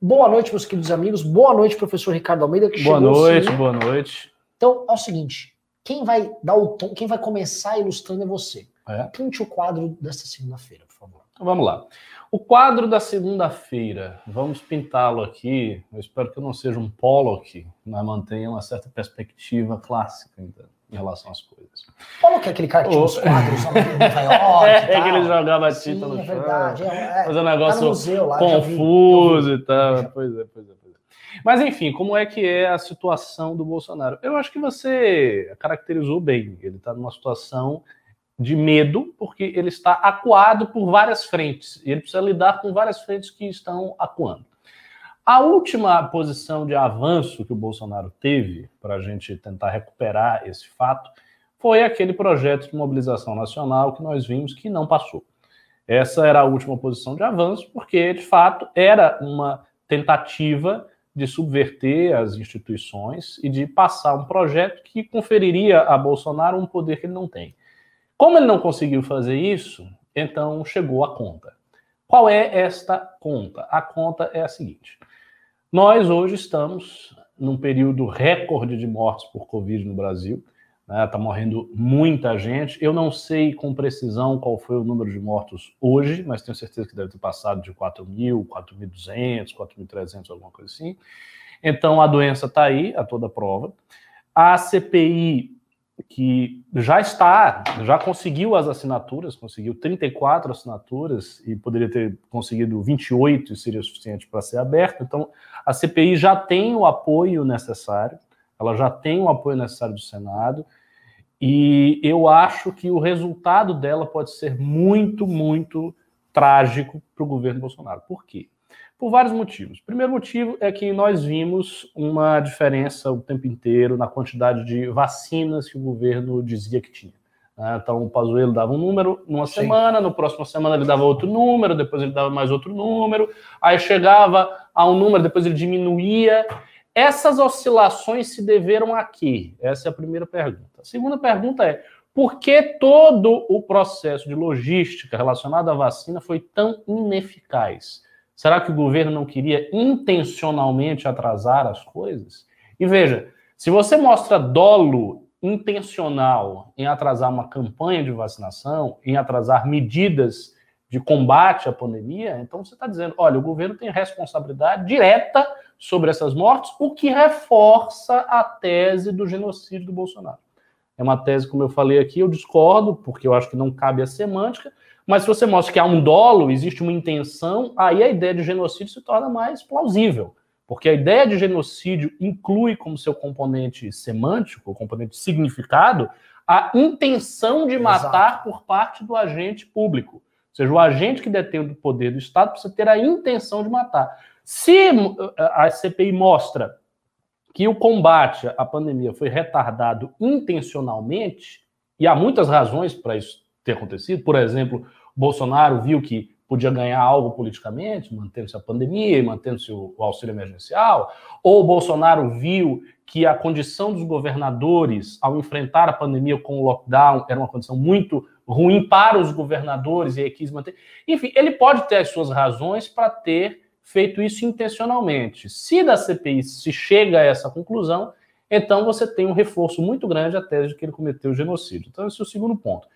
Boa noite, meus queridos amigos. Boa noite, professor Ricardo Almeida. Que boa noite, boa noite. Então, é o seguinte: quem vai dar o tom, quem vai começar ilustrando é você. É. Pinte o quadro desta segunda-feira, por favor. Então, vamos lá. O quadro da segunda-feira, vamos pintá-lo aqui. Eu espero que eu não seja um Pollock, mas mantenha uma certa perspectiva clássica então, em relação às coisas. Pollock é aquele cara que tinha os quadros em Nova York. é, que ele jogava tinta no é chão. Verdade, é, é, fazer um negócio museu, lá, confuso e tal. Pois é, pois é, pois é. Mas enfim, como é que é a situação do Bolsonaro? Eu acho que você caracterizou bem. Ele está numa situação de medo, porque ele está acuado por várias frentes, e ele precisa lidar com várias frentes que estão acuando. A última posição de avanço que o Bolsonaro teve, para a gente tentar recuperar esse fato, foi aquele projeto de mobilização nacional que nós vimos que não passou. Essa era a última posição de avanço, porque, de fato, era uma tentativa de subverter as instituições e de passar um projeto que conferiria a Bolsonaro um poder que ele não tem. Como ele não conseguiu fazer isso, então chegou a conta. Qual é esta conta? A conta é a seguinte: nós hoje estamos num período recorde de mortes por Covid no Brasil. Está né? Tá morrendo muita gente. Eu não sei com precisão qual foi o número de mortos hoje, mas tenho certeza que deve ter passado de 4 mil, 4.200, 4.300, alguma coisa assim. Então a doença está aí, a toda prova. A CPI que já está, já conseguiu as assinaturas, conseguiu 34 assinaturas e poderia ter conseguido 28 e seria suficiente para ser aberto. Então, a CPI já tem o apoio necessário, ela já tem o apoio necessário do Senado, e eu acho que o resultado dela pode ser muito, muito trágico para o governo Bolsonaro. Por quê? Por vários motivos. Primeiro motivo é que nós vimos uma diferença o tempo inteiro na quantidade de vacinas que o governo dizia que tinha. Né? Então, o Pazuello dava um número numa Sim. semana, no próximo semana ele dava outro número, depois ele dava mais outro número, aí chegava a um número, depois ele diminuía. Essas oscilações se deveram a quê? Essa é a primeira pergunta. A segunda pergunta é: por que todo o processo de logística relacionado à vacina foi tão ineficaz? Será que o governo não queria intencionalmente atrasar as coisas? E veja, se você mostra dolo intencional em atrasar uma campanha de vacinação, em atrasar medidas de combate à pandemia, então você está dizendo, olha, o governo tem responsabilidade direta sobre essas mortes, o que reforça a tese do genocídio do Bolsonaro. É uma tese, como eu falei aqui, eu discordo, porque eu acho que não cabe a semântica, mas se você mostra que há um dolo, existe uma intenção, aí a ideia de genocídio se torna mais plausível. Porque a ideia de genocídio inclui como seu componente semântico, componente significado, a intenção de matar Exato. por parte do agente público. Ou seja, o agente que detém o poder do Estado precisa ter a intenção de matar. Se a CPI mostra que o combate à pandemia foi retardado intencionalmente, e há muitas razões para isso ter acontecido, por exemplo, Bolsonaro viu que podia ganhar algo politicamente, mantendo-se a pandemia, mantendo-se o, o, auxílio emergencial, ou Bolsonaro viu que a condição dos governadores ao enfrentar a pandemia com o lockdown era uma condição muito ruim para os governadores e aí quis manter. Enfim, ele pode ter as suas razões para ter feito isso intencionalmente. Se da CPI se chega a essa conclusão, então você tem um reforço muito grande à tese de que ele cometeu genocídio. Então, esse é o segundo ponto.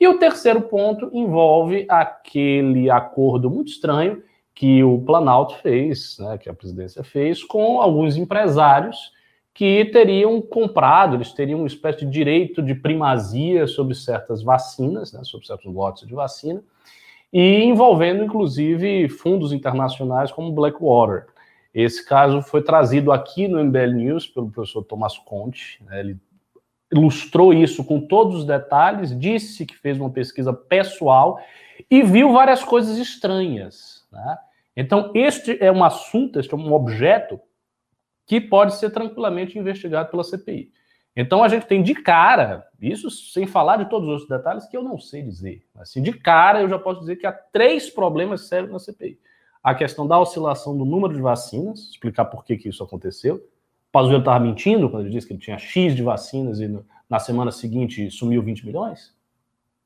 E o terceiro ponto envolve aquele acordo muito estranho que o Planalto fez, né, que a presidência fez, com alguns empresários que teriam comprado, eles teriam uma espécie de direito de primazia sobre certas vacinas, né, sobre certos lotes de vacina, e envolvendo inclusive fundos internacionais como Blackwater. Esse caso foi trazido aqui no MBL News pelo professor Tomás Conte, né, ele ilustrou isso com todos os detalhes, disse que fez uma pesquisa pessoal e viu várias coisas estranhas. Né? Então, este é um assunto, este é um objeto que pode ser tranquilamente investigado pela CPI. Então, a gente tem de cara, isso sem falar de todos os outros detalhes que eu não sei dizer. Assim, de cara, eu já posso dizer que há três problemas sérios na CPI. A questão da oscilação do número de vacinas, explicar por que, que isso aconteceu, Pazuello estava mentindo quando ele disse que ele tinha X de vacinas e na semana seguinte sumiu 20 milhões?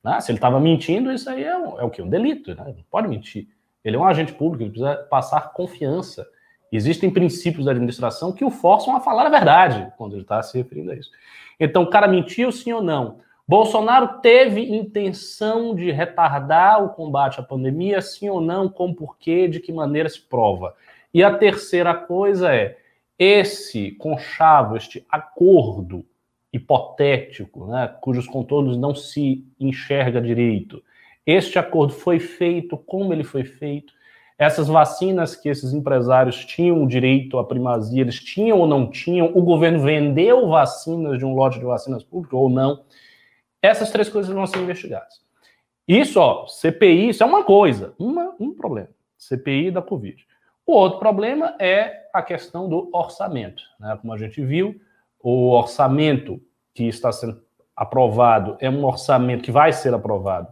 Né? Se ele estava mentindo, isso aí é, um, é o quê? Um delito, né? Não pode mentir. Ele é um agente público, ele precisa passar confiança. Existem princípios da administração que o forçam a falar a verdade quando ele está se referindo a isso. Então, o cara mentiu sim ou não? Bolsonaro teve intenção de retardar o combate à pandemia, sim ou não? Com porquê? De que maneira se prova? E a terceira coisa é esse conchavo, este acordo hipotético, né, cujos contornos não se enxerga direito. Este acordo foi feito, como ele foi feito? Essas vacinas que esses empresários tinham direito à primazia, eles tinham ou não tinham? O governo vendeu vacinas de um lote de vacinas públicas ou não? Essas três coisas vão ser investigadas. Isso, ó, CPI, isso é uma coisa, uma, um problema. CPI da Covid. O outro problema é a questão do orçamento. Né? Como a gente viu, o orçamento que está sendo aprovado é um orçamento que vai ser aprovado,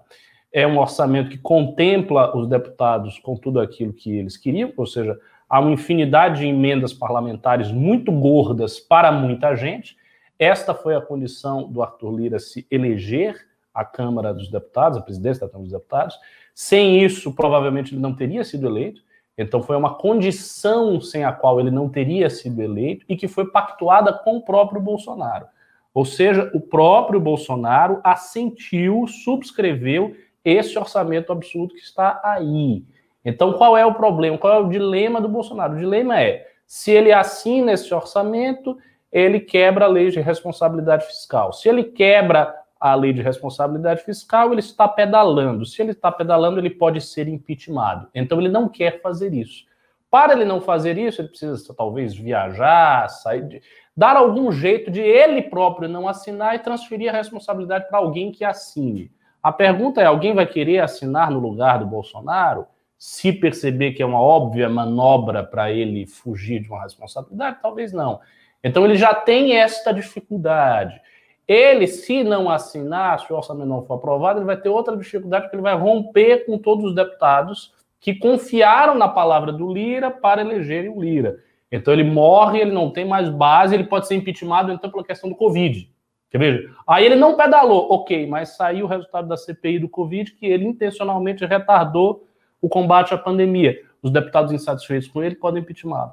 é um orçamento que contempla os deputados com tudo aquilo que eles queriam, ou seja, há uma infinidade de emendas parlamentares muito gordas para muita gente. Esta foi a condição do Arthur Lira se eleger à Câmara dos Deputados, a presidência da Câmara dos Deputados. Sem isso, provavelmente ele não teria sido eleito. Então, foi uma condição sem a qual ele não teria sido eleito e que foi pactuada com o próprio Bolsonaro. Ou seja, o próprio Bolsonaro assentiu, subscreveu esse orçamento absurdo que está aí. Então, qual é o problema? Qual é o dilema do Bolsonaro? O dilema é: se ele assina esse orçamento, ele quebra a lei de responsabilidade fiscal. Se ele quebra a lei de responsabilidade fiscal, ele está pedalando. Se ele está pedalando, ele pode ser impeachmentado. Então ele não quer fazer isso. Para ele não fazer isso, ele precisa talvez viajar, sair de, dar algum jeito de ele próprio não assinar e transferir a responsabilidade para alguém que assine. A pergunta é: alguém vai querer assinar no lugar do Bolsonaro? Se perceber que é uma óbvia manobra para ele fugir de uma responsabilidade? Talvez não. Então ele já tem esta dificuldade. Ele, se não assinar, se o orçamento não for aprovado, ele vai ter outra dificuldade, porque ele vai romper com todos os deputados que confiaram na palavra do Lira para elegerem o Lira. Então ele morre, ele não tem mais base, ele pode ser impeachmentado então pela questão do Covid. Quer ver? Aí ele não pedalou, ok, mas saiu o resultado da CPI do Covid que ele intencionalmente retardou o combate à pandemia. Os deputados insatisfeitos com ele podem impeachmentá-lo.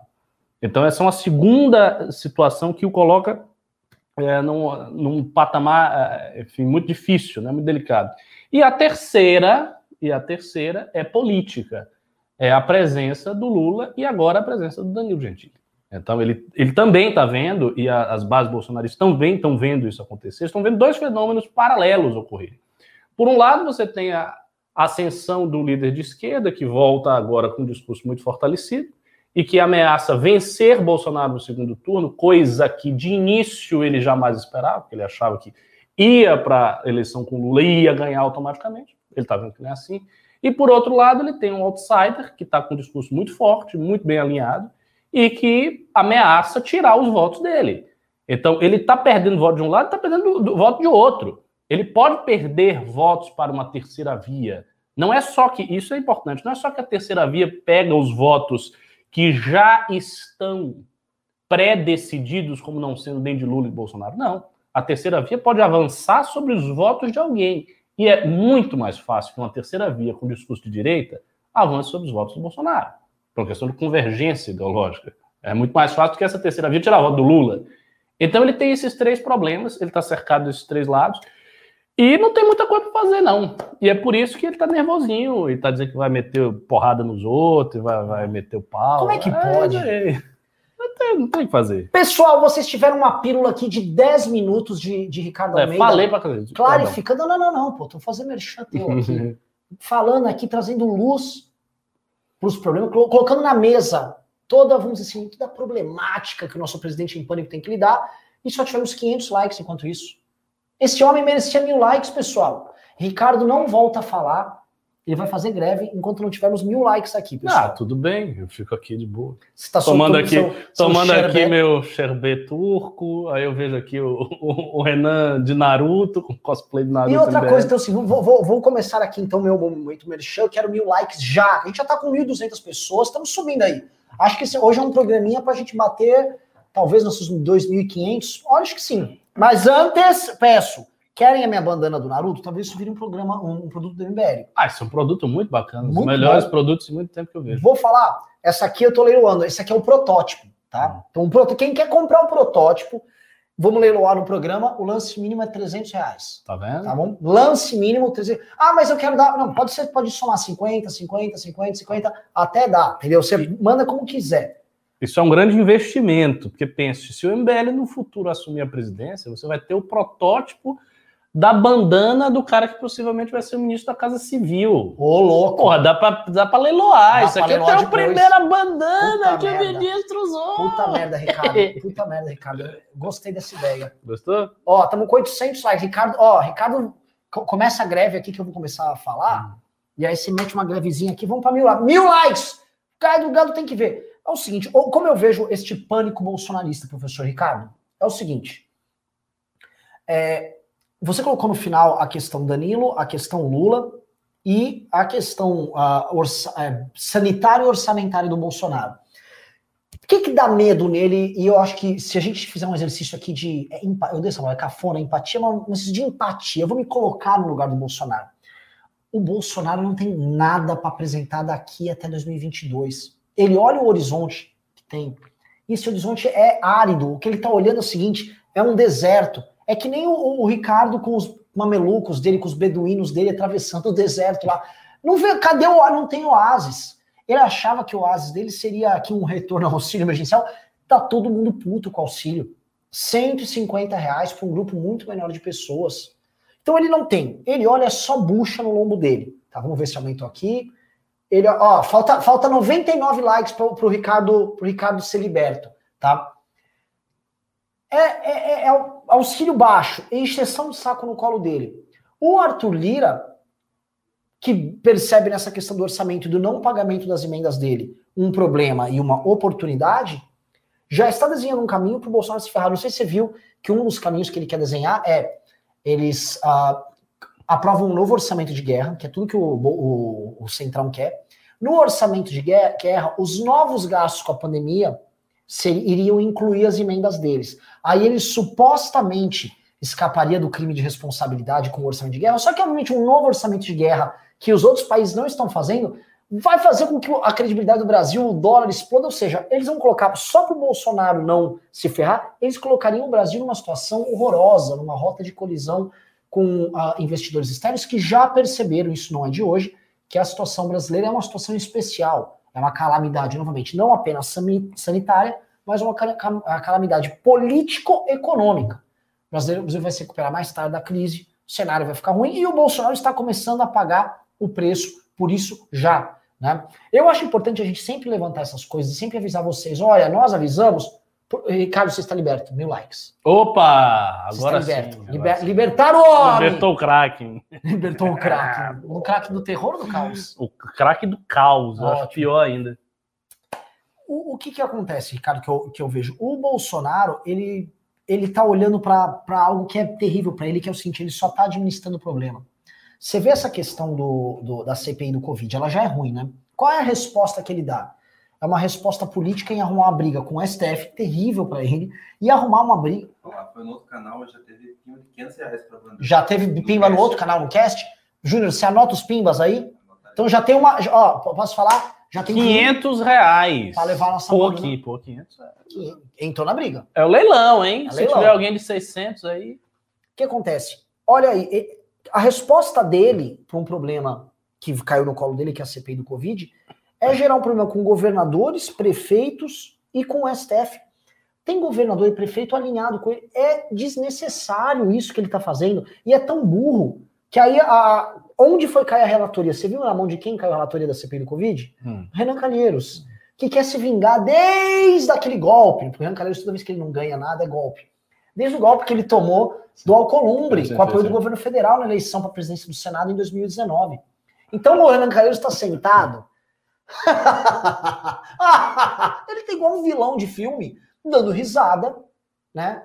Então essa é uma segunda situação que o coloca é, num, num patamar é, enfim, muito difícil, né, muito delicado. E a terceira, e a terceira é política. É a presença do Lula e agora a presença do Danilo Gentili. Então ele, ele também está vendo, e a, as bases bolsonaristas também estão vendo isso acontecer, estão vendo dois fenômenos paralelos ocorrerem. Por um lado, você tem a ascensão do líder de esquerda, que volta agora com um discurso muito fortalecido, e que ameaça vencer Bolsonaro no segundo turno, coisa que de início ele jamais esperava, porque ele achava que ia para a eleição com Lula e ia ganhar automaticamente. Ele está vendo que não é assim. E por outro lado, ele tem um outsider que está com um discurso muito forte, muito bem alinhado, e que ameaça tirar os votos dele. Então, ele está perdendo voto de um lado, está perdendo voto de outro. Ele pode perder votos para uma terceira via. Não é só que isso é importante. Não é só que a terceira via pega os votos que já estão pré-decididos como não sendo nem de Lula e Bolsonaro. Não. A terceira via pode avançar sobre os votos de alguém. E é muito mais fácil que uma terceira via com discurso de direita avance sobre os votos do Bolsonaro. Por uma questão de convergência ideológica. É muito mais fácil do que essa terceira via tirar voto do Lula. Então ele tem esses três problemas, ele está cercado desses três lados. E não tem muita coisa para fazer, não. E é por isso que ele tá nervosinho e tá dizendo que vai meter porrada nos outros, vai, vai meter o pau. Como é que pode? É, não, tem, não tem o que fazer. Pessoal, vocês tiveram uma pílula aqui de 10 minutos de, de Ricardo é, Almeida. Falei pra. Clarificando. Não, não, não, pô. Tô fazendo merchan aqui. falando aqui, trazendo luz para os problemas, colocando na mesa toda, vamos dizer assim, toda a problemática que o nosso presidente em pânico tem que lidar. E só tivemos 500 likes enquanto isso. Esse homem merecia mil likes, pessoal. Ricardo não volta a falar. Ele vai fazer greve enquanto não tivermos mil likes aqui, pessoal. Ah, tudo bem, eu fico aqui de boa. Você tá tomando aqui, seu, tomando seu aqui meu sherbet turco, aí eu vejo aqui o, o, o, Renan de Naruto, com cosplay de Naruto. E outra coisa, então assim, vou, vou, vou, começar aqui então meu momento merchan, eu quero mil likes já. A gente já tá com 1.200 pessoas, estamos subindo aí. Acho que esse, hoje é um programinha pra gente bater, talvez nossos 2.500, acho que sim. Mas antes, peço, Querem a minha bandana do Naruto? Talvez isso vire um programa, um, um produto do MBL. Ah, isso é um produto muito bacana. Muito os melhores bom. produtos em muito tempo que eu vejo. Vou falar, essa aqui eu tô leiloando. Esse aqui é o protótipo, tá? Então, um quem quer comprar o protótipo, vamos leiloar no programa, o lance mínimo é 300 reais. Tá vendo? Tá bom? Lance mínimo 300. Ah, mas eu quero dar. Não, pode ser, pode somar 50, 50, 50, 50, até dá, entendeu? Você manda como quiser. Isso é um grande investimento, porque pense, se o MBL no futuro assumir a presidência, você vai ter o protótipo da bandana do cara que possivelmente vai ser o ministro da Casa Civil. Ô, louco. Porra, dá pra, dá pra leiloar. Dá Isso aqui é a primeira bandana Puta que merda. o ministro usou. Puta merda, Ricardo. Puta merda, Ricardo. Gostei dessa ideia. Gostou? Ó, estamos com 800 likes. Ricardo, ó, Ricardo, começa a greve aqui que eu vou começar a falar. Hum. E aí você mete uma grevezinha aqui, vamos para mil likes. Mil likes! Caio do Galo tem que ver. É o seguinte, como eu vejo este pânico bolsonarista, professor Ricardo, é o seguinte. É, você colocou no final a questão Danilo, a questão Lula e a questão uh, orça, é, sanitária e orçamentária do Bolsonaro. O que, que dá medo nele? E eu acho que se a gente fizer um exercício aqui de. É, eu dei essa palavra, é cafona, empatia, mas um exercício de empatia. Eu vou me colocar no lugar do Bolsonaro. O Bolsonaro não tem nada para apresentar daqui até 2022. Ele olha o horizonte que tem. E esse horizonte é árido. O que ele está olhando é o seguinte: é um deserto. É que nem o, o, Ricardo com os mamelucos dele, com os beduínos dele atravessando o deserto lá. Não vê, cadê o não tem oásis? Ele achava que o oásis dele seria aqui um retorno ao auxílio emergencial. Tá todo mundo puto com auxílio. 150 reais para um grupo muito menor de pessoas. Então ele não tem. Ele olha só bucha no lombo dele. Tá, vamos ver se aumentou aqui. Ele, ó, falta, falta 99 likes para o Ricardo, Ricardo ser liberto, tá? É, é, é, é auxílio baixo, encheção de saco no colo dele. O Arthur Lira, que percebe nessa questão do orçamento e do não pagamento das emendas dele um problema e uma oportunidade, já está desenhando um caminho para o Bolsonaro se ferrar. Não sei se você viu que um dos caminhos que ele quer desenhar é eles uh, aprovam um novo orçamento de guerra, que é tudo que o, o, o Centrão quer. No orçamento de guerra, os novos gastos com a pandemia iriam incluir as emendas deles. Aí ele supostamente escaparia do crime de responsabilidade com o orçamento de guerra, só que, obviamente, um novo orçamento de guerra que os outros países não estão fazendo vai fazer com que a credibilidade do Brasil, o dólar exploda, ou seja, eles vão colocar, só para o Bolsonaro não se ferrar, eles colocariam o Brasil numa situação horrorosa, numa rota de colisão com uh, investidores externos que já perceberam, isso não é de hoje, que a situação brasileira é uma situação especial. É uma calamidade, novamente, não apenas sanitária, mas uma calamidade político-econômica. O Brasil vai se recuperar mais tarde da crise, o cenário vai ficar ruim e o Bolsonaro está começando a pagar o preço por isso já. Né? Eu acho importante a gente sempre levantar essas coisas, sempre avisar vocês: olha, nós avisamos, Ricardo, você está liberto. Mil likes. Opa! Agora sim. Liber, sim. Libertar o homem! Libertou o crack. Libertou o crack. o crack do terror ou do caos? O crack do caos. Eu acho pior ainda. O, o que que acontece, Ricardo, que eu, que eu vejo? O Bolsonaro, ele, ele tá olhando para algo que é terrível para ele, que é o seguinte, ele só tá administrando o problema. Você vê essa questão do, do, da CPI do Covid, ela já é ruim, né? Qual é a resposta que ele dá? É uma resposta política em arrumar uma briga com o STF, terrível para ele, e arrumar uma briga. foi no outro canal, já teve pimba de 500 reais para Já teve pimba no outro canal, no cast? Júnior, você anota os pimbas aí? Então já tem uma. Ó, posso falar? Já tem 500 reais. Para levar a nossa Pô, aqui, pô, 500 é. Entrou na briga. É o leilão, hein? É Se leilão. tiver alguém de 600 aí. O que acontece? Olha aí, a resposta dele para um problema que caiu no colo dele, que é a CPI do Covid, é gerar um problema com governadores, prefeitos e com o STF. Tem governador e prefeito alinhado com ele. É desnecessário isso que ele está fazendo. E é tão burro que aí a, onde foi cair a relatoria? Você viu na mão de quem caiu a relatoria da CPI do Covid? Hum. Renan Calheiros, que quer se vingar desde aquele golpe. Porque o Renan Calheiros, toda vez que ele não ganha nada, é golpe. Desde o golpe que ele tomou do Alcolumbre, sim, com apoio sim. do governo federal na eleição para a presidência do Senado em 2019. Então o Renan Calheiros está sentado ele tem igual um vilão de filme, dando risada, né?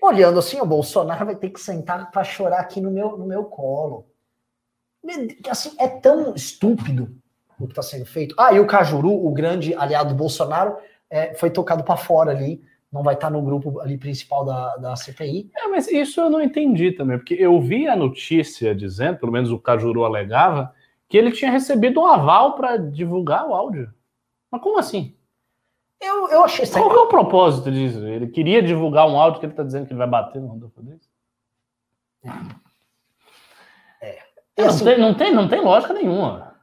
Olhando assim, o Bolsonaro vai ter que sentar para chorar aqui no meu, no meu colo. Assim, é tão estúpido o que está sendo feito. Ah, e o Cajuru, o grande aliado do Bolsonaro, é, foi tocado para fora ali não vai estar no grupo ali principal da, da CPI. É, mas isso eu não entendi também, porque eu vi a notícia dizendo, pelo menos o Cajuru alegava, que ele tinha recebido um aval para divulgar o áudio. Mas como assim? Eu, eu achei Qual é o propósito disso? Ele queria divulgar um áudio que ele está dizendo que ele vai bater no Rodolfo Rodrigues? É. é. Não, assim, tem, não, tem, não tem lógica nenhuma.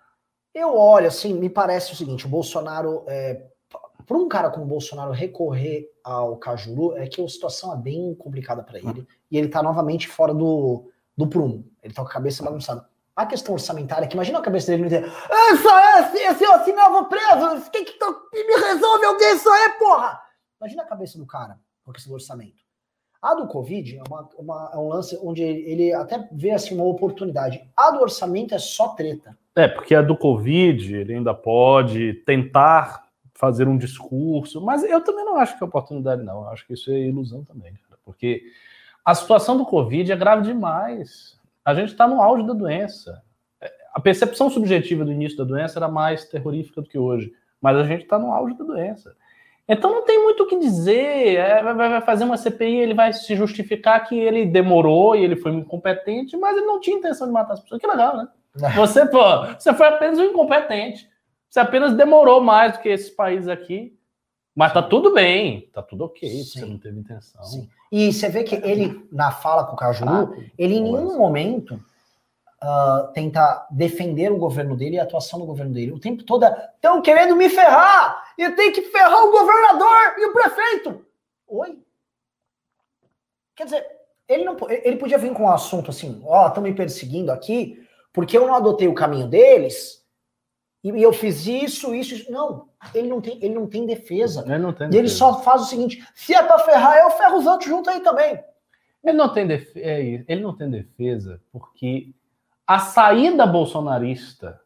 Eu olho, assim, me parece o seguinte: o Bolsonaro, é, para um cara como o Bolsonaro recorrer ao Cajuru, é que a situação é bem complicada para ele. E ele está novamente fora do, do prumo. Ele está com a cabeça bagunçada. A questão orçamentária, que imagina a cabeça dele não dizer, ah, só é assim, assim, assim, não, vou preso, quem que tá, me resolve alguém, só é, porra! Imagina a cabeça do cara com a questão do orçamento. A do Covid é, uma, uma, é um lance onde ele, até vê assim, uma oportunidade. A do orçamento é só treta. É, porque a do Covid ele ainda pode tentar fazer um discurso, mas eu também não acho que é oportunidade, não. Eu acho que isso é ilusão também, cara, porque a situação do Covid é grave demais. A gente está no auge da doença. A percepção subjetiva do início da doença era mais terrorífica do que hoje, mas a gente está no auge da doença. Então não tem muito o que dizer. É, vai fazer uma CPI, ele vai se justificar que ele demorou e ele foi incompetente, mas ele não tinha intenção de matar as pessoas. Que legal, né? Você, pô, você foi apenas um incompetente. Você apenas demorou mais do que esses países aqui. Mas tá tudo bem, tá tudo ok, Sim. você não teve intenção. Sim. E você vê que ele, na fala com o Cajuru, ah, ele em nenhum momento uh, tenta defender o governo dele e a atuação do governo dele. O tempo todo estão querendo me ferrar! E tem que ferrar o governador e o prefeito! Oi? Quer dizer, ele, não, ele podia vir com um assunto assim, ó, oh, estão me perseguindo aqui, porque eu não adotei o caminho deles, e eu fiz isso, isso, isso. Não, ele não tem, ele não tem defesa. Ele não tem defesa. E ele só faz o seguinte: se é para ferrar, eu ferro os outros junto aí também. Ele não tem defesa, é ele não tem defesa porque a saída bolsonarista,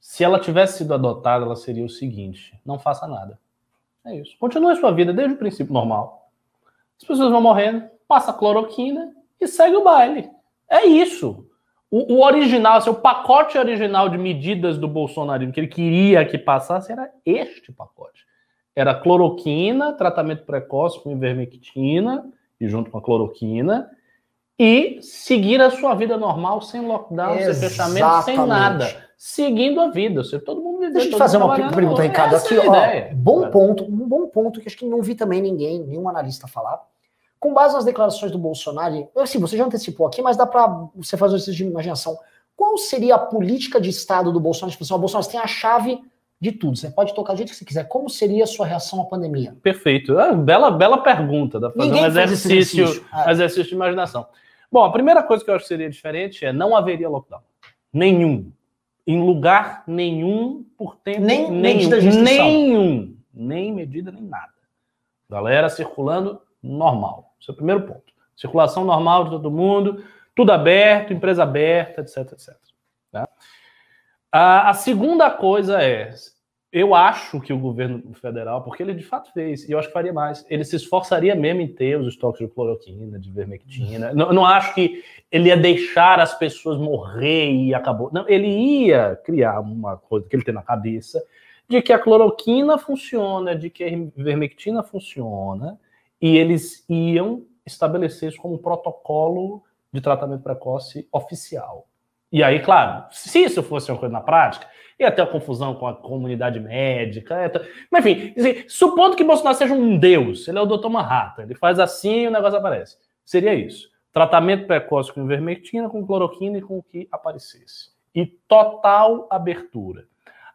se ela tivesse sido adotada, ela seria o seguinte: não faça nada. É isso. Continue a sua vida desde o princípio normal. As pessoas vão morrendo, passa cloroquina e segue o baile. É isso. O, o, original, assim, o pacote original de medidas do bolsonarismo que ele queria que passasse era este pacote. Era cloroquina, tratamento precoce com ivermectina, e junto com a cloroquina, e seguir a sua vida normal, sem lockdown, Exatamente. sem fechamento, sem nada. Seguindo a vida. Seja, todo mundo vivendo. Deixa eu te fazer uma pergunta, Ricardo. Aqui, é ó, bom é. ponto, um bom ponto que acho que não vi também ninguém, nenhum analista falar com base nas declarações do Bolsonaro, assim, você já antecipou aqui, mas dá para você fazer um exercício de imaginação. Qual seria a política de Estado do Bolsonaro? Tipo assim, o Bolsonaro tem a chave de tudo. Você pode tocar do jeito que você quiser. Como seria a sua reação à pandemia? Perfeito. Ah, bela, bela pergunta. Dá para fazer um exercício, exercício. É. exercício de imaginação. Bom, a primeira coisa que eu acho que seria diferente é não haveria lockdown. Nenhum. Em lugar nenhum, por tempo nem nenhum. Nenhum. Nem medida, nem nada. Galera circulando normal. Esse é o primeiro ponto. Circulação normal de todo mundo, tudo aberto, empresa aberta, etc, etc. Tá? A, a segunda coisa é, eu acho que o governo federal, porque ele de fato fez, e eu acho que faria mais, ele se esforçaria mesmo em ter os estoques de cloroquina, de vermectina. Não, não acho que ele ia deixar as pessoas morrer e acabou. Não, ele ia criar uma coisa que ele tem na cabeça de que a cloroquina funciona, de que a vermectina funciona, e eles iam estabelecer isso como um protocolo de tratamento precoce oficial. E aí, claro, se isso fosse uma coisa na prática, ia ter uma confusão com a comunidade médica. Ter... Mas, enfim, assim, supondo que Bolsonaro seja um deus, ele é o doutor Manhattan, ele faz assim e o negócio aparece. Seria isso. Tratamento precoce com ivermectina, com cloroquina e com o que aparecesse. E total abertura.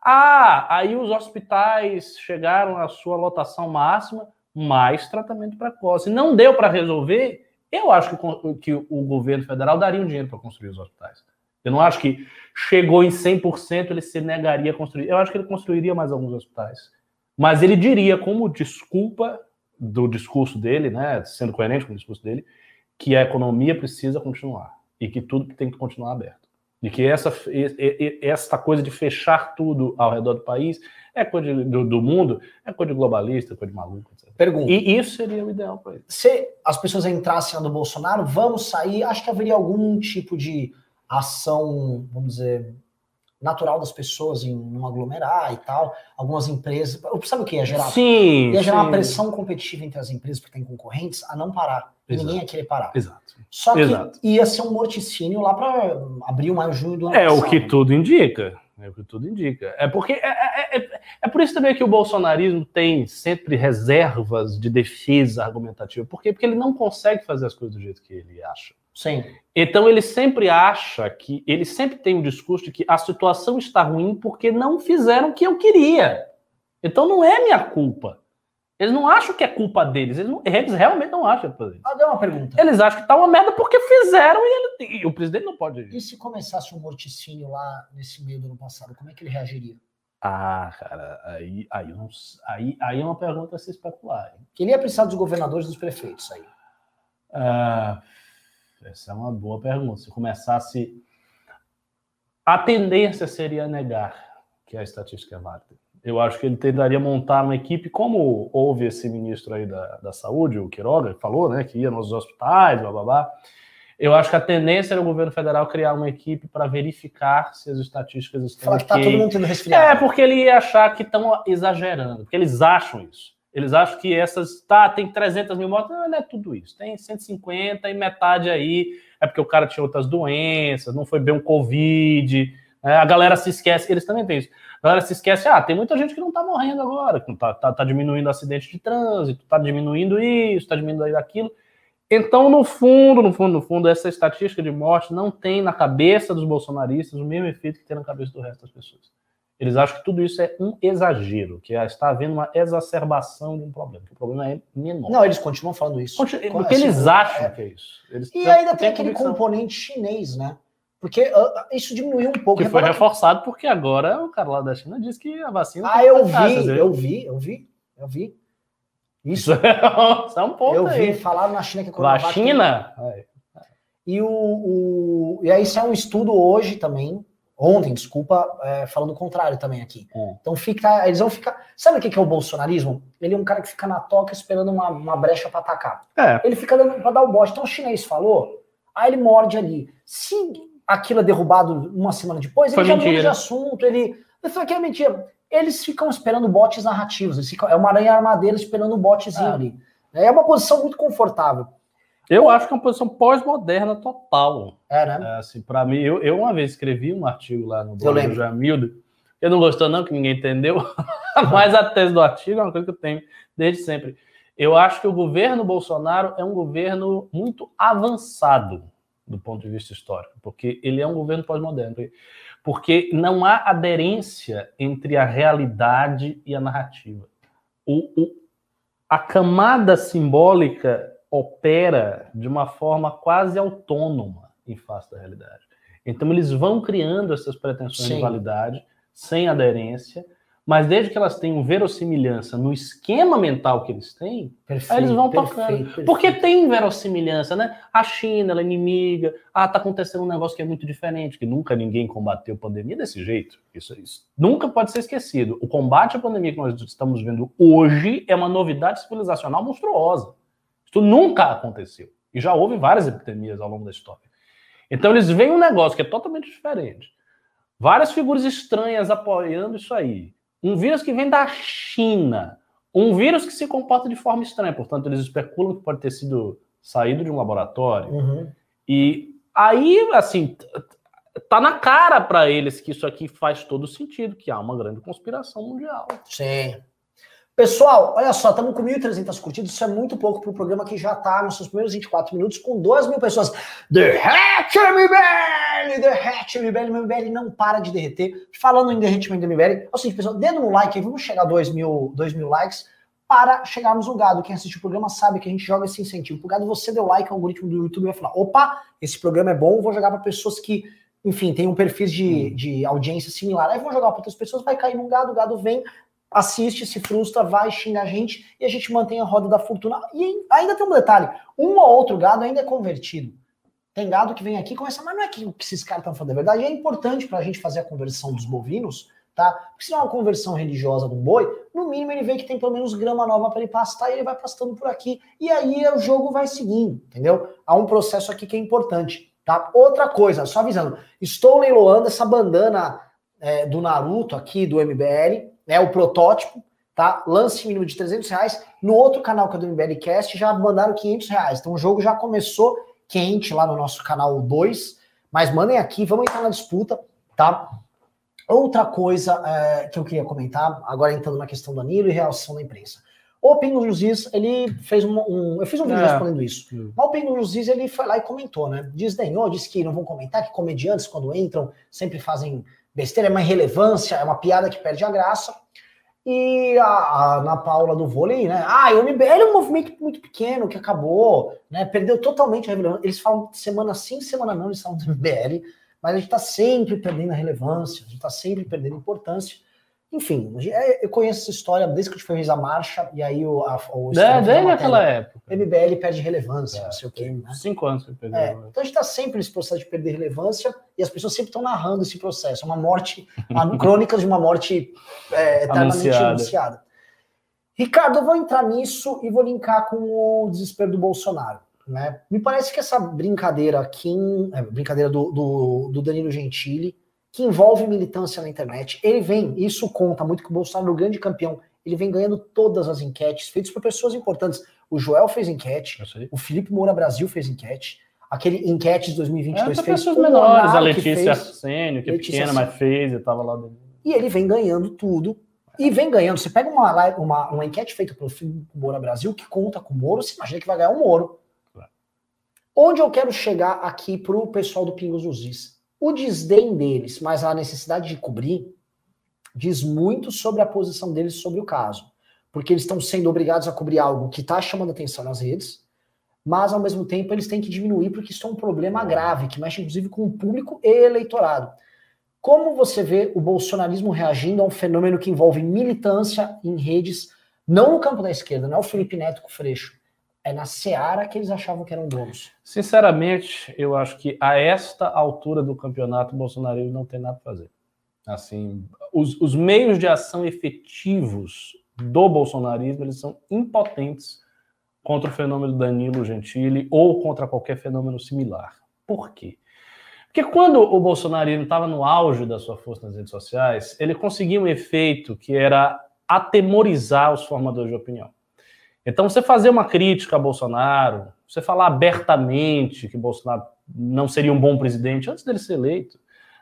Ah, aí os hospitais chegaram à sua lotação máxima, mais tratamento precoce. Não deu para resolver, eu acho que, que o governo federal daria um dinheiro para construir os hospitais. Eu não acho que chegou em 100% ele se negaria a construir. Eu acho que ele construiria mais alguns hospitais. Mas ele diria, como desculpa do discurso dele, né, sendo coerente com o discurso dele, que a economia precisa continuar e que tudo tem que continuar aberto. E que essa, essa coisa de fechar tudo ao redor do país é coisa do, do mundo, é coisa de globalista, coisa de maluco, etc. Pergunta. E isso seria o ideal para ele. Se as pessoas entrassem no Bolsonaro, vamos sair, acho que haveria algum tipo de ação, vamos dizer, natural das pessoas em não aglomerar e tal. Algumas empresas. Sabe o que ia gerar? Sim. Ia gerar sim. uma pressão competitiva entre as empresas que têm concorrentes a não parar. Exato. Ninguém ia querer parar. Exato. Só que Exato. ia ser um morticínio lá para abril, maio, junho do ano É passado. o que tudo indica. É o que tudo indica. É porque é, é, é, é, por isso também que o bolsonarismo tem sempre reservas de defesa argumentativa. Por quê? Porque ele não consegue fazer as coisas do jeito que ele acha. Sim. Então ele sempre acha que ele sempre tem um discurso de que a situação está ruim porque não fizeram o que eu queria. Então não é minha culpa. Eles não acham que é culpa deles. Eles, não, eles realmente não acham que é culpa deles. Ah, deu uma pergunta. Eles acham que tá uma merda porque fizeram e, ele, e o presidente não pode. E se começasse um morticínio lá nesse meio do ano passado, como é que ele reagiria? Ah, cara, aí, aí, não, aí, aí é uma pergunta a se especular. Hein? Ele ia precisar dos governadores e dos prefeitos aí. Ah, essa é uma boa pergunta. Se começasse. A tendência seria negar que a estatística é válida. Eu acho que ele tentaria montar uma equipe, como houve esse ministro aí da, da saúde, o Quiroga, falou, né, que ia nos hospitais, blá blá blá. Eu acho que a tendência era o governo federal criar uma equipe para verificar se as estatísticas estão. Falar que tá todo mundo tendo resfriado. É, porque ele ia achar que estão exagerando, porque eles acham isso. Eles acham que essas. Tá, tem 300 mil mortes. Não, não é tudo isso. Tem 150 e metade aí é porque o cara tinha outras doenças, não foi bem um Covid. Né? A galera se esquece, eles também têm isso. A galera se esquece, ah, tem muita gente que não tá morrendo agora, que tá, tá, tá diminuindo acidente de trânsito, tá diminuindo isso, tá diminuindo aquilo. Então, no fundo, no fundo, no fundo, essa estatística de morte não tem na cabeça dos bolsonaristas o mesmo efeito que tem na cabeça do resto das pessoas. Eles acham que tudo isso é um exagero, que está havendo uma exacerbação de um problema, que o problema é menor. Não, eles continuam falando isso. Continu porque eles assim, acham é. que é isso. Eles e ainda tem aquele convicção. componente chinês, né? Porque uh, isso diminuiu um pouco. Que foi reforçado que... porque agora o cara lá da China disse que a vacina. Ah, eu vi, eu vi, eu vi, eu vi. Isso, isso é um ponto. Eu aí. vi, falaram na China que a Na China? É. E, o, o, e aí, é um estudo hoje também, ontem, desculpa, é, falando o contrário também aqui. É. Então fica, eles vão ficar. Sabe o que é o bolsonarismo? Ele é um cara que fica na toca esperando uma, uma brecha para atacar. É. Ele fica dando para dar o bote. Então o chinês falou, aí ele morde ali. Se aquilo é derrubado uma semana depois, Foi ele já mentira. muda de assunto. Ele. Isso aqui é mentira. Eles ficam esperando botes narrativos. Ficam, é uma aranha armadeira esperando um botezinho É. ali. É uma posição muito confortável. Eu acho que é uma posição pós-moderna total. É, né? É, assim, para mim, eu, eu uma vez escrevi um artigo lá no blog do Jamildo. Eu não gostou, não, que ninguém entendeu. Mas a tese do artigo é uma coisa que eu tenho desde sempre. Eu acho que o governo Bolsonaro é um governo muito avançado do ponto de vista histórico, porque ele é um governo pós-moderno. Porque não há aderência entre a realidade e a narrativa. O, o, a camada simbólica opera de uma forma quase autônoma em face da realidade. Então eles vão criando essas pretensões Sim. de validade sem aderência, mas desde que elas tenham verossimilhança no esquema mental que eles têm, Perfeito, aí eles vão perfeito, tocando. perfeito. Porque tem verossimilhança, né? A China, ela é inimiga. Ah, tá acontecendo um negócio que é muito diferente, que nunca ninguém combateu pandemia desse jeito. Isso, isso nunca pode ser esquecido. O combate à pandemia que nós estamos vendo hoje é uma novidade civilizacional monstruosa. Isso nunca aconteceu. E já houve várias epidemias ao longo da história. Então eles veem um negócio que é totalmente diferente. Várias figuras estranhas apoiando isso aí. Um vírus que vem da China. Um vírus que se comporta de forma estranha. Portanto, eles especulam que pode ter sido saído de um laboratório. Uhum. E aí, assim, tá na cara para eles que isso aqui faz todo sentido, que há uma grande conspiração mundial. Sim. Pessoal, olha só, estamos com 1.300 curtidas, isso é muito pouco para o programa que já está nos seus primeiros 24 minutos com 2 mil pessoas. Derrete MBL! Derrete MBL! MBL não para de derreter. Falando em derretimento do MBL, é o seguinte, pessoal, dedo no like aí, vamos chegar a 2 mil, 2 mil likes para chegarmos no gado. Quem assiste o programa sabe que a gente joga esse incentivo. Pro gado, você deu like, o algoritmo do YouTube vai falar, opa, esse programa é bom, vou jogar para pessoas que, enfim, tem um perfil de, de audiência similar. Aí vou jogar para outras pessoas, vai cair num gado, o gado vem, assiste, se frustra, vai, xinga a gente e a gente mantém a roda da fortuna. E ainda tem um detalhe: um ou outro gado ainda é convertido. Tem gado que vem aqui e começa, mas não é que que esses caras estão falando é verdade. E é importante para a gente fazer a conversão dos bovinos, tá? Porque se não é uma conversão religiosa do boi, no mínimo ele vê que tem pelo menos grama nova para ele pastar e ele vai pastando por aqui. E aí o jogo vai seguindo, entendeu? Há um processo aqui que é importante, tá? Outra coisa, só avisando: estou leiloando essa bandana é, do Naruto aqui, do MBL, é o protótipo, tá? Lance mínimo de 300 reais. No outro canal que é do MBL Cast já mandaram 500 reais. Então o jogo já começou quente lá no nosso canal 2. Mas mandem aqui, vamos entrar na disputa, tá? Outra coisa é, que eu queria comentar, agora entrando na questão do Danilo e reação da imprensa. O Pingo Juiz, ele fez um, um, Eu fiz um vídeo é. respondendo isso. Mas o Pingo Juiz, ele foi lá e comentou, né? Desdenhou, disse que não vão comentar, que comediantes, quando entram, sempre fazem besteira, é uma irrelevância, é uma piada que perde a graça. E a, a Ana Paula do vôlei, né? Ah, o MBL é um movimento muito pequeno que acabou, né? Perdeu totalmente a relevância. Eles falam semana sim, semana não, eles falam do MBL, mas a gente está sempre perdendo a relevância, a gente está sempre perdendo importância. Enfim, é, eu conheço essa história desde que a gente fez a marcha, e aí o. A, o é, desde aquela época. MBL perde relevância, é, não sei o quê. Né? Cinco anos que perdeu. É, então a gente está sempre nesse processo de perder relevância, e as pessoas sempre estão narrando esse processo. É uma morte, crônicas de uma morte é, eternamente anunciada. anunciada. Ricardo, eu vou entrar nisso e vou linkar com o desespero do Bolsonaro. Né? Me parece que essa brincadeira aqui, é, brincadeira do, do, do Danilo Gentili, que envolve militância na internet. Ele vem, isso conta muito que o Bolsonaro é o grande campeão. Ele vem ganhando todas as enquetes feitas por pessoas importantes. O Joel fez enquete, o Felipe Moura Brasil fez enquete, aquele enquete de 2022 é, fez pessoas menores, a Letícia Arsênio, que é pequena, mas fez, e estava lá dentro. E ele vem ganhando tudo. E vem ganhando. Você pega uma, uma, uma enquete feita pelo Felipe Moura Brasil, que conta com o Moro, você imagina que vai ganhar o Moro. Onde eu quero chegar aqui para o pessoal do Pingos dos Is? O desdém deles, mas a necessidade de cobrir, diz muito sobre a posição deles sobre o caso. Porque eles estão sendo obrigados a cobrir algo que está chamando atenção nas redes, mas ao mesmo tempo eles têm que diminuir porque isso é um problema grave, que mexe inclusive com o público e eleitorado. Como você vê o bolsonarismo reagindo a um fenômeno que envolve militância em redes, não no campo da esquerda, não é o Felipe Neto com o Freixo, é na Seara que eles achavam que eram donos. Sinceramente, eu acho que a esta altura do campeonato, o Bolsonaro não tem nada a fazer. Assim, os, os meios de ação efetivos do bolsonarismo eles são impotentes contra o fenômeno Danilo Gentili ou contra qualquer fenômeno similar. Por quê? Porque quando o bolsonarismo estava no auge da sua força nas redes sociais, ele conseguia um efeito que era atemorizar os formadores de opinião. Então, você fazer uma crítica a Bolsonaro, você falar abertamente que Bolsonaro não seria um bom presidente antes dele ser eleito,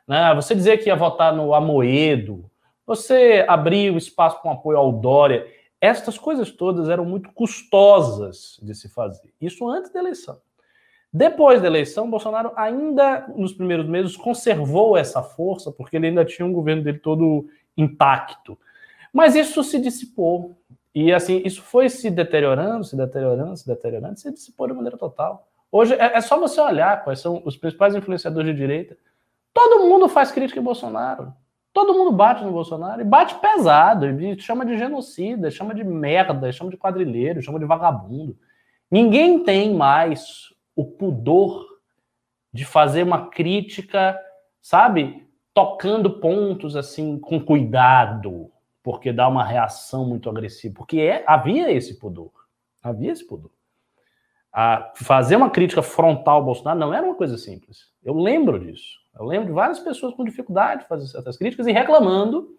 né? você dizer que ia votar no Amoedo, você abrir o espaço com apoio ao Dória, estas coisas todas eram muito custosas de se fazer. Isso antes da eleição. Depois da eleição, Bolsonaro ainda nos primeiros meses conservou essa força, porque ele ainda tinha um governo dele todo intacto. Mas isso se dissipou. E assim, isso foi se deteriorando, se deteriorando, se deteriorando, se dissipou de maneira total. Hoje é, é, só você olhar quais são os principais influenciadores de direita. Todo mundo faz crítica em Bolsonaro. Todo mundo bate no Bolsonaro e bate pesado, e chama de genocida, chama de merda, chama de quadrilheiro, chama de vagabundo. Ninguém tem mais o pudor de fazer uma crítica, sabe, tocando pontos assim com cuidado, porque dá uma reação muito agressiva, porque é, havia esse pudor, havia esse pudor. A fazer uma crítica frontal ao Bolsonaro não era uma coisa simples. Eu lembro disso. Eu lembro de várias pessoas com dificuldade de fazer certas críticas e reclamando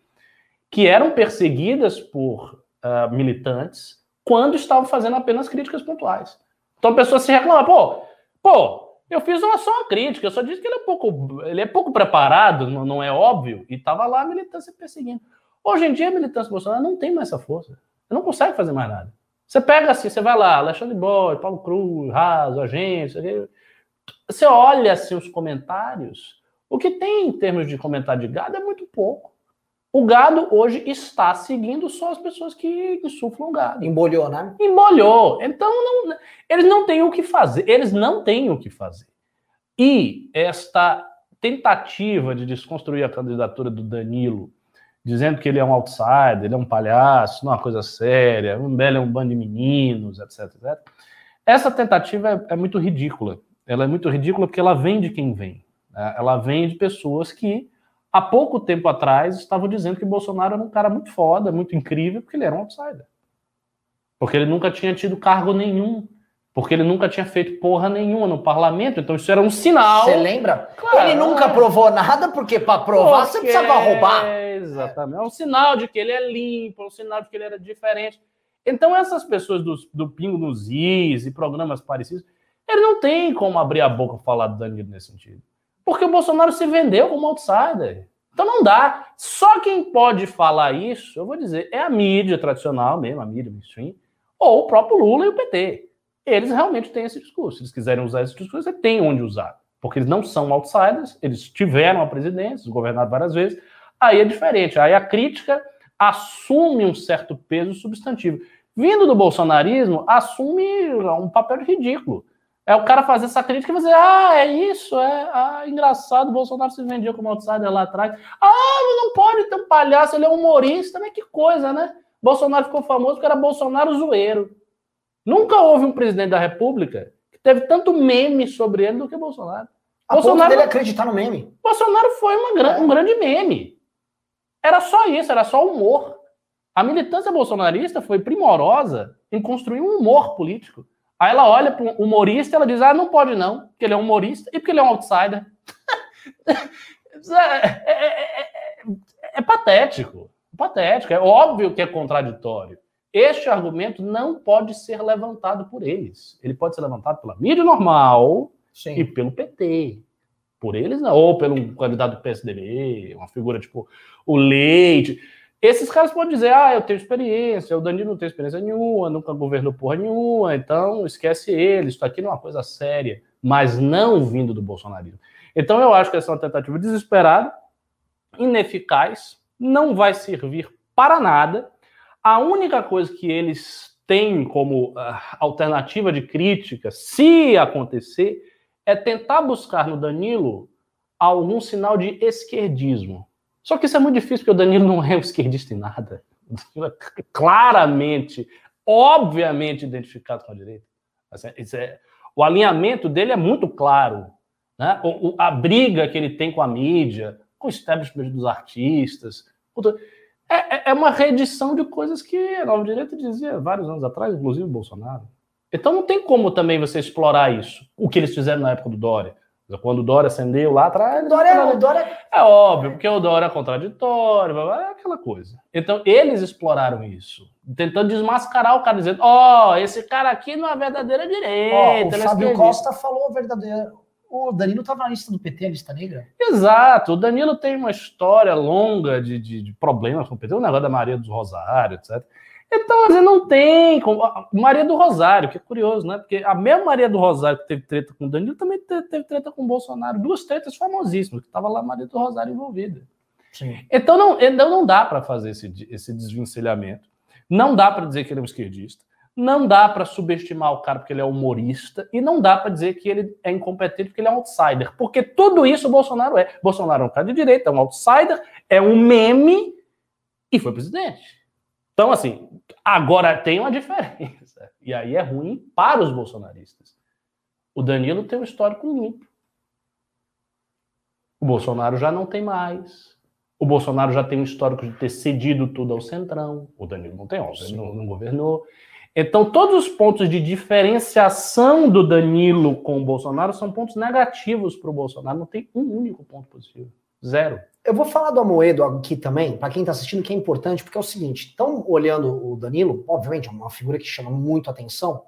que eram perseguidas por uh, militantes quando estavam fazendo apenas críticas pontuais. Então a pessoa se reclama, pô, pô, eu fiz uma só uma crítica, eu só disse que ele é pouco, ele é pouco preparado, não, não é óbvio, e estava lá a militância perseguindo. Hoje em dia, a militância Bolsonaro não tem mais essa força. Não consegue fazer mais nada. Você pega assim, você vai lá, Alexandre Boy, Paulo Cruz, Raso, agência. Você olha assim os comentários. O que tem em termos de comentário de gado é muito pouco. O gado hoje está seguindo só as pessoas que insuflam o gado. Embolhou, né? Embolhou. Então, não, eles não têm o que fazer. Eles não têm o que fazer. E esta tentativa de desconstruir a candidatura do Danilo dizendo que ele é um outsider, ele é um palhaço, não é uma coisa séria, o Mbele é um bando de meninos, etc, etc. Essa tentativa é, é, muito ridícula. Ela é muito ridícula porque ela vem de quem vem. Né? Ela vem de pessoas que, há pouco tempo atrás, estavam dizendo que Bolsonaro era um cara muito foda, muito incrível, porque ele era um outsider. Porque ele nunca tinha tido cargo nenhum Porque ele nunca tinha feito porra nenhuma no parlamento, então isso era um sinal. Você lembra? Claro, ele nunca provou nada, porque para provar porque... você precisava roubar. Exatamente. É um sinal de que ele é limpo, é um sinal de que ele era diferente. Então, essas pessoas do, do Pingo nos Is e programas parecidos, ele não tem como abrir a boca e falar do Danilo nesse sentido. Porque o Bolsonaro se vendeu como outsider. Então não dá. Só quem pode falar isso, eu vou dizer, é a mídia tradicional mesmo, a mídia mainstream, ou o próprio Lula e o PT. Eles realmente têm esse discurso. Se eles quiserem usar esse discurso, eles têm onde usar. Porque eles não são outsiders, eles tiveram a presidência, governaram várias vezes. Aí é diferente. Aí a crítica assume um certo peso substantivo. Vindo do bolsonarismo, assume um papel ridículo. É o cara fazer essa crítica e dizer, ah, é isso, é ah, engraçado, o Bolsonaro se vendia como outsider lá atrás. Ah, não pode ter um palhaço, ele é humorista, mas que coisa, né? Bolsonaro ficou famoso porque era Bolsonaro zoeiro. Nunca houve um presidente da República que teve tanto meme sobre ele do que Bolsonaro. A Bolsonaro dele acreditar no meme. Bolsonaro foi uma, é. um grande meme. Era só isso, era só humor. A militância bolsonarista foi primorosa em construir um humor político. Aí ela olha para um humorista e ela diz: Ah, não pode não, porque ele é um humorista e porque ele é um outsider. É, é, é, é, patético. Patético. É óbvio que é contraditório. Este argumento não pode ser levantado por eles. Ele pode ser levantado pela mídia normal Sim. e pelo PT. Por eles não. Ou pelo candidato do PSDB, uma figura tipo o Leite. Esses caras podem dizer, ah, eu tenho experiência, o Danilo não tem experiência nenhuma, nunca governou porra nenhuma, então esquece ele, isso aqui não é uma coisa séria, mas não vindo do bolsonarismo. Então eu acho que essa é uma tentativa desesperada, ineficaz, não vai servir para nada. A única coisa que eles têm como uh, alternativa de crítica, se acontecer, é tentar buscar no Danilo algum sinal de esquerdismo. Só que isso é muito difícil, porque o Danilo não é um esquerdista em nada. É claramente, obviamente identificado com a direita. Assim, é, o alinhamento dele é muito claro. Né? O, o, a briga que ele tem com a mídia, com o establishment dos artistas. É, é, é uma reedição de coisas que a Nova Direita dizia vários anos atrás, inclusive o Bolsonaro. Então não tem como também você explorar isso, o que eles fizeram na época do Dória. Quando o Dória acendeu lá atrás. Dória, o Dória... É óbvio, porque o Dória é contraditório, é aquela coisa. Então, eles exploraram isso, tentando desmascarar o cara, dizendo: Ó, oh, esse cara aqui não é verdadeira direita. Oh, o é Fábio Costa falou verdadeiro. O Danilo estava na lista do PT, a lista negra. Exato. O Danilo tem uma história longa de, de, de problemas com o PT, o negócio da Maria dos Rosário, etc. Então, assim, não tem. Como... Maria do Rosário, que é curioso, né? Porque a mesma Maria do Rosário que teve treta com o Danilo também teve treta com o Bolsonaro. Duas tretas famosíssimas, que estava lá Maria do Rosário envolvida. Sim. Então, não, então não dá para fazer esse, esse desvencilhamento. Não dá para dizer que ele é um esquerdista. Não dá para subestimar o cara porque ele é humorista. E não dá para dizer que ele é incompetente porque ele é um outsider. Porque tudo isso o Bolsonaro é. Bolsonaro é um cara de direita, é um outsider, é um meme e foi presidente. Então, assim, agora tem uma diferença. E aí é ruim para os bolsonaristas. O Danilo tem um histórico limpo. O Bolsonaro já não tem mais. O Bolsonaro já tem um histórico de ter cedido tudo ao Centrão. O Danilo não tem, óbvio, não, não governou. Então, todos os pontos de diferenciação do Danilo com o Bolsonaro são pontos negativos para o Bolsonaro. Não tem um único ponto positivo. Zero. Eu vou falar do Amoedo aqui também, para quem está assistindo, que é importante, porque é o seguinte: estão olhando o Danilo, obviamente, é uma figura que chama muito atenção,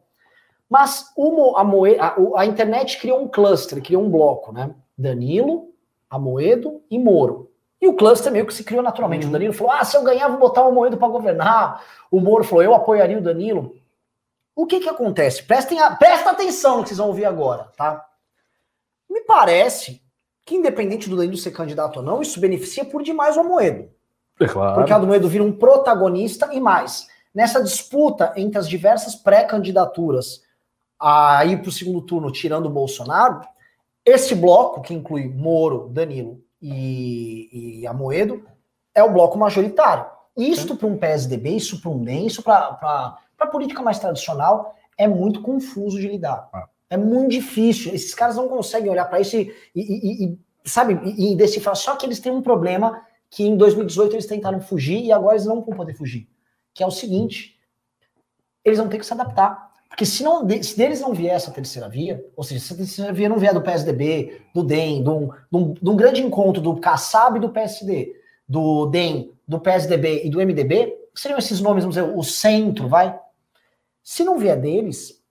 mas Amoedo, a, a internet criou um cluster, criou um bloco, né? Danilo, Amoedo e Moro. E o cluster meio que se criou naturalmente. Uhum. O Danilo falou: ah, se eu ganhar, vou botar o Amoedo para governar. O Moro falou: eu apoiaria o Danilo. O que que acontece? Prestem a, presta atenção no que vocês vão ouvir agora, tá? Me parece que independente do Danilo ser candidato ou não, isso beneficia por demais o Amoedo. É claro. Porque o Amoedo vira um protagonista e mais. Nessa disputa entre as diversas pré-candidaturas a ir para o segundo turno tirando o Bolsonaro, esse bloco, que inclui Moro, Danilo e, e Amoedo, é o bloco majoritário. Isto para um PSDB, isso para um DEM, isso para a política mais tradicional, é muito confuso de lidar. Ah. É muito difícil. Esses caras não conseguem olhar para isso e, e, e, sabe, e, decifrar. Só que eles têm um problema que em 2018 eles tentaram fugir e agora eles não vão poder fugir. Que é o seguinte: eles vão ter que se adaptar. Porque se, não, se deles não vier essa terceira via, ou seja, se a terceira via não vier do PSDB, do DEM, de um, de um, de um grande encontro do Kassab e do PSD, do DEM, do PSDB e do MDB, seriam esses nomes, vamos dizer, o centro, vai? Se não vier deles,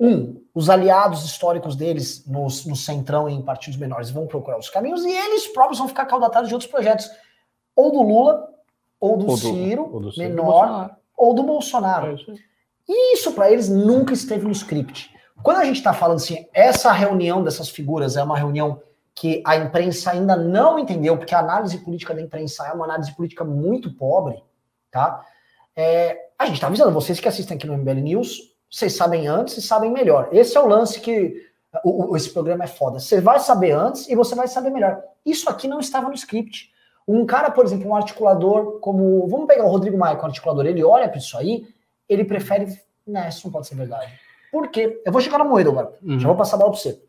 um, os aliados históricos deles no, no centrão e em partidos menores vão procurar os caminhos e eles próprios vão ficar caudatados de outros projetos, ou do Lula, ou do, ou do Ciro, ou do Ciro menor, ou do Bolsonaro. É e isso para eles nunca esteve no script. Quando a gente está falando assim, essa reunião dessas figuras é uma reunião que a imprensa ainda não entendeu, porque a análise política da imprensa é uma análise política muito pobre, tá? É, a gente está avisando vocês que assistem aqui no MBL News, vocês sabem antes e sabem melhor. Esse é o lance que o, o, esse programa é foda. Você vai saber antes e você vai saber melhor. Isso aqui não estava no script. Um cara, por exemplo, um articulador como. Vamos pegar o Rodrigo Maia, um articulador, ele olha para isso aí ele prefere. Não, isso não pode ser verdade. Por quê? Eu vou chegar no Moedo agora. Uhum. Já vou passar a bola para você.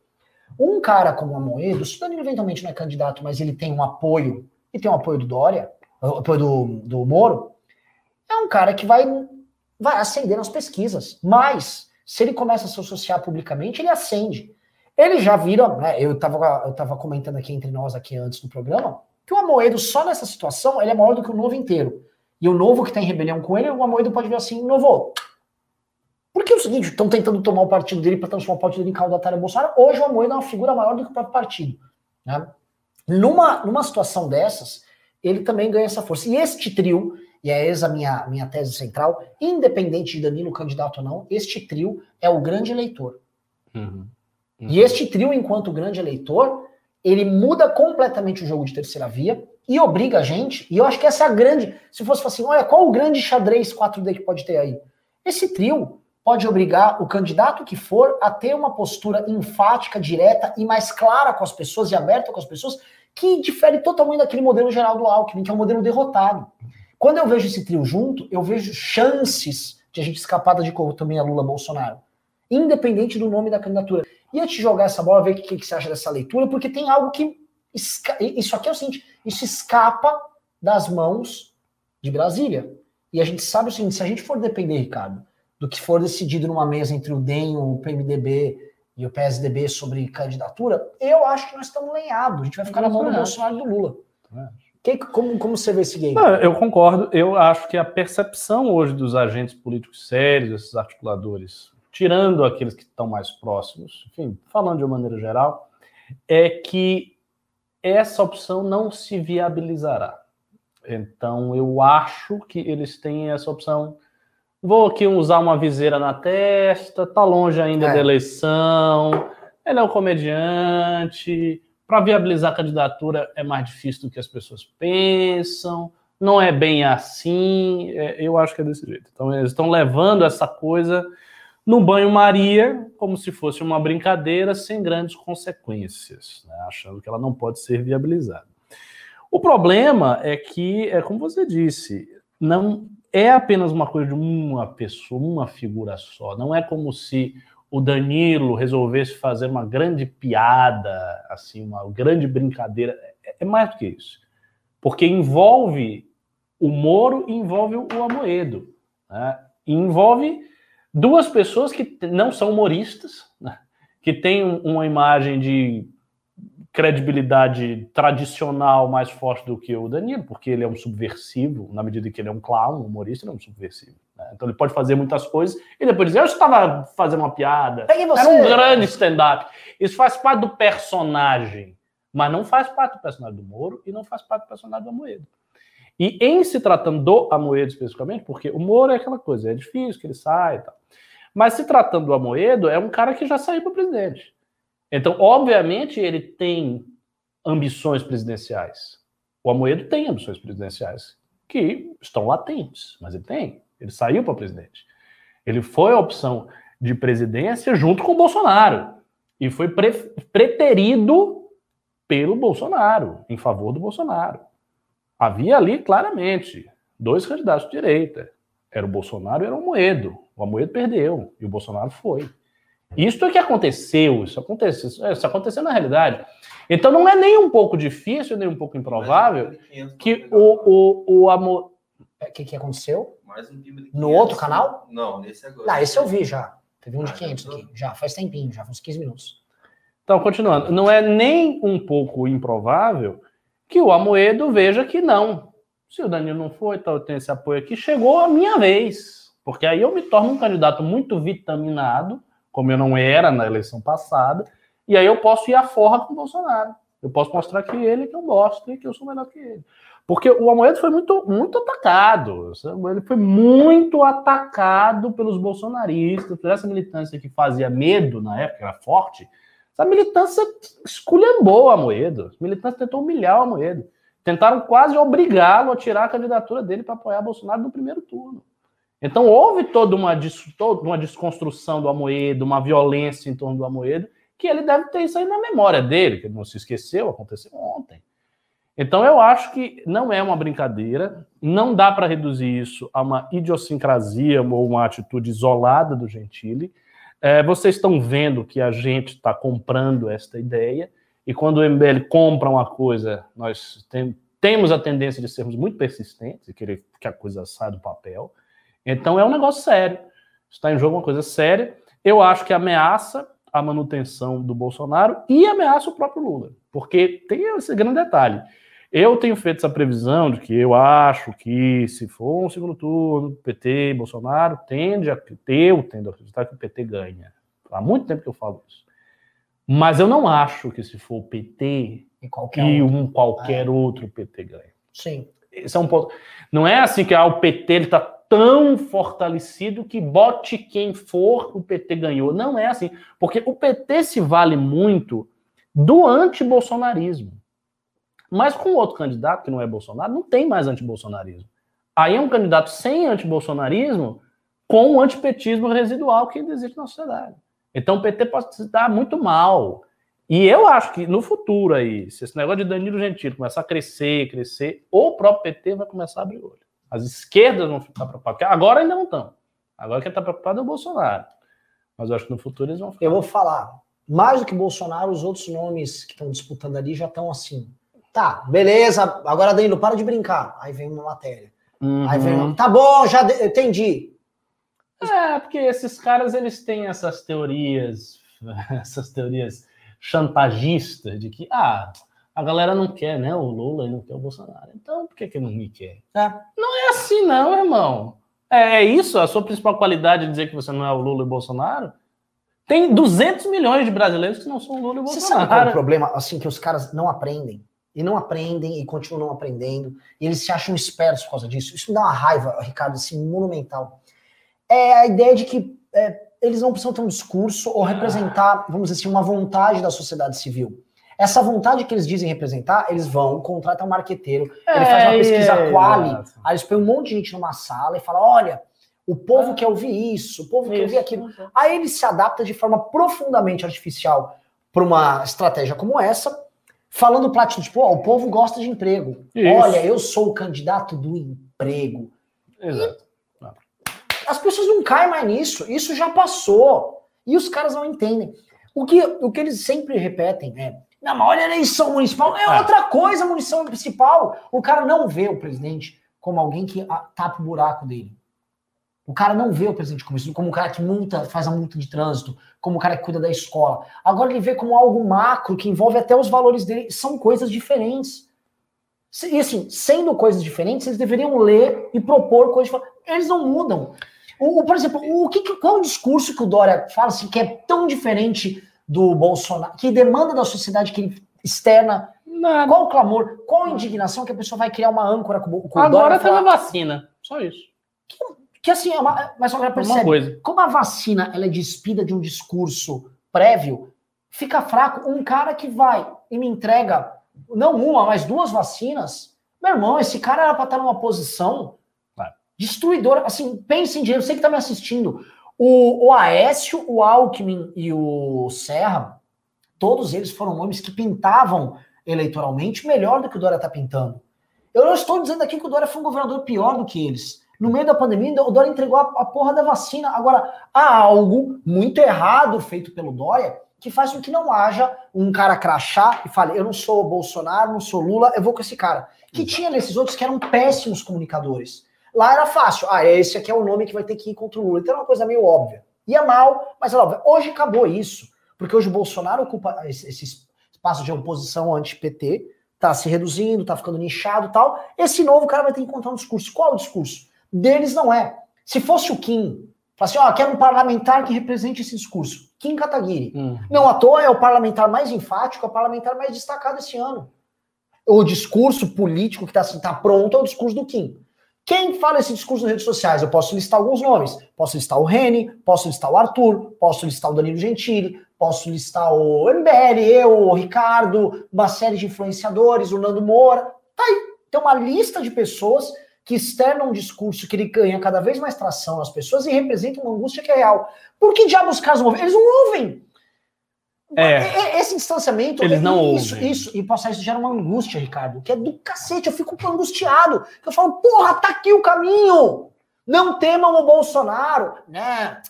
Um cara como o Moedo, se o Danilo eventualmente não é candidato, mas ele tem um apoio, e tem um apoio do Dória, apoio do, do Moro, é um cara que vai, vai ascender nas pesquisas. Mas, se ele começa a se associar publicamente, ele acende. Ele já vira, né, eu estava eu tava comentando aqui entre nós aqui antes do programa, que o Amoedo só nessa situação ele é maior do que o Novo inteiro e o novo que está em rebelião com ele, o Amoedo pode ver assim, novo. Porque é o seguinte, estão tentando tomar o partido dele para transformar o partido dele em caudatário Bolsonaro. Hoje o Amoedo é uma figura maior do que o próprio partido. Né? Numa, numa situação dessas, ele também ganha essa força. E este trio, e é essa a minha, minha tese central, independente de Danilo candidato ou não, este trio é o grande eleitor. Uhum. Uhum. E este trio, enquanto grande eleitor, ele muda completamente o jogo de terceira via e obriga a gente, e eu acho que essa é a grande. Se fosse assim, olha, qual o grande xadrez 4D que pode ter aí? Esse trio pode obrigar o candidato que for a ter uma postura enfática, direta e mais clara com as pessoas e aberta com as pessoas, que difere totalmente daquele modelo geral do Alckmin, que é um modelo derrotado. Quando eu vejo esse trio junto, eu vejo chances de a gente escapar da dicotomia Lula-Bolsonaro, independente do nome da candidatura. Ia te jogar essa bola, ver o que, que você acha dessa leitura, porque tem algo que. Isso aqui é o seguinte: isso escapa das mãos de Brasília. E a gente sabe o seguinte: se a gente for depender, Ricardo, do que for decidido numa mesa entre o DEM, o PMDB e o PSDB sobre candidatura, eu acho que nós estamos lenhados. A gente vai ficar na mão do Bolsonaro e do Lula. Que, como, como você vê esse game? Não, eu concordo. Eu acho que a percepção hoje dos agentes políticos sérios, esses articuladores, tirando aqueles que estão mais próximos, enfim, falando de uma maneira geral, é que essa opção não se viabilizará. Então, eu acho que eles têm essa opção. Vou aqui usar uma viseira na testa, tá longe ainda é. da eleição, ele é um comediante. Para viabilizar a candidatura é mais difícil do que as pessoas pensam, não é bem assim. É, eu acho que é desse jeito. Então, eles estão levando essa coisa no banho-maria, como se fosse uma brincadeira sem grandes consequências, né? achando que ela não pode ser viabilizada. O problema é que, é como você disse, não é apenas uma coisa de uma pessoa, uma figura só. Não é como se o Danilo resolvesse fazer uma grande piada, assim, uma grande brincadeira. É, é mais do que isso. Porque envolve o Moro e envolve o Amoedo. Né? envolve duas pessoas que não são humoristas, né? que têm uma imagem de credibilidade tradicional mais forte do que o Danilo, porque ele é um subversivo, na medida que ele é um clown, um humorista, ele é um subversivo. Né? Então ele pode fazer muitas coisas e depois dizer, eu estava fazendo uma piada, era um grande stand-up. Isso faz parte do personagem, mas não faz parte do personagem do Moro e não faz parte do personagem do Amoedo. E em se tratando do Amoedo especificamente, porque o Moro é aquela coisa, é difícil que ele sai e tal. Mas se tratando do Amoedo, é um cara que já saiu para presidente. Então, obviamente, ele tem ambições presidenciais. O Amoedo tem ambições presidenciais que estão latentes, mas ele tem. Ele saiu para presidente. Ele foi a opção de presidência junto com o Bolsonaro e foi pre preterido pelo Bolsonaro, em favor do Bolsonaro. Havia ali claramente dois candidatos de direita. Era o Bolsonaro e era o Moedo. O Amoedo perdeu e o Bolsonaro foi. Isso é que aconteceu, isso aconteceu, isso aconteceu na realidade. Então não é nem um pouco difícil, nem um pouco improvável que o, o, o Amor. O que, que aconteceu? Mais um time de No outro canal? Não, nesse agora. Não, esse eu vi já. Teve um de 500 aqui. Já faz tempinho, já faz uns 15 minutos. Então, continuando. Não é nem um pouco improvável que o Amoedo veja que não. Se o Danilo não foi, então eu tenho esse apoio aqui, chegou a minha vez. Porque aí eu me torno um candidato muito vitaminado, como eu não era na eleição passada, e aí eu posso ir à forra com o Bolsonaro. Eu posso mostrar que ele que eu gosto e que eu sou melhor que ele. Porque o Amoedo foi muito, muito atacado. Ele foi muito atacado pelos bolsonaristas, por essa militância que fazia medo na época, era forte. Essa militância esculhambou o Amoedo. A militância tentou humilhar o Amoedo. Tentaram quase obrigá-lo a tirar a candidatura dele para apoiar Bolsonaro no primeiro turno. Então houve toda uma, toda uma desconstrução do Amoedo, uma violência em torno do Amoedo, que ele deve ter isso aí na memória dele, que ele não se esqueceu, aconteceu ontem. Então eu acho que não é uma brincadeira, não dá para reduzir isso a uma idiosincrasia ou uma atitude isolada do Gentili. É, vocês estão vendo que a gente está comprando esta ideia, e quando o MBL compra uma coisa, nós tem, temos a tendência de sermos muito persistentes e querer que a coisa saia do papel. Então é um negócio sério. Está em jogo uma coisa séria. Eu acho que ameaça a manutenção do Bolsonaro e ameaça o próprio Lula. Porque tem esse grande detalhe. Eu tenho feito essa previsão de que eu acho que, se for um segundo turno, PT e Bolsonaro tende a eu tendo a acreditar que o PT ganha. Há muito tempo que eu falo isso. Mas eu não acho que se for o PT e, qualquer e um qualquer é. outro PT ganha. Sim. Esse é um ponto. Não é assim que ah, o PT está tão fortalecido que bote quem for, o PT ganhou. Não é assim. Porque o PT se vale muito do anti-bolsonarismo. Mas com outro candidato, que não é Bolsonaro, não tem mais anti-bolsonarismo. Aí é um candidato sem anti-bolsonarismo com o antipetismo residual que ainda existe na sociedade. Então o PT pode se dar muito mal. E eu acho que no futuro aí, se esse negócio de Danilo Gentili começar a crescer, crescer, o próprio PT vai começar a abrir olho. As esquerdas vão ficar preocupadas. Agora ainda não estão. Agora quem está preocupado é o Bolsonaro. Mas eu acho que no futuro eles vão ficar. Eu vou falar. Mais do que Bolsonaro, os outros nomes que estão disputando ali já estão assim. Tá, beleza. Agora, Danilo, para de brincar. Aí vem uma matéria. Uhum. Aí vem uma... Tá bom, já de... entendi. É, porque esses caras, eles têm essas teorias, essas teorias chantagistas de que, ah, a galera não quer, né? O Lula e não quer o Bolsonaro. Então, por que, que não me quer? É. Não é assim, não, irmão. É, é isso? A sua principal qualidade de dizer que você não é o Lula e o Bolsonaro? Tem 200 milhões de brasileiros que não são o Lula e o Bolsonaro. Você sabe qual é o problema? Assim, que os caras não aprendem. E não aprendem e continuam não aprendendo. E eles se acham espertos por causa disso. Isso me dá uma raiva, Ricardo, assim, monumental. É a ideia de que é, eles não precisam ter um discurso ou representar, vamos dizer assim, uma vontade da sociedade civil. Essa vontade que eles dizem representar, eles vão, contratam um marqueteiro, é, ele faz uma pesquisa é, quali, é. aí eles põem um monte de gente numa sala e fala: olha, o povo é. quer ouvir isso, o povo quer ouvir aquilo. Aí ele se adapta de forma profundamente artificial para uma estratégia como essa, falando platino, tipo, oh, o povo gosta de emprego. Isso. Olha, eu sou o candidato do emprego. Exato. as pessoas não caem mais nisso, isso já passou. E os caras não entendem. O que, o que eles sempre repetem é não, mas olha a eleição municipal, é, é outra coisa a munição municipal. O cara não vê o presidente como alguém que tapa o buraco dele. O cara não vê o presidente como isso, como um cara que multa, faz a multa de trânsito, como um cara que cuida da escola. Agora ele vê como algo macro, que envolve até os valores dele. São coisas diferentes. E assim, sendo coisas diferentes, eles deveriam ler e propor coisas diferentes. Eles não mudam. O, por exemplo, o que, qual o discurso que o Dória fala assim, que é tão diferente do Bolsonaro, que demanda da sociedade que ele externa. Nada. Qual o clamor, qual a indignação que a pessoa vai criar uma âncora com, com Agora o Agora vacina, só isso. Que, que assim, é uma, mas só percebe, coisa. como a vacina ela é despida de um discurso prévio, fica fraco um cara que vai e me entrega não uma, mas duas vacinas. Meu irmão, esse cara era para estar numa posição destruidora. Assim, pense em dinheiro, você que está me assistindo. O, o Aécio, o Alckmin e o Serra, todos eles foram nomes que pintavam eleitoralmente melhor do que o Dória está pintando. Eu não estou dizendo aqui que o Dória foi um governador pior do que eles. No meio da pandemia, o Dória entregou a, a porra da vacina. Agora, há algo muito errado feito pelo Dória que faz com que não haja um cara crachá e fale: eu não sou Bolsonaro, não sou Lula, eu vou com esse cara. Que tinha nesses outros que eram péssimos comunicadores. Lá era fácil. Ah, esse aqui é o nome que vai ter que ir contra o Lula. Então era uma coisa meio óbvia. ia mal, mas hoje acabou isso, porque hoje o Bolsonaro ocupa esse, espaço de oposição anti-PT, tá se reduzindo, tá ficando nichado e tal. Esse novo cara vai ter que encontrar um discurso. Qual é o discurso? Deles não é. Se fosse o Kim, fala assim, ó, quero um parlamentar que represente esse discurso. Kim Kataguiri. Uhum. Não à toa é o parlamentar mais enfático, é o parlamentar mais destacado esse ano. O discurso político que está assim, tá pronto é o discurso do Kim. Quem fala esse discurso nas redes sociais? Eu posso listar alguns nomes. Posso listar o Reni, posso listar o Arthur, posso listar o Danilo Gentili, posso listar o MBL, eu, o Ricardo, uma série de influenciadores, o Nando Moura. Tá aí. Tem uma lista de pessoas que externam um discurso que ele ganha cada vez mais tração nas pessoas e representa uma angústia que é real. Por que diabos os caras não ouvem? Eles não ouvem. É, esse distanciamento. Eles não isso, ouvem. Isso, e posso isso gera uma angústia, Ricardo, que é do cacete. Eu fico angustiado. Eu falo, porra, tá aqui o caminho. Não temam o Bolsonaro. Né?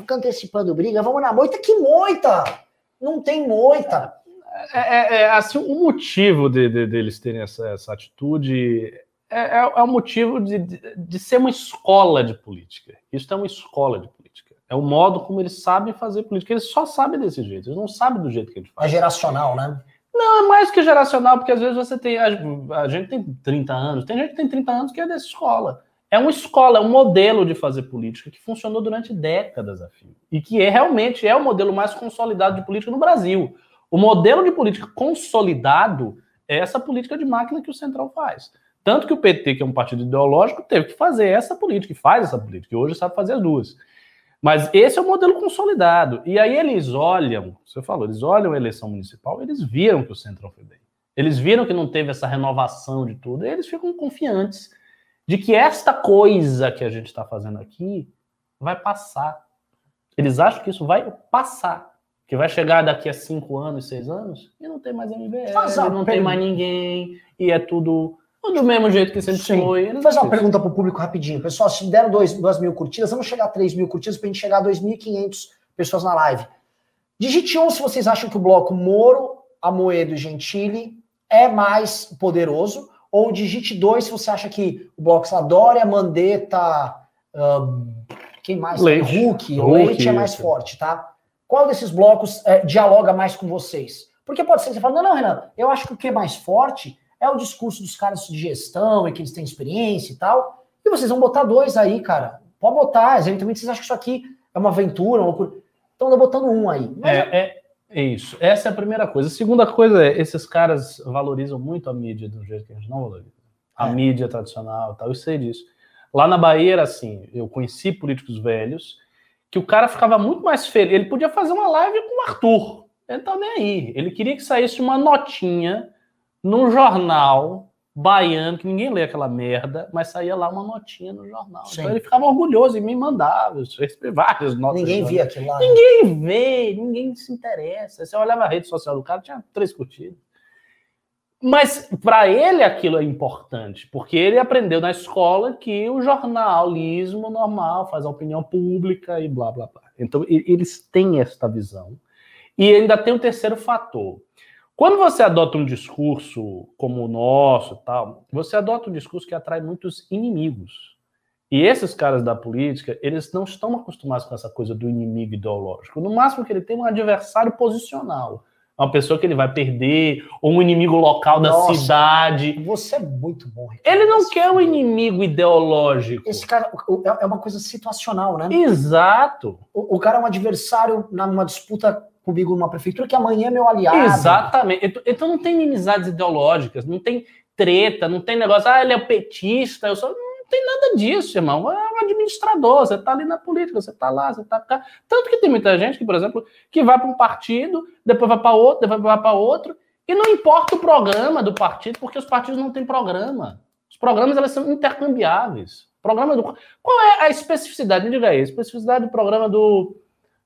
Fica antecipando briga, vamos na moita. Que moita? Não tem moita. É, é, é assim, o motivo de, de, deles terem essa, essa atitude é, é, é o motivo de, de, de ser uma escola de política. Isso é uma escola de política. É o modo como eles sabem fazer política. Eles só sabem desse jeito, eles não sabem do jeito que a gente faz. É geracional, né? Não, é mais que geracional, porque às vezes você tem. A, a, gente tem 30 anos, tem gente que tem 30 anos que é dessa escola. É uma escola, é um modelo de fazer política que funcionou durante décadas a fio. E que é, realmente é o modelo mais consolidado de política no Brasil. O modelo de política consolidado é essa política de máquina que o Central faz. Tanto que o PT, que é um partido ideológico, teve que fazer essa política, e faz essa política, e hoje sabe fazer as duas. Mas esse é o modelo consolidado. E aí eles olham, você falou, eles olham a eleição municipal, eles viram que o Centrão foi bem. Eles viram que não teve essa renovação de tudo, e eles ficam confiantes de que esta coisa que a gente está fazendo aqui vai passar. Eles acham que isso vai passar. Que vai chegar daqui a cinco anos, seis anos, e não tem mais MBL, não tem mais ninguém, e é tudo do mesmo jeito que sempre Sim. foi. Vou fazer uma pergunta para o público rapidinho. Pessoal, se deram 2 mil curtidas, vamos chegar a 3 mil curtidas para a gente chegar a 2.500 pessoas na live. Digite um se vocês acham que o bloco Moro, Amoedo e Gentili é mais poderoso. Ou digite dois se você acha que o bloco Dória, Mandetta, uh, quem mais? Leite. Hulk, o Leite é mais forte, tá? Qual desses blocos é, dialoga mais com vocês? Porque pode ser que você fale, não, não, Renan, eu acho que o que é mais forte é o discurso dos caras de gestão e que eles têm experiência e tal. E vocês vão botar dois aí, cara. Pode botar, eventualmente vocês acham que isso aqui é uma aventura, uma loucura. Então, eu botando um aí. É, é, é, isso. Essa é a primeira coisa. A segunda coisa é, esses caras valorizam muito a mídia do jeito que a gente não valoriza. A é. mídia tradicional e tal, eu sei disso. Lá na Bahia era assim, eu conheci políticos velhos, que o cara ficava muito mais feliz. Ele podia fazer uma live com o Arthur. Ele tá nem aí. Ele queria que saísse uma notinha num jornal baiano, que ninguém lê aquela merda, mas saía lá uma notinha no jornal. Sim. Então ele ficava orgulhoso e me mandava. Eu recebi várias notas. Ninguém via aquilo lá. Né? Ninguém vê, ninguém se interessa. Você olhava a rede social do cara, tinha três curtidas. Mas para ele aquilo é importante, porque ele aprendeu na escola que o jornalismo normal faz a opinião pública e blá blá blá. Então eles têm esta visão. E ainda tem um terceiro fator. Quando você adota um discurso como o nosso, tal, você adota um discurso que atrai muitos inimigos. E esses caras da política, eles não estão acostumados com essa coisa do inimigo ideológico. No máximo que ele tem um adversário posicional. Uma pessoa que ele vai perder, ou um inimigo local Nossa, da cidade. Você é muito bom, Ricardo. Ele não quer um inimigo ideológico. Esse cara é, é uma coisa situacional, né? Exato. O, o cara é um adversário numa disputa comigo numa prefeitura que amanhã é meu aliado. Exatamente. Então não tem inimizades ideológicas, não tem treta, não tem negócio, ah, ele é petista, eu sou. Não tem nada disso, irmão. É um administrador, você está ali na política, você está lá, você está cá. Tanto que tem muita gente que, por exemplo, que vai para um partido, depois vai para outro, depois vai para outro, e não importa o programa do partido, porque os partidos não têm programa. Os programas elas são intercambiáveis. Programa do. Qual é a especificidade? Me diga aí, a especificidade do programa do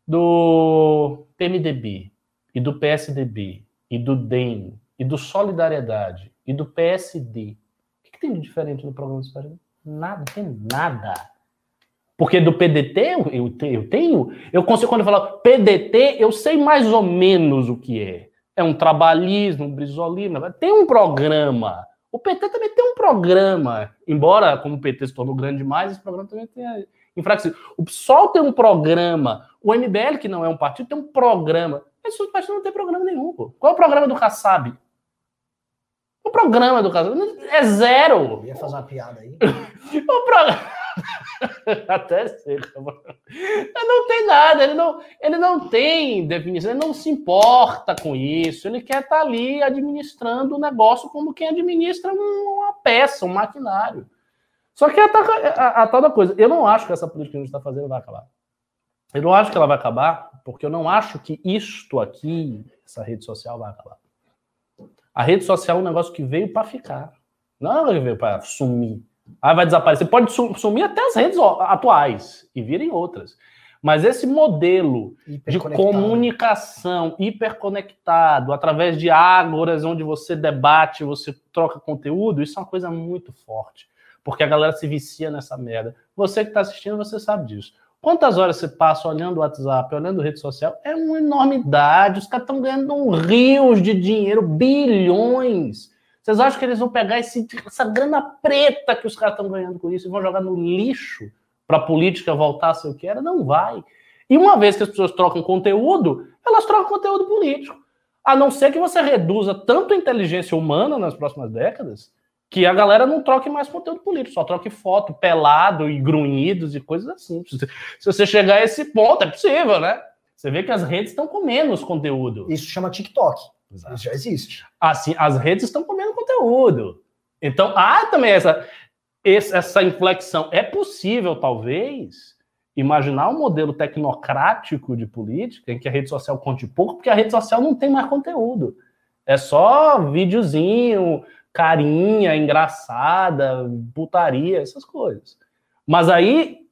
do PMDB e do PSDB e do DEM e do Solidariedade e do PSD, o que, que tem de diferente no programa dos partidos? Nada, tem nada. Porque do PDT eu, eu tenho, eu consigo, quando eu falo PDT, eu sei mais ou menos o que é. É um trabalhismo, um brisolismo, tem um programa. O PT também tem um programa, embora como o PT se tornou grande demais, esse programa também tem enfraquecido. O PSOL tem um programa, o MBL, que não é um partido, tem um programa. Esse outro partido não tem programa nenhum, pô. Qual é o programa do Kassab? O programa do Kassab é zero. Eu ia fazer uma piada aí. o programa... Até sei. Não tem nada, ele não, ele não tem definição, ele não se importa com isso, ele quer estar tá ali administrando o negócio como quem administra uma peça, um maquinário. Só que a, a, a tal da coisa, eu não acho que essa política que a gente está fazendo vai acabar. Eu não acho que ela vai acabar, porque eu não acho que isto aqui, essa rede social, vai acabar. A rede social é um negócio que veio para ficar. Não é que veio para sumir. Ah, vai desaparecer. Pode sumir até as redes atuais e virem outras. Mas esse modelo de comunicação hiperconectado, através de ágoras onde você debate, você troca conteúdo, isso é uma coisa muito forte. Porque a galera se vicia nessa merda. Você que está assistindo, você sabe disso. Quantas horas você passa olhando o WhatsApp, olhando rede social? É uma enormidade. Os caras estão ganhando rios de dinheiro, bilhões. Vocês acham que eles vão pegar esse, essa grana preta que os caras estão ganhando com isso e vão jogar no lixo para a política voltar a ser o que era? Não vai. E uma vez que as pessoas trocam conteúdo, elas trocam conteúdo político. A não ser que você reduza tanto a inteligência humana nas próximas décadas, que a galera não troque mais conteúdo político, só troque foto pelado e grunhidos e coisas assim. Se você chegar a esse ponto, é possível, né? Você vê que as redes estão com menos conteúdo. Isso chama TikTok. Exato. Isso já existe. Assim, as redes estão comendo conteúdo. Então, há também essa, essa inflexão. É possível, talvez, imaginar um modelo tecnocrático de política em que a rede social conte pouco, porque a rede social não tem mais conteúdo. É só videozinho, carinha, engraçada, putaria, essas coisas. Mas aí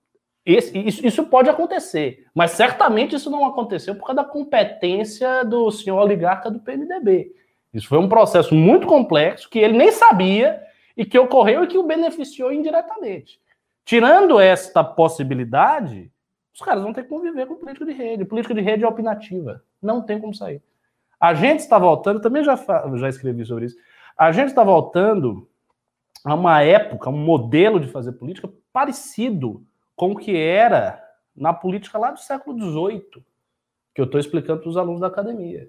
esse, isso, isso, pode acontecer, mas certamente isso não aconteceu por causa da competência do senhor oligarca do PMDB. Isso foi um processo muito complexo que ele nem sabia e que ocorreu e que o beneficiou indiretamente. Tirando esta possibilidade, os caras vão ter que conviver com política de rede. Política de rede é opinativa. Não tem como sair. A gente está voltando, também já, já escrevi sobre isso, a gente está voltando a uma época, um modelo de fazer política parecido com o que era na política lá do século XVIII, que eu estou explicando para os alunos da academia.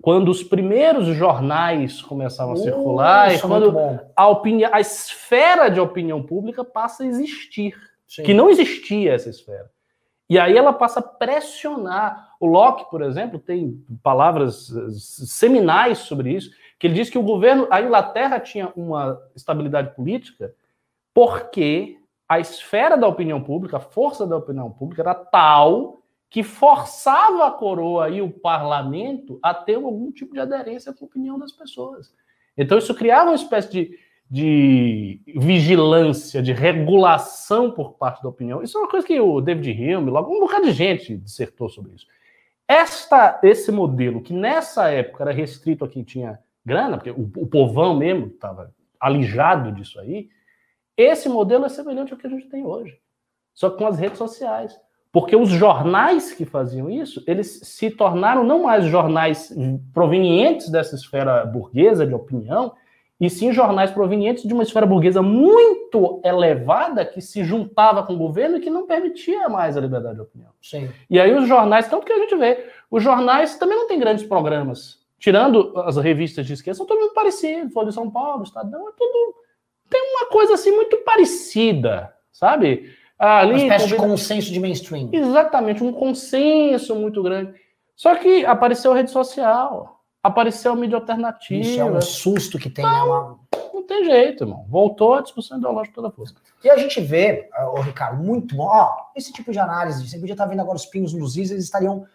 Quando os primeiros jornais começavam a uh, circular e quando a, opinião, a esfera de opinião pública passa a existir, Sim. que não existia essa esfera. E aí ela passa a pressionar. O Locke, por exemplo, tem palavras eh, seminais sobre isso, que ele diz que o governo, a Inglaterra tinha uma estabilidade política porque a esfera da opinião pública, a força da opinião pública era tal que forçava a coroa e o parlamento a ter algum tipo de aderência com a opinião das pessoas. Então isso criava uma espécie de, de vigilância, de regulação por parte da opinião. Isso é uma coisa que o David Hume, logo um bocado de gente dissertou sobre isso. Esta, esse modelo, que nessa época era restrito a quem tinha grana, porque o, o povão mesmo estava alijado disso aí, esse modelo é semelhante ao que a gente tem hoje, só que com as redes sociais. Porque os jornais que faziam isso, eles se tornaram não mais jornais provenientes dessa esfera burguesa de opinião, e sim jornais provenientes de uma esfera burguesa muito elevada que se juntava com o governo e que não permitia mais a liberdade de opinião. Sim. E aí os jornais, tanto que a gente vê, os jornais também não têm grandes programas. Tirando as revistas de esquerda, são todos muito parecidos. Folha de São Paulo, Estadão, é tudo tem uma coisa assim muito parecida, sabe? Ali, uma espécie de consenso de mainstream. Exatamente, um consenso muito grande. Só que apareceu a rede social, apareceu a mídia alternativa. Isso é um susto que tem, né? não, Uma... Não tem jeito, irmão. Voltou a discussão ideológica toda força. E a gente vê, o Ricardo, muito bom. Ó, esse tipo de análise, você podia estar vendo agora os pingos nos is, eles estariam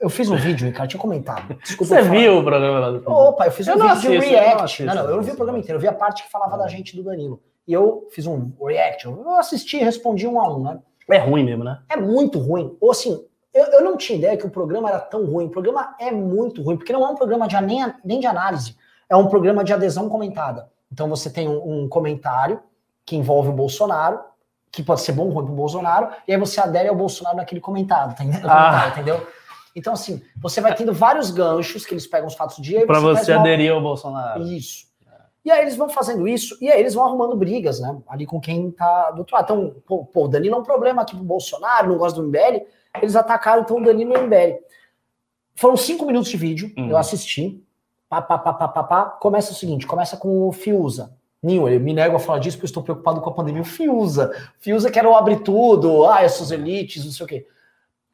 eu fiz um vídeo, Ricardo, tinha comentado. Desculpa Você viu o programa lá do Opa, eu fiz um eu vídeo assisto, react. Não, não, não, eu não vi o programa inteiro, eu vi a parte que falava da gente do Danilo. E eu fiz um react. Eu assisti e respondi um a um, né? É ruim mesmo, né? É muito ruim. Ou assim, eu, eu não tinha ideia que o programa era tão ruim. O programa é muito ruim, porque não é um programa de, nem, nem de análise, é um programa de adesão comentada. Então você tem um, um comentário que envolve o Bolsonaro, que pode ser bom ou ruim pro Bolsonaro, e aí você adere ao Bolsonaro naquele comentário, tá entendeu? Ah. entendeu? Então, assim, você vai tendo vários ganchos que eles pegam os fatos do dia. Para você, você aderir ao Bolsonaro. Isso. E aí eles vão fazendo isso, e aí eles vão arrumando brigas, né? Ali com quem tá do outro lado. Então, pô, pô o Danilo é um problema aqui pro Bolsonaro, não gosta do MBL. Eles atacaram então o Danilo e o MBL. Foram cinco minutos de vídeo, uhum. eu assisti. Pá, pá, pá, pá, pá, pá. Começa o seguinte: começa com o Fiuza. Ninho, eu me nego a falar disso porque eu estou preocupado com a pandemia. O Fiuza. Fiuza que era o abre tudo, ah, essas elites, não sei o quê.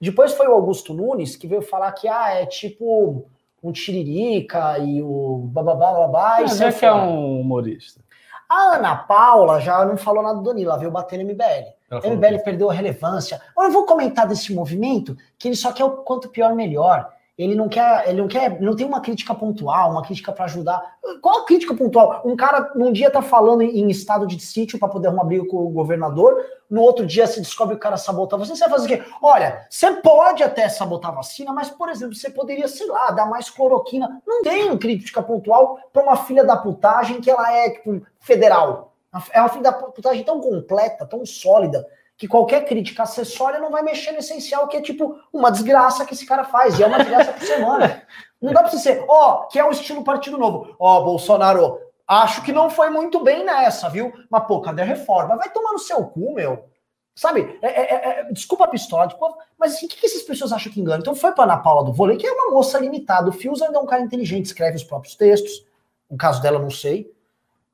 Depois foi o Augusto Nunes que veio falar que ah, é tipo um Tiririca e o bababá, babá. Mas é que é um humorista. A Ana Paula já não falou nada do Danilo, ela veio bater no MBL. O MBL perdeu a relevância. Eu vou comentar desse movimento que ele só quer o quanto pior melhor. Ele não quer, ele não quer, não tem uma crítica pontual, uma crítica para ajudar. Qual a crítica pontual? Um cara num dia tá falando em, estado de sítio para poder arrumar briga com o governador, no outro dia se descobre que o cara sabotar você, você vai fazer o quê? Olha, você pode até sabotar a vacina, mas, por exemplo, você poderia, sei lá, dar mais cloroquina. Não tem crítica pontual para uma filha da putagem que ela é, tipo, federal. É uma filha da putagem tão completa, tão sólida, que qualquer crítica acessória não vai mexer no essencial, que é tipo uma desgraça que esse cara faz, e é uma desgraça por semana. Não dá pra você ser, ó, oh, que é o estilo Partido Novo. Ó, oh, Bolsonaro, acho que não foi muito bem nessa, viu? Mas, pô, cadê a reforma? Vai tomar no seu cu, meu. Sabe? É, é, é, é desculpa a pistola, tipo, mas assim, o que, que essas pessoas acham que engana? Então foi pra Ana Paula do vôlei, que é uma moça limitada. O Fios ainda é um cara inteligente, escreve os próprios textos. O caso dela, não sei.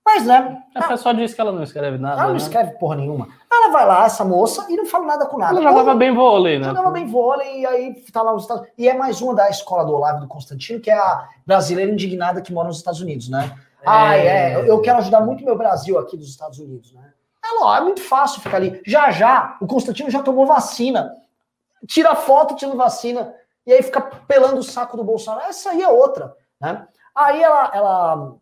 Mas, né? A pessoa disse que ela não escreve nada. Ela não né? escreve porra nenhuma. Ela vai lá, essa moça, e não fala nada com nada. Ela jogava bem vôlei, né? Jogava bem vôlei, e aí tá lá nos Estados E é mais uma da escola do Olavo do Constantino, que é a brasileira indignada que mora nos Estados Unidos, né? É... Ai, é, eu quero ajudar muito meu Brasil aqui dos Estados Unidos, né? É, lá, é muito fácil ficar ali. Já já, o Constantino já tomou vacina. Tira foto tirando vacina, e aí fica pelando o saco do Bolsonaro. Essa aí é outra, né? Aí ela, ela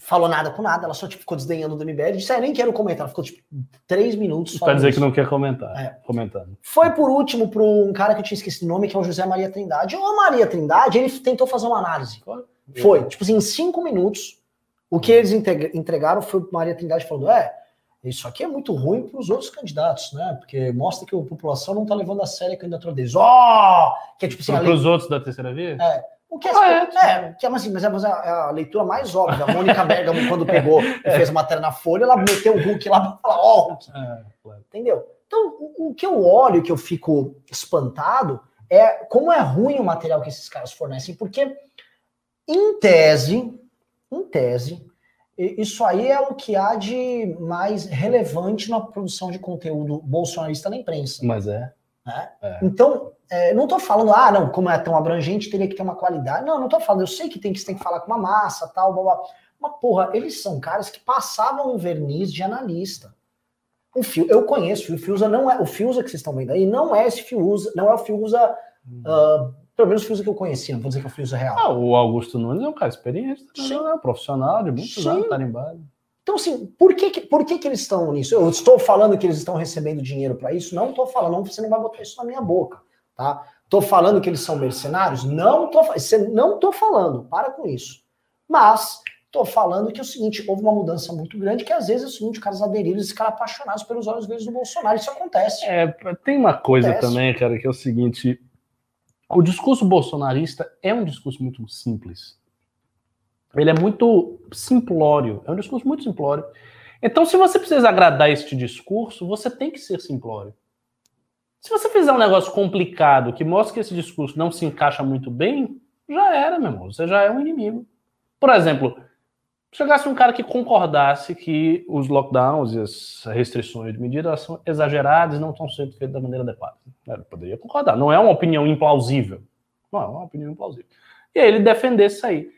falou nada com nada, ela só tipo, ficou desdenhando do MBL, disse, ah, nem quero comentar, ela ficou tipo três minutos Pra dizer isso. que não quer comentar, é. comentando. Foi por último para um cara que eu tinha esquecido o nome, que é o José Maria Trindade. O Maria Trindade, ele tentou fazer uma análise. Foi, foi tipo assim, em cinco minutos, o que eles entregaram foi o Maria Trindade falando, é, isso aqui é muito ruim para os outros candidatos, né? Porque mostra que a população não está levando a sério a candidatura deles. Ó! Oh! Que é tipo assim. Para os outros da terceira via? É. O que é, ah, é, é, que é, assim, mas é, mas é a leitura mais óbvia. A Mônica Bergamo, quando pegou e fez a matéria na Folha, ela meteu o Hulk lá para falar, ó, oh, Hulk. É, claro. Entendeu? Então, o, o que eu olho, que eu fico espantado, é como é ruim o material que esses caras fornecem, porque, em tese, em tese, isso aí é o que há de mais relevante na produção de conteúdo bolsonarista na imprensa. Mas é. Né? é. Então, é, não estou falando, ah, não, como é tão abrangente, teria que ter uma qualidade. Não, não estou falando, eu sei que tem que, tem que falar com uma massa, tal, blá, blá. Mas, porra, eles são caras que passavam um verniz de analista. O Fio, eu conheço, o Fiuza não é, o Fiuza que vocês estão vendo aí, não é esse Fiuza, não é o Fiuza, uh, pelo menos o Fiuza que eu conheci, não vou dizer que é o Fiuza real. Ah, o Augusto Nunes é um cara experiente, Sim. é um profissional de muitos Sim. anos, tarimbado. Então, assim, por que, por que, que eles estão nisso? Eu estou falando que eles estão recebendo dinheiro para isso? Não estou falando, você não vai botar isso na minha boca. Tá? Tô falando que eles são mercenários? Não tô, não tô falando, para com isso. Mas tô falando que é o seguinte, houve uma mudança muito grande, que às vezes é o seguinte, os caras aderiram e ficaram apaixonados pelos olhos verdes do Bolsonaro. Isso acontece. É, tem uma coisa acontece. também, cara, que é o seguinte: o discurso bolsonarista é um discurso muito simples. Ele é muito simplório, é um discurso muito simplório. Então, se você precisa agradar este discurso, você tem que ser simplório. Se você fizer um negócio complicado que mostra que esse discurso não se encaixa muito bem, já era, meu irmão. Você já é um inimigo. Por exemplo, chegasse um cara que concordasse que os lockdowns e as restrições de medidas são exageradas e não estão sendo feitas da maneira adequada. Poderia concordar. Não é uma opinião implausível. Não é uma opinião implausível. E aí ele defendesse isso aí.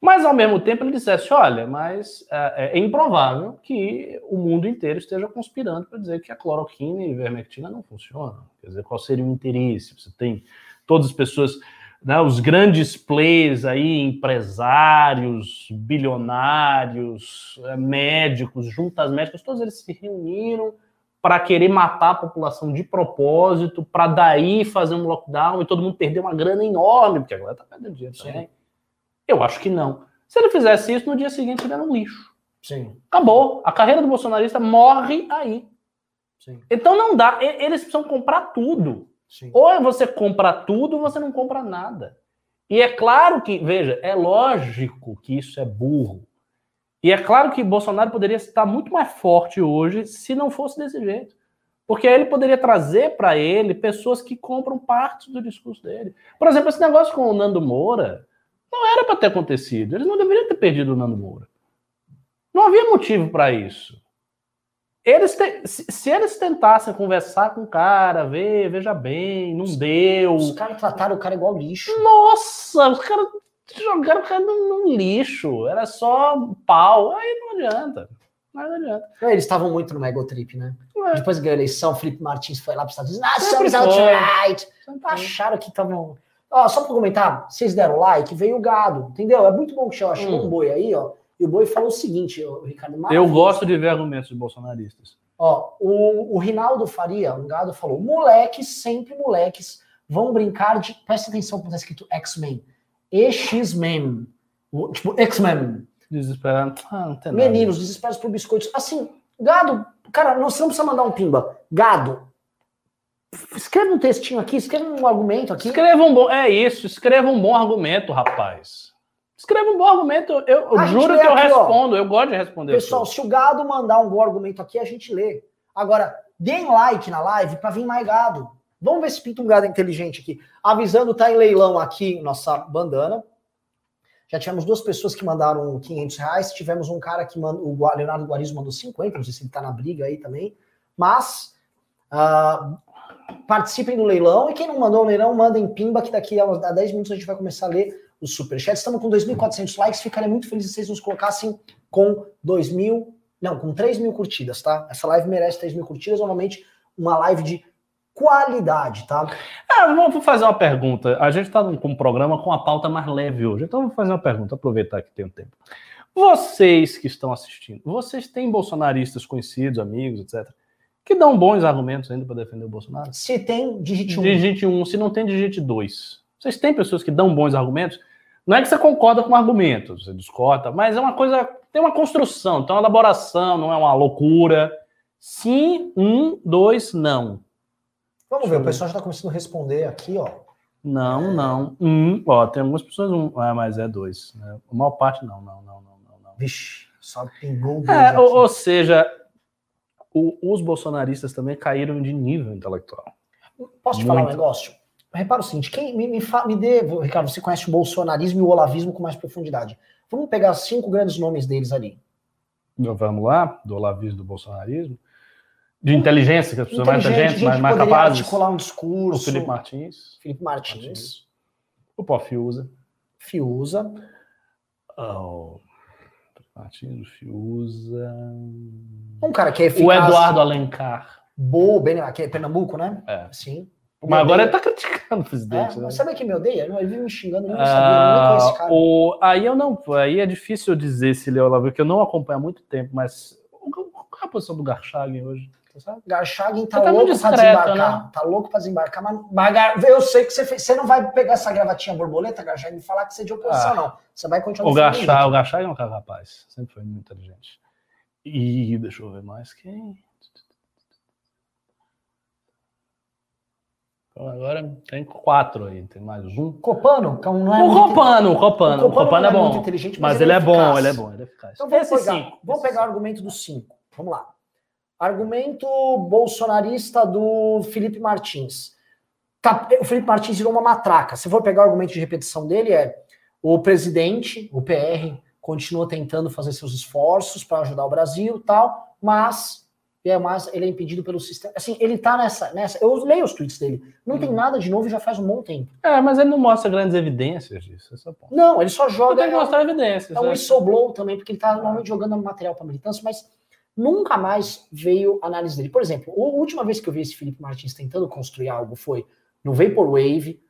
Mas, ao mesmo tempo, ele dissesse: olha, mas é, é improvável que o mundo inteiro esteja conspirando para dizer que a cloroquina e a ivermectina não funcionam. Quer dizer, qual seria o interesse? Você tem todas as pessoas, né, os grandes players aí, empresários, bilionários, é, médicos, juntas médicas, todos eles se reuniram para querer matar a população de propósito, para daí fazer um lockdown e todo mundo perder uma grana enorme, porque agora está perdendo dinheiro também. Eu acho que não. Se ele fizesse isso, no dia seguinte ele era um lixo. Sim. Acabou. A carreira do bolsonarista morre aí. Sim. Então não dá. Eles precisam comprar tudo. Sim. Ou é você compra tudo ou você não compra nada. E é claro que, veja, é lógico que isso é burro. E é claro que Bolsonaro poderia estar muito mais forte hoje se não fosse desse jeito. Porque aí ele poderia trazer para ele pessoas que compram parte do discurso dele. Por exemplo, esse negócio com o Nando Moura não era para ter acontecido. Eles não deveriam ter perdido o Nando Moura. Não havia motivo para isso. Eles te... se, eles tentassem conversar com o cara, ver, veja bem, não deu. Os caras trataram o cara igual lixo. Nossa, os caras jogaram o cara num, lixo. Era só pau. Aí não adianta. Não adianta. Eles estavam muito no Megotrip, né? É. Depois da eleição, Felipe Martins foi lá para os Estados Unidos. Ah, somos alt-right. Acharam que estavam. Ó, só para comentar, vocês deram like, veio o gado, entendeu? É muito bom que eu achei hum. um boi aí, ó. E o boi falou o seguinte, ó, Ricardo. Eu gosto de ver argumentos de bolsonaristas. Ó, o, o Rinaldo Faria, um gado, falou: moleques, sempre moleques, vão brincar de. Presta atenção como está escrito X-Men. E-X-Men. Tipo, X-Men. Desesperado. Ah, Meninos, desesperados por biscoitos. Assim, gado, cara, você não precisa mandar um pimba. Gado, escreva um textinho aqui, escreva um argumento aqui. Escreva um bom. É isso, escreva um bom argumento, rapaz. Escreva um bom argumento, eu, eu juro que eu aqui, respondo, ó. eu gosto de responder. Pessoal, se o gado mandar um bom argumento aqui, a gente lê. Agora, deem like na live para vir mais gado. Vamos ver se pinta um gado inteligente aqui. Avisando, tá em leilão aqui nossa bandana. Já tivemos duas pessoas que mandaram 500 reais. Tivemos um cara que mandou, o Leonardo Guarizo mandou 50. Não sei se ele tá na briga aí também. Mas uh, participem do leilão. E quem não mandou o leilão, mandem pimba, que daqui a 10 minutos a gente vai começar a ler os superchats. Estamos com 2.400 likes. Ficaria muito feliz se vocês nos colocassem com 2 mil, não, com 3 mil curtidas, tá? Essa live merece 3 mil curtidas. Normalmente, uma live de qualidade, tá? Ah, vou fazer uma pergunta. A gente está com um programa com a pauta mais leve hoje, então vou fazer uma pergunta, aproveitar que tem um tempo. Vocês que estão assistindo, vocês têm bolsonaristas conhecidos, amigos, etc., que dão bons argumentos ainda para defender o Bolsonaro? Se tem, digite um. Digite um. Se não tem, digite dois. Vocês têm pessoas que dão bons argumentos? Não é que você concorda com o argumento, você discorda, mas é uma coisa, tem uma construção, tem uma elaboração, não é uma loucura. Sim, um, dois, não. Vamos ver, o pessoal já está começando a responder aqui, ó. Não, não. Um, ó, tem algumas pessoas, um, ah, mas é dois. Né? A maior parte, não, não, não, não, não. não. Vixe, só pingou é, ou, ou, seja, o, os bolsonaristas também caíram de nível intelectual. Posso te Muito. falar um negócio? Repara o seguinte, quem me, me, me dê, Ricardo, você conhece o bolsonarismo e o olavismo com mais profundidade. Vamos pegar cinco grandes nomes deles ali. Vamos lá, do olavismo do bolsonarismo de inteligência, que as pessoas mais inteligentes, mais, mais capazes. articular um discurso. O Felipe Martins. Felipe Martins. Martins. O Pó Fiuza. Fiuza. Oh. Martins, Fiuza. Um cara que é eficaz. O Eduardo Alencar. Boa, bem, aqui é Pernambuco, né? É. Sim. Mas agora ele tá criticando o presidente. É, né? Sabe quem me odeia? Ele vive me xingando, eu não sabia, eu nem conheço esse cara. O, aí eu não, aí é difícil dizer se ele é o porque eu não acompanho há muito tempo, mas qual é a posição do Garchagen hoje? Sabe? Garchagen tá, tá louco discreto, pra desembarcar. Né? Tá louco pra desembarcar, mas eu sei que você fez. Você não vai pegar essa gravatinha borboleta, Garchagen, e falar que você é de oposição, ah, não. Você vai continuar. O Garchagen, o Garchagen é um cara rapaz. Sempre foi muito inteligente. E deixa eu ver mais quem. Então agora tem quatro aí, tem mais um. Copano, que não é o Copano, o Copano, o Copano, é, é bom. Mas, mas ele, é, é bom, ele é bom, ele é eficaz. Então vamos pegar, cinco, vamos pegar o argumento dos cinco. Vamos lá. Argumento bolsonarista do Felipe Martins. Tá, o Felipe Martins virou uma matraca. Se for pegar o argumento de repetição dele, é o presidente, o PR, continua tentando fazer seus esforços para ajudar o Brasil tal, mas é mas ele é impedido pelo sistema. Assim, ele tá nessa, nessa. Eu leio os tweets dele. Não hum. tem nada de novo já faz um bom tempo. É, mas ele não mostra grandes evidências disso. É não, ele só joga. Tem que mostrar evidências. É um whistleblow também, porque ele tá normalmente jogando material para militância, mas nunca mais veio análise dele. Por exemplo, a última vez que eu vi esse Felipe Martins tentando construir algo foi no Vaporwave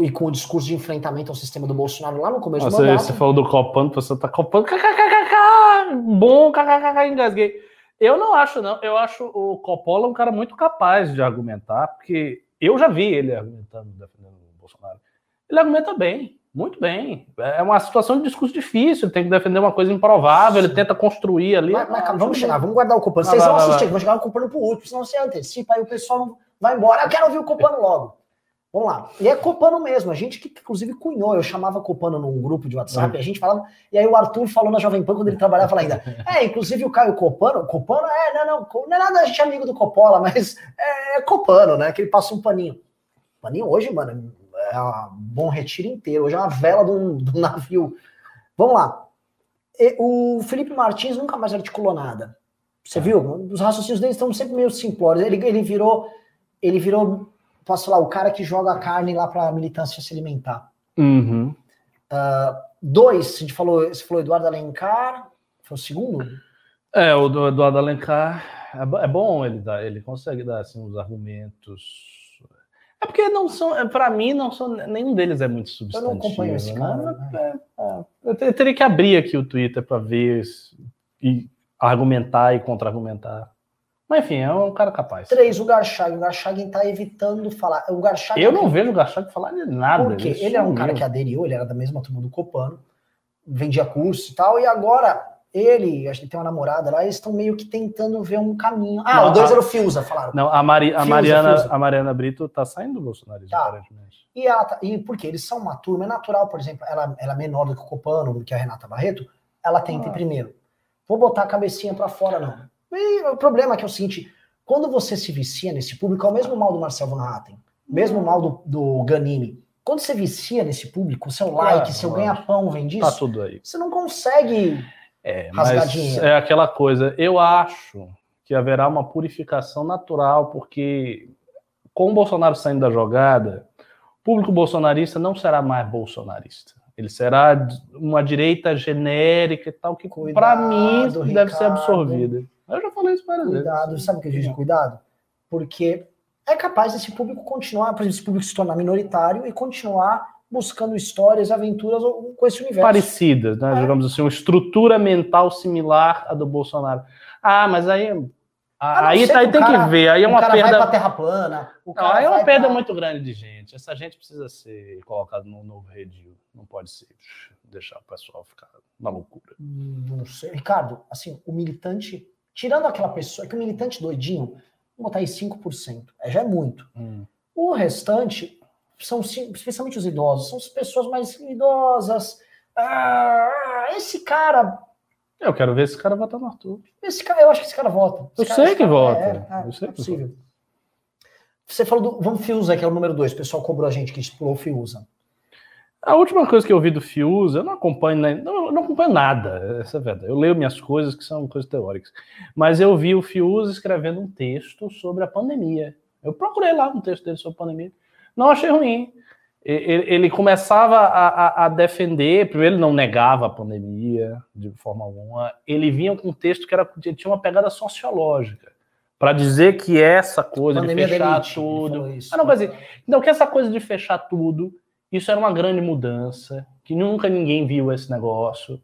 e com o discurso de enfrentamento ao sistema do Bolsonaro lá no começo Nossa, do mandato. Você falou do copando, você tá copando, kkkk, bom, kkkk, engasguei. Eu não acho, não. Eu acho o Coppola um cara muito capaz de argumentar, porque eu já vi ele argumentando, defendendo o Bolsonaro. Ele argumenta bem. Muito bem. É uma situação de discurso difícil, ele tem que defender uma coisa improvável, ele tenta construir ali. Mas, mas, calma, vamos chegar, vamos guardar o Copano. Vocês vão assistir, vamos chegar o Copano pro último, senão você antecipa, aí o pessoal vai embora. Eu quero ouvir o Copano logo. Vamos lá. E é Copano mesmo, a gente que inclusive cunhou, eu chamava Copano num grupo de WhatsApp, uhum. a gente falava, e aí o Arthur falou na Jovem Pan quando ele trabalhava ainda. É, inclusive o Caio Copano, Copano é, não, não, não é nada, a gente é amigo do Coppola, mas é, é Copano, né? Que ele passa um paninho. paninho hoje, mano, é um bom retiro inteiro, hoje é uma vela de um, de um navio. Vamos lá. E, o Felipe Martins nunca mais articulou nada. Você viu? Os raciocínios dele estão sempre meio simplórios. Ele, ele virou, ele virou posso falar, o cara que joga a carne lá para a militância se alimentar. Uhum. Uh, dois, a gente falou, você falou Eduardo Alencar, foi o segundo? É, o do Eduardo Alencar, é, é bom ele dar, ele consegue dar assim, os argumentos. É porque não são, é, para mim, não são, nenhum deles é muito substantivo. Eu não acompanho esse né? cara. Né? É, é, eu teria que abrir aqui o Twitter para ver e argumentar e contra-argumentar. Mas enfim, é um cara capaz. Três, o Garchag. O Garchag está evitando falar. O Garchag eu não vejo o Garchag falar de nada. Porque ele, ele é um cara que aderiu, ele era da mesma turma do Copano, vendia curso e tal, e agora ele, acho que tem uma namorada lá, eles estão meio que tentando ver um caminho. Ah, não, o dois a, era o Fiuza, falaram. Não, a, Mari, a, Fiuza, Mariana, Fiuza. a Mariana Brito tá saindo do Bolsonaro, tá. aparentemente. E, ela tá, e porque eles são uma turma, é natural, por exemplo, ela, ela é menor do que o Copano, que é a Renata Barreto, ela tenta ah. ir primeiro. Vou botar a cabecinha para fora, não. E o problema é que é o seguinte: quando você se vicia nesse público, é o mesmo mal do Marcel Van Hatten, mesmo mal do, do Ganimi. Quando você vicia nesse público, seu like, é, seu ganha-pão vem disso, tá tudo aí. você não consegue é, dinheiro. É aquela coisa, eu acho que haverá uma purificação natural, porque com o Bolsonaro saindo da jogada, o público bolsonarista não será mais bolsonarista. Ele será uma direita genérica e tal, que para mim Ricardo. deve ser absorvida. Eu já falei isso várias cuidado, vezes. Sabe o que a gente cuidado? Porque é capaz desse público continuar, por exemplo, esse público se tornar minoritário e continuar buscando histórias, aventuras com esse universo. Parecidas, né? É. Digamos assim, uma estrutura mental similar à do Bolsonaro. Ah, mas aí. aí, tá, aí tem cara, que ver, aí é uma cara perda. Vai pra terra plana. Não, aí é uma perda pra... muito grande de gente. Essa gente precisa ser colocada no novo redil. Não pode ser deixar o pessoal ficar na loucura. Não sei. Ricardo, assim, o militante Tirando aquela pessoa, que o militante doidinho, vamos botar aí 5%, é, já é muito. Hum. O restante são, especialmente os idosos, são as pessoas mais idosas. Ah, esse cara. Eu quero ver esse cara votar no Arthur. Esse cara, eu acho que esse cara vota. Esse eu cara, sei que vota. É, é, eu sei é possível. Você falou do. Vamos Fiuza, que é o número 2. O pessoal cobrou a gente que explorou o Fiuza. A última coisa que eu vi do Fiuza, eu não acompanho, não, não acompanho nada, essa é verdade. Eu leio minhas coisas que são coisas teóricas. Mas eu vi o Fiuza escrevendo um texto sobre a pandemia. Eu procurei lá um texto dele sobre a pandemia. Não achei ruim. Ele, começava a, a, defender, primeiro ele não negava a pandemia de forma alguma, ele vinha com um texto que era, tinha uma pegada sociológica para dizer que essa coisa de fechar tudo. Isso, ah, não, mas, não, que essa coisa de fechar tudo isso era uma grande mudança, que nunca ninguém viu esse negócio,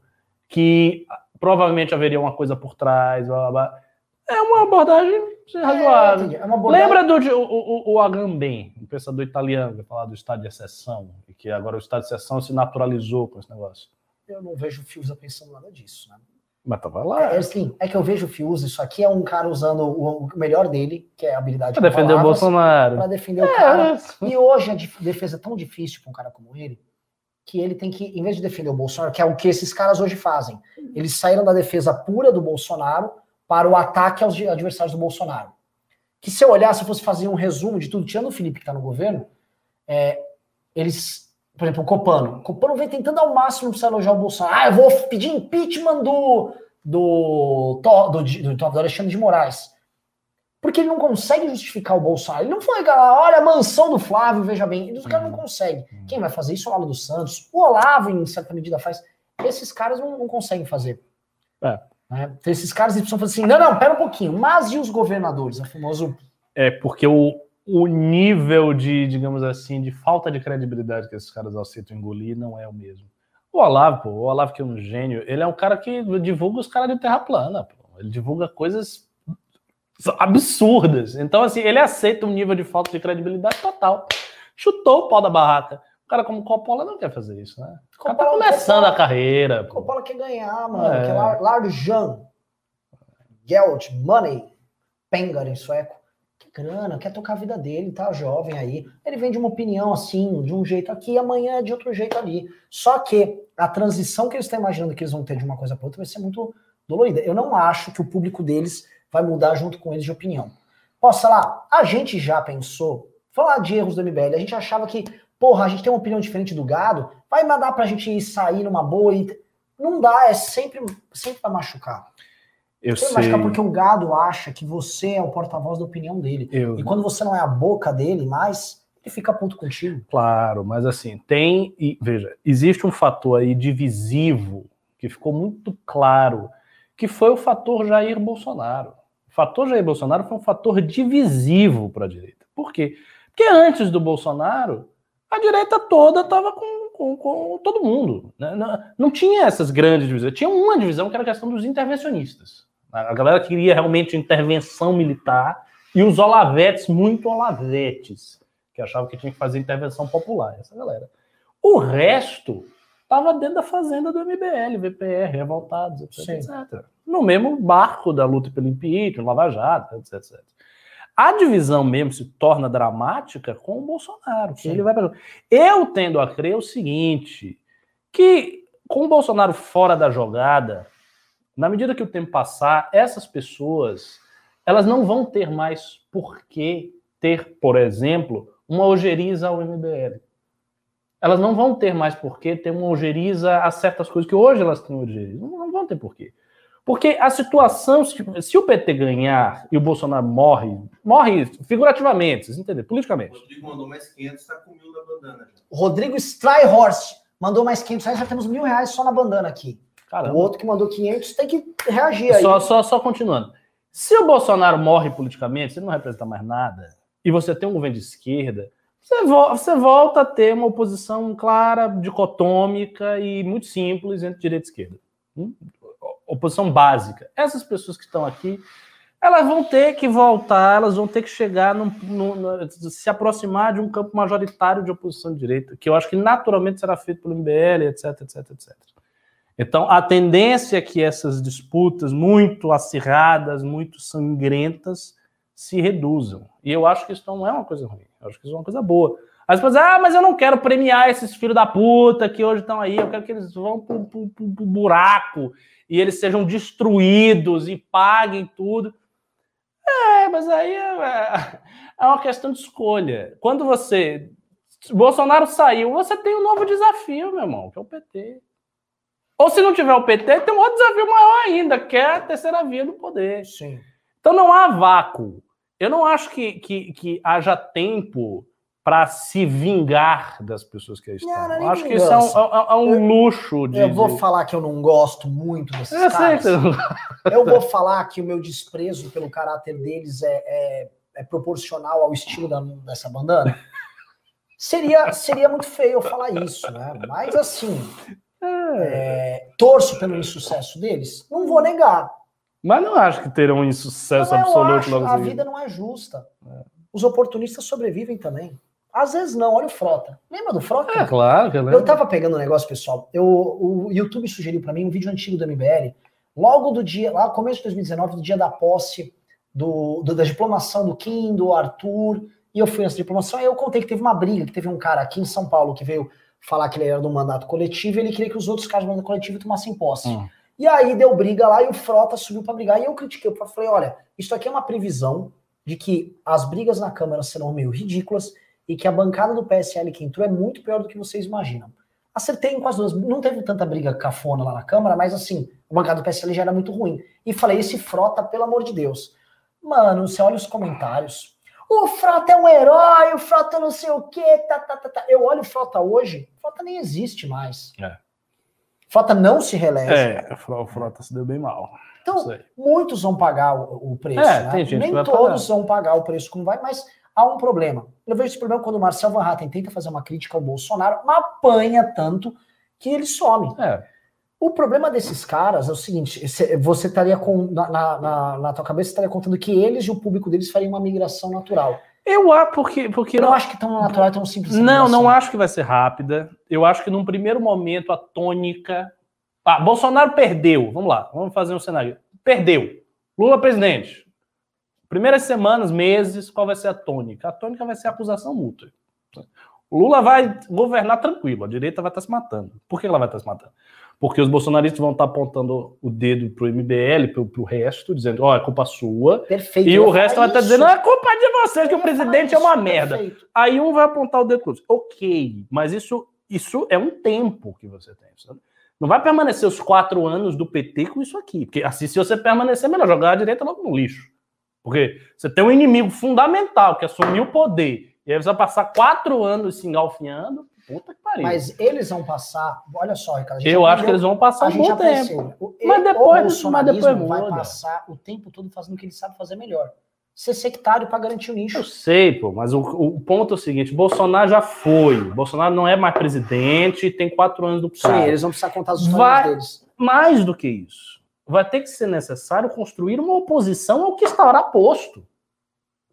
que provavelmente haveria uma coisa por trás. Blá, blá. É uma abordagem razoável. É, é uma abordagem... Lembra do o, o, o Agamben, um pensador italiano, que falava do estado de exceção, e que agora o estado de exceção se naturalizou com esse negócio? Eu não vejo o Fiuza pensando nada disso, né? Mas tava lá. É, assim, é que eu vejo o Fiuza, isso aqui é um cara usando o, melhor dele, que é a habilidade Pra defender o Bolsonaro. Pra defender é, o cara. E hoje a defesa é tão difícil para um cara como ele, que ele tem que, em vez de defender o Bolsonaro, que é o que esses caras hoje fazem, eles saíram da defesa pura do Bolsonaro para o ataque aos adversários do Bolsonaro. Que se eu olhar, se eu fosse fazer um resumo de tudo, tirando o Felipe que está no governo, é, eles por exemplo, o Copano. O Copano vem tentando ao máximo para elogiar o Bolsonaro. Ah, eu vou pedir impeachment do, do, do, do, do, Alexandre de Moraes. Porque ele não consegue justificar o Bolsonaro. Ele não foi, olha, a mansão do Flávio, veja bem. Os caras não uhum. conseguem. Quem vai fazer isso é o Lalo dos Santos. O Olavo, em certa medida, faz. Esses caras não, não conseguem fazer. É. Né? Então, esses caras precisam fazer assim, não, não, pera um pouquinho. Mas e os governadores? O famoso... É, porque o, o nível de, digamos assim, de falta de credibilidade que esses caras aceitam engolir não é o mesmo. O Olavo, pô, o Olavo que é um gênio, ele é um cara que divulga os caras de terra plana, pô. Ele divulga coisas absurdas. Então, assim, ele aceita um nível de falta de credibilidade total. Chutou o pau da barraca. Um cara como Coppola não quer fazer isso, né? O cara tá começando Coppola, a carreira. Pô. Coppola quer ganhar, mano. É. Quer large Geld, money, pengar em sueco Quer grana, quer tocar a vida dele, tá jovem aí. Ele vende uma opinião assim, de um jeito aqui, amanhã é de outro jeito ali. Só que a transição que eles estão imaginando que eles vão ter de uma coisa para outra vai ser muito dolorida. Eu não acho que o público deles vai mudar junto com eles de opinião. Posso falar, a gente já pensou, falar de erros do MBL, a gente achava que, porra, a gente tem uma opinião diferente do gado, vai dar pra gente sair numa boa e. Não dá, é sempre, sempre vai machucar. Eu sempre sei. machucar porque o gado acha que você é o porta-voz da opinião dele. Eu... E quando você não é a boca dele mais, ele fica puto contigo. Claro, mas assim, tem. E, veja, existe um fator aí divisivo que ficou muito claro, que foi o fator Jair Bolsonaro. O fator Jair Bolsonaro foi um fator divisivo para a direita. Por quê? Porque antes do Bolsonaro, a direita toda estava com, com, com, todo mundo. Né? Não, não, tinha essas grandes divisões. Tinha uma divisão que era a questão dos intervencionistas. A galera queria realmente intervenção militar e os olavetes, muito olavetes, que achavam que tinha que fazer intervenção popular. Essa galera. O resto estava dentro da fazenda do MBL, VPR, revoltados, etc, etc. No mesmo barco da luta pelo impeachment, Lava Jato, etc, etc. A divisão mesmo se torna dramática com o Bolsonaro. Ele vai pra... Eu tendo a crer o seguinte, que com o Bolsonaro fora da jogada, na medida que o tempo passar, essas pessoas elas não vão ter mais por que ter, por exemplo, uma ojeriza ao MBL elas não vão ter mais porquê ter uma ojeriza a certas coisas que hoje elas têm ojeriza. Não, não vão ter porquê. Porque a situação, se, se, o PT ganhar e o Bolsonaro morre, morre figurativamente, vocês entendem? Politicamente. O Rodrigo mandou mais 500, está com mil na bandana. O Rodrigo Stryhorst mandou mais 500 reais, já temos mil reais só na bandana aqui. Caramba. O outro que mandou 500 tem que reagir aí. Só, só, só continuando. Se o Bolsonaro morre politicamente, você não representa mais nada, e você tem um governo de esquerda, você, vo você volta a ter uma oposição clara, dicotômica e muito simples entre direita e esquerda. Hum? Oposição básica. Essas pessoas que estão aqui, elas vão ter que voltar, elas vão ter que chegar, no, no, no, se aproximar de um campo majoritário de oposição de direita, que eu acho que naturalmente será feito pelo MBL, etc, etc, etc. Então, a tendência é que essas disputas muito acirradas, muito sangrentas, se reduzam. E eu acho que isso não é uma coisa ruim. Eu acho que isso é uma coisa boa. As pessoas, ah, mas eu não quero premiar esses filhos da puta que hoje estão aí, eu quero que eles vão pro, pro, pro, pro buraco e eles sejam destruídos e paguem tudo. É, mas aí é, é uma questão de escolha. Quando você. Bolsonaro saiu, você tem um novo desafio, meu irmão, que é o PT. Ou se não tiver o PT, tem um outro desafio maior ainda, que é a terceira via do poder. Sim. Então não há vácuo. Eu não acho que, que, que haja tempo para se vingar das pessoas que estão. Não, não acho que isso é um, é, é um luxo. De, eu vou falar que eu não gosto muito desses eu caras. Sei eu vou falar que o meu desprezo pelo caráter deles é, é, é proporcional ao estilo da, dessa bandana. Seria, seria muito feio eu falar isso, né? Mas assim, é. é, torço pelo insucesso deles, não vou negar. Mas não acho que terão um insucesso não, absoluto acho, logo A vida não é justa. É. Os oportunistas sobrevivem também. Às vezes não, olha o Frota. Lembra do Frota? É, claro que eu lembro. Eu tava pegando um negócio, pessoal. Eu, o YouTube sugeriu para mim um vídeo antigo do MBL, logo do dia, lá no começo de 2019, do dia da posse do, do, da diplomação do Kim, do Arthur, e eu fui nessa diplomação, e eu contei que teve uma briga, que teve um cara aqui em São Paulo que veio falar que ele era do mandato coletivo, e ele queria que os outros caras do mandato coletivo tomassem posse. Hum. E aí deu briga lá e o Frota subiu para brigar. E eu critiquei, eu falei: olha, isso aqui é uma previsão de que as brigas na Câmara serão meio ridículas e que a bancada do PSL que entrou é muito pior do que vocês imaginam. Acertei em quase duas. Não teve tanta briga cafona lá na Câmara, mas assim, a bancada do PSL já era muito ruim. E falei: esse Frota, pelo amor de Deus. Mano, você olha os comentários. O Frota é um herói, o Frota não sei o quê, tá, tá, tá, tá. Eu olho o Frota hoje, o Frota nem existe mais. É. Frota não se reelege. É, o Frota se deu bem mal. Então, muitos vão pagar o, preço. É, né? Nem todos pagar. vão pagar o preço como vai, mas há um problema. Eu vejo esse problema quando o Marcel Van Hatten tenta fazer uma crítica ao Bolsonaro, mas apanha tanto que ele some. É. O problema desses caras é o seguinte: você estaria com. Na, na, na tua cabeça, estaria contando que eles e o público deles fariam uma migração natural. Eu acho, porque. porque eu não acho que tão natural, tão simples. Não, não acho que vai ser rápida. Eu acho que num primeiro momento a tônica. Ah, Bolsonaro perdeu. Vamos lá, vamos fazer um cenário. Perdeu. Lula presidente. Primeiras semanas, meses, qual vai ser a tônica? A tônica vai ser a acusação mútua. O Lula vai governar tranquilo, a direita vai estar se matando. Por que ela vai estar se matando? Porque os bolsonaristas vão estar apontando o dedo para o MBL, para o resto, dizendo: ó, oh, é culpa sua. Perfeito. E o resto vai estar dizendo: é culpa de vocês, que o presidente é uma merda. Perfeito. Aí um vai apontar o dedo para Ok, mas isso, isso é um tempo que você tem. Sabe? Não vai permanecer os quatro anos do PT com isso aqui. Porque assim, se você permanecer, melhor jogar a direita logo no lixo. Porque você tem um inimigo fundamental que assumiu o poder. E aí você vai passar quatro anos se engalfinhando. Puta que pariu. Mas eles vão passar. Olha só, Ricardo. Eu acho que eles vão passar um bom tempo. O, mas depois, o mas depois vai passar o tempo todo fazendo o que ele sabe fazer melhor. Ser sectário para garantir o nicho. Eu sei, pô, mas o, o, ponto é o seguinte: Bolsonaro já foi. Bolsonaro não é mais presidente, tem quatro anos do cara. Sim, eles vão precisar contar os vai, deles. Mais do que isso vai ter que ser necessário construir uma oposição ao que estará posto.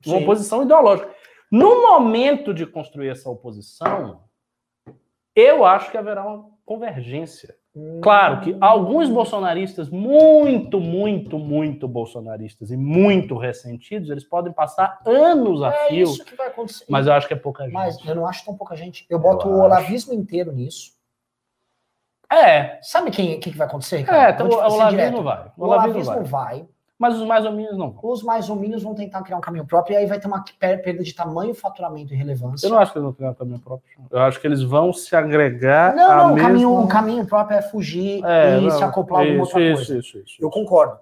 Uma Sim. oposição ideológica. No momento de construir essa oposição, eu acho que haverá uma convergência. Claro que alguns bolsonaristas, muito, muito, muito bolsonaristas e muito ressentidos, eles podem passar anos a é fio. Isso que vai acontecer. Mas eu acho que é pouca gente. Mas eu não acho tão pouca gente. Eu boto eu o olavismo inteiro nisso. É. Sabe quem que, que vai acontecer? Ricardo? É, então, o Olavismo vai. O Olavismo vai. vai. Mas os mais ou menos não vão. Os mais ou menos vão tentar criar um caminho próprio e aí vai ter uma perda de tamanho, faturamento e relevância. Eu não acho que eles vão criar um caminho próprio. Eu acho que eles vão se agregar. Não, não, mesma... caminho, um caminho próprio é fugir é, e não, se acoplar a alguma outra isso, coisa. Isso, isso, Eu concordo.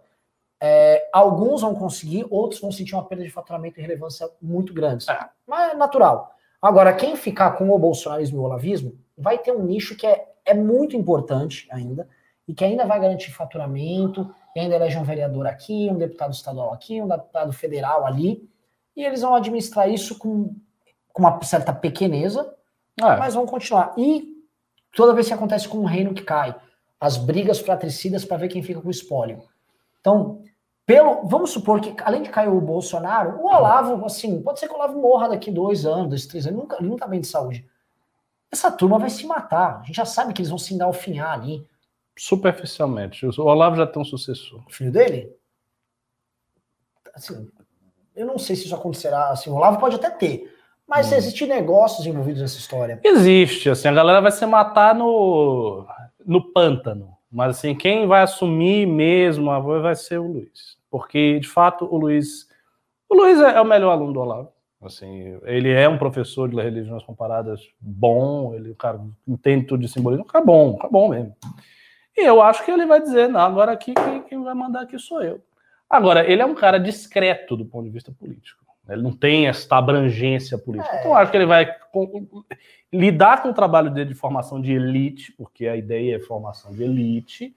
É, alguns vão conseguir, outros vão sentir uma perda de faturamento e relevância muito grandes. É. Mas é natural. Agora, quem ficar com o bolsonarismo e o olavismo vai ter um nicho que é é muito importante ainda, e que ainda vai garantir faturamento, e ainda elege um vereador aqui, um deputado estadual aqui, um deputado federal ali, e eles vão administrar isso com, com uma certa pequeneza, é. mas vão continuar. E toda vez que acontece com um reino que cai, as brigas fratricidas para ver quem fica com o espólio. Então, pelo, vamos supor que, além de cair o Bolsonaro, o Olavo, assim, pode ser que o Olavo morra daqui dois anos, dois, três anos, nunca, ele nunca tá bem de saúde. Essa turma vai se matar. A gente já sabe que eles vão se engalfinhar ali. Superficialmente. O Olavo já tem um sucessor. O filho dele? Assim, eu não sei se isso acontecerá. Assim, o Olavo pode até ter. Mas hum. existem negócios envolvidos nessa história. Existe. Assim, a galera vai se matar no, no pântano. Mas assim, quem vai assumir mesmo a voz vai ser o Luiz. Porque, de fato, o Luiz. O Luiz é, é o melhor aluno do Olavo. Assim, ele é um professor de religiões comparadas bom, ele, cara, entende tudo de simbolismo, cara bom, cara bom mesmo. E eu acho que ele vai dizer, não, agora aqui quem, quem vai mandar aqui sou eu. Agora, ele é um cara discreto do ponto de vista político. Ele não tem esta abrangência política. É. Então, eu acho que ele vai com, lidar com o trabalho dele de formação de elite, porque a ideia é formação de elite.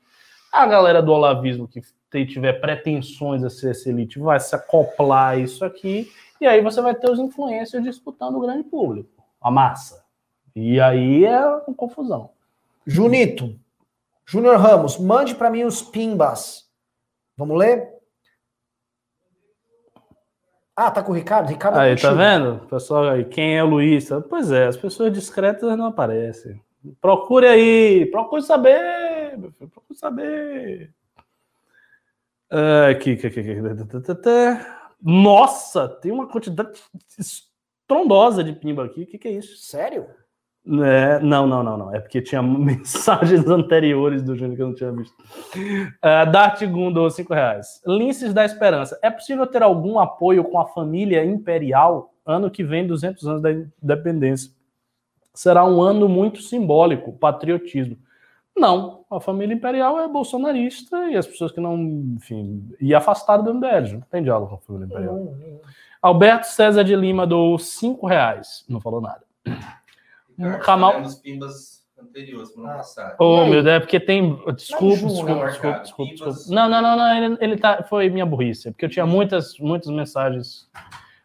A galera do olavismo que tiver pretensões a ser essa elite vai se acoplar a isso aqui e aí você vai ter os influencers disputando o grande público, a massa. E aí é uma confusão. Junito, Júnior Ramos, mande para mim os pimbas. Vamos ler? Ah, tá com o Ricardo? Ricardo Aí, tá vendo? Pessoal aí, quem é o Luiz? Pois é, as pessoas discretas não aparecem. Procure aí, procure saber, meu filho, procure saber. Aqui, aqui, aqui, aqui. Nossa, tem uma quantidade estrondosa de pimba aqui. O que, que é isso? Sério? É, não, não, não, não. É porque tinha mensagens anteriores do Júnior que eu não tinha visto. Uh, Dart Gundo, 5 reais. Linces da Esperança. É possível ter algum apoio com a família imperial ano que vem, 200 anos da independência? Será um ano muito simbólico, patriotismo. Não, a família imperial é bolsonarista e as pessoas que não, enfim, e afastado do MBL, não tem diálogo com a família imperial. Uhum, uhum. Alberto César de Lima dou cinco reais, não falou nada. Nos pimbas anteriores, no passado. Oh, meu Deus, é porque tem. Desculpa, desculpa, desculpa, desculpa, desculpa. Não, não, não, não, ele, ele tá. Foi minha burrice, porque eu tinha muitas, muitas mensagens.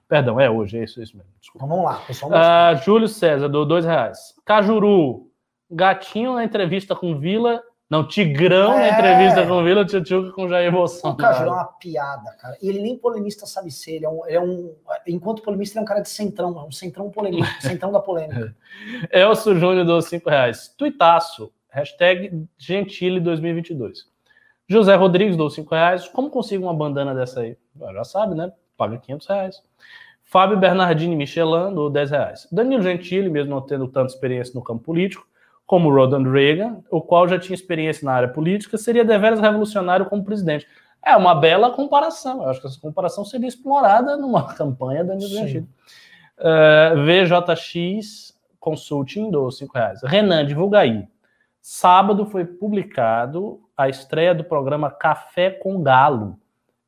Perdão, é hoje, é isso, é isso mesmo. Desculpa. Então vamos lá, pessoal. Uh, Júlio César, dou dois reais. Cajuru, Gatinho na entrevista com Vila. Não, Tigrão é. na entrevista com Vila, Tchutchuca com Jair Bolsonaro. O Cajuru é uma piada, cara. Ele nem polemista sabe ser. Ele é um, ele é um. Enquanto polemista, ele é um cara de centrão. É um centrão polemista, centrão da polêmica. Elcio Júnior dos 5 reais. Tuitaço. Hashtag Gentile 2022. José Rodrigues dou 5 reais. Como consigo uma bandana dessa aí? Já sabe, né? paga 500 reais. Fábio Bernardini Michelin, do 10 reais. Danilo Gentili, mesmo não tendo tanta experiência no campo político, como Ronald Reagan, o qual já tinha experiência na área política, seria deveras revolucionário como presidente. É uma bela comparação. Eu acho que essa comparação seria explorada numa campanha da Gentili. Uh, VJX Consulting, do 5 reais. Renan, divulga aí. Sábado foi publicado a estreia do programa Café com Galo.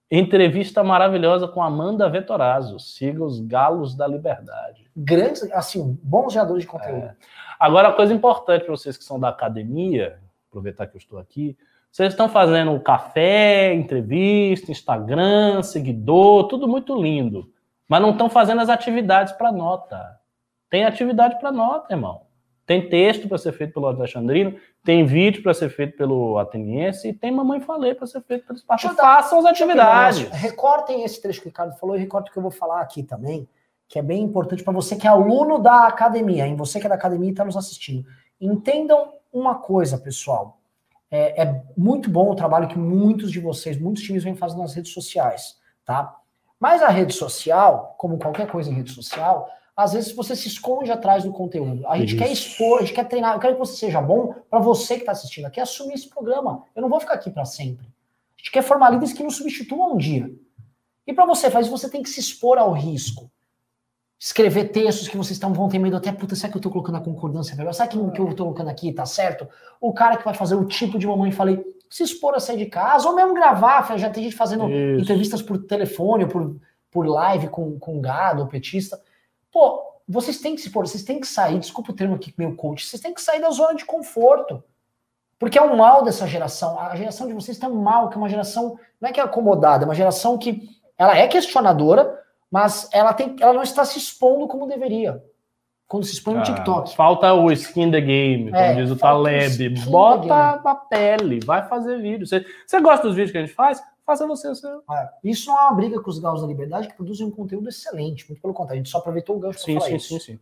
Entrevista maravilhosa com Amanda Vetorazzo. Siga os Galos da Liberdade. Grandes, assim, bons geradores de conteúdo. É. Agora, a coisa importante para vocês que são da academia, aproveitar que eu estou aqui, vocês estão fazendo café, entrevista, Instagram, seguidor, tudo muito lindo. Mas não estão fazendo as atividades para nota. Tem atividade para nota, irmão. Tem texto para ser feito pelo Alexandrino, tem vídeo para ser feito pelo Ateniense e tem Mamãe Falei para ser feito pelo Espaço. Façam as atividades. Recortem esse trecho que o Ricardo falou e recortem o que eu vou falar aqui também, que é bem importante para você que é aluno da academia, em você que é da academia e está nos assistindo. Entendam uma coisa, pessoal. É, é, muito bom o trabalho que muitos de vocês, muitos times vêm fazendo nas redes sociais, tá? Mas a rede social, como qualquer coisa em rede social, às vezes você se esconde atrás do conteúdo. A gente Isso. quer expor, a gente quer treinar. Eu quero que você seja bom para você que está assistindo aqui assumir esse programa. Eu não vou ficar aqui para sempre. A gente quer formar líderes que nos substituam um dia. E para você fazer isso, você tem que se expor ao risco. Escrever textos que vocês estão, vão ter medo até, puta, será que eu estou colocando a concordância melhor? Será que o que eu estou colocando aqui tá certo? O cara que vai fazer o tipo de mamãe falei, se expor a sair de casa, ou mesmo gravar, já tem gente fazendo isso. entrevistas por telefone, por, por live com, com gado, ou petista Pô, vocês têm que se pôr, vocês têm que sair, desculpa o termo aqui meu coach, vocês têm que sair da zona de conforto. Porque é o mal dessa geração. A geração de vocês está mal, que é uma geração, não é que é acomodada, é uma geração que ela é questionadora, mas ela, tem, ela não está se expondo como deveria. Quando se expõe no ah, TikTok. Falta o skin the game, como é, diz o Taleb. Bota a pele, vai fazer vídeo. Você, você gosta dos vídeos que a gente faz? faça você o seu. É, isso não é uma briga com os galos da liberdade que produzem um conteúdo excelente. Muito pelo contrário, a gente só aproveitou o gancho para falar sim, isso. Sim, sim, sim.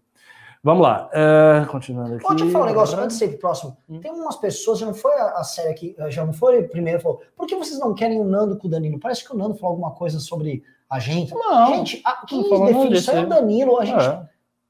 Vamos lá. Uh, continuando aqui. Pode falar um negócio antes de ser próximo. Hum. Tem umas pessoas, já não foi a, a série aqui, já não foi primeiro, falou, por que vocês não querem o Nando com o Danilo? Parece que o Nando falou alguma coisa sobre a gente. Não. Gente, a, quem define isso é o Danilo. A gente. É.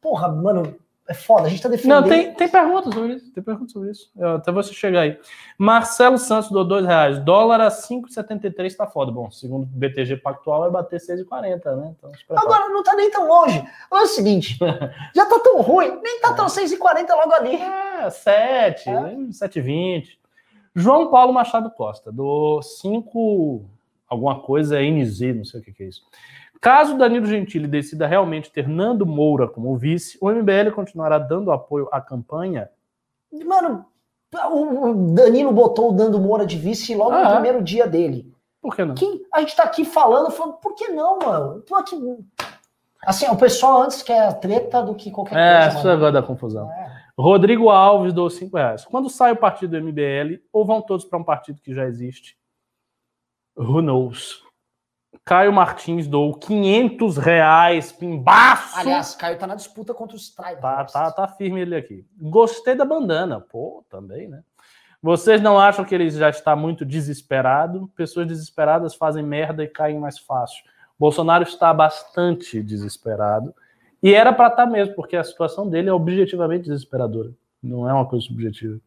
Porra, mano, é foda, a gente tá defendendo. Não, tem, tem perguntas sobre isso. Tem perguntas sobre isso. Eu, até você chegar aí. Marcelo Santos do dois reais. Dólar a 5,73 tá foda. Bom, segundo o BTG Pactual vai bater 6,40, né? Então, Agora não tá nem tão longe. Olha o seguinte, já tá tão ruim, nem tá tão 6,40 logo ali. É, 7, é. 7,20. João Paulo Machado Costa, do 5 alguma coisa, é NZ, não sei o que, que é isso. Caso Danilo Gentili decida realmente ter Nando Moura como vice, o MBL continuará dando apoio à campanha? Mano, o Danilo botou o Nando Moura de vice logo ah, no primeiro dia dele. Por que não? Quem, a gente tá aqui falando, falando, por que não, mano? Tô aqui... Assim, o pessoal antes quer treta do que qualquer é, coisa. É, isso agora da confusão. É. Rodrigo Alves do 5 reais. Quando sai o partido do MBL, ou vão todos para um partido que já existe? Who knows? Caio Martins dou 500 reais, pimbaço. Aliás, Caio tá na disputa contra os Strike. Tá, tá, tá firme ele aqui. Gostei da bandana. Pô, também, né? Vocês não acham que ele já está muito desesperado? Pessoas desesperadas fazem merda e caem mais fácil. Bolsonaro está bastante desesperado. E era para estar tá mesmo, porque a situação dele é objetivamente desesperadora. Não é uma coisa subjetiva.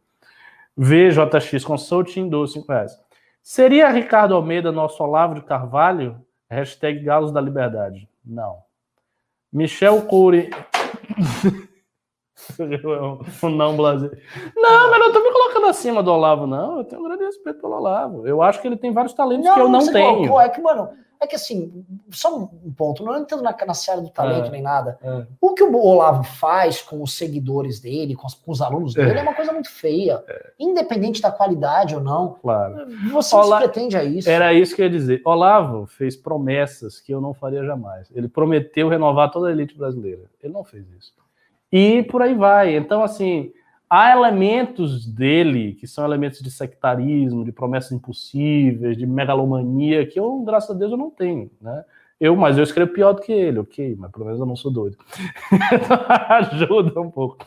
VJX Consulting, 12, 5 reais. Seria Ricardo Almeida nosso Olavo de Carvalho? Hashtag Galos da Liberdade. Não. Michel Cury. um não blazer. Não, mas não tô me colocando acima do Olavo, não. Eu tenho um grande respeito pelo Olavo. Eu acho que ele tem vários talentos não, que eu não tenho. Colocou, é que, mano, é que assim, só um ponto, não entendo na, na série do talento é, nem nada. É. O que o Olavo faz com os seguidores dele, com os, com os alunos dele, é. é. uma coisa muito feia. É. Independente da qualidade ou não. Claro. Você Ola... se pretende a isso. Era isso que eu ia dizer. Olavo fez promessas que eu não faria jamais. Ele prometeu renovar toda a elite brasileira. Ele não fez isso. E por aí vai. Então, assim há elementos dele que são elementos de sectarismo, de promessas impossíveis, de megalomania, que eu, graças a Deus, eu não tenho, né? Eu, mas eu escrevo pior do que ele, ok, mas pelo menos eu não sou doido. Ajuda um pouco.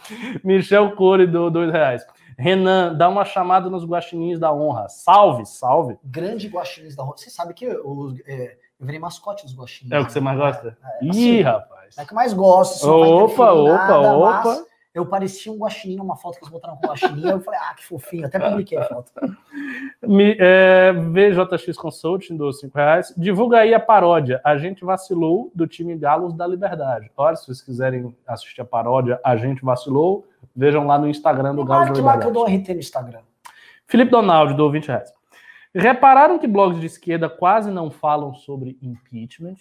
Michel Core do dois reais. Renan, dá uma chamada nos guaxinins da honra. Salve, salve. Grande guaxinins da honra. Você sabe que os, é, Eu virei mascote dos guaxinins. É o que você mais gosta? É, assim, Ih, rapaz. É que eu mais gosto. Opa, opa, nada, opa. Eu parecia um guaxinim numa foto que eles botaram com guaxinim. eu falei, ah, que fofinho. Até publiquei a foto. Me, é, VJX Consulting dos 5 reais. Divulga aí a paródia. A gente vacilou do time Galos da Liberdade. Olha, se vocês quiserem assistir a paródia, a gente vacilou. Vejam lá no Instagram do Galos da Liberdade. lá que eu dou RT no Instagram. Felipe Donaldo, do 20 reais. Repararam que blogs de esquerda quase não falam sobre impeachment?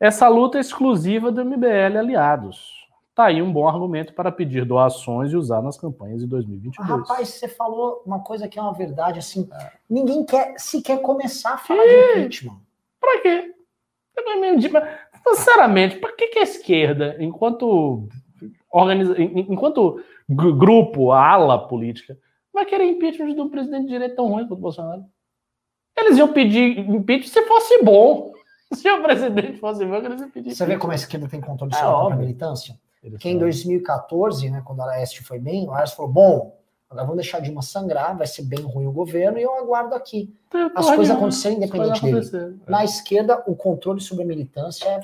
Essa luta é exclusiva do MBL Aliados. Tá aí um bom argumento para pedir doações e usar nas campanhas de 2022. rapaz, você falou uma coisa que é uma verdade, assim, é. ninguém quer sequer começar a falar de impeachment. Pra quê? Sinceramente, para que, que a esquerda, enquanto organiza, enquanto grupo, ala política, vai querer impeachment de um presidente de direito tão ruim quanto o Bolsonaro? Eles iam pedir impeachment se fosse bom. Se o presidente fosse bom, eles iam pedir. Você vê como a esquerda tem controle sobre é, a militância? Que em 2014, né, quando a Aécio foi bem, o Aécio falou: bom, agora vamos deixar de uma sangrar, vai ser bem ruim o governo e eu aguardo aqui. As coisas acontecerem independente dele. É. Na esquerda, o controle sobre a militância é.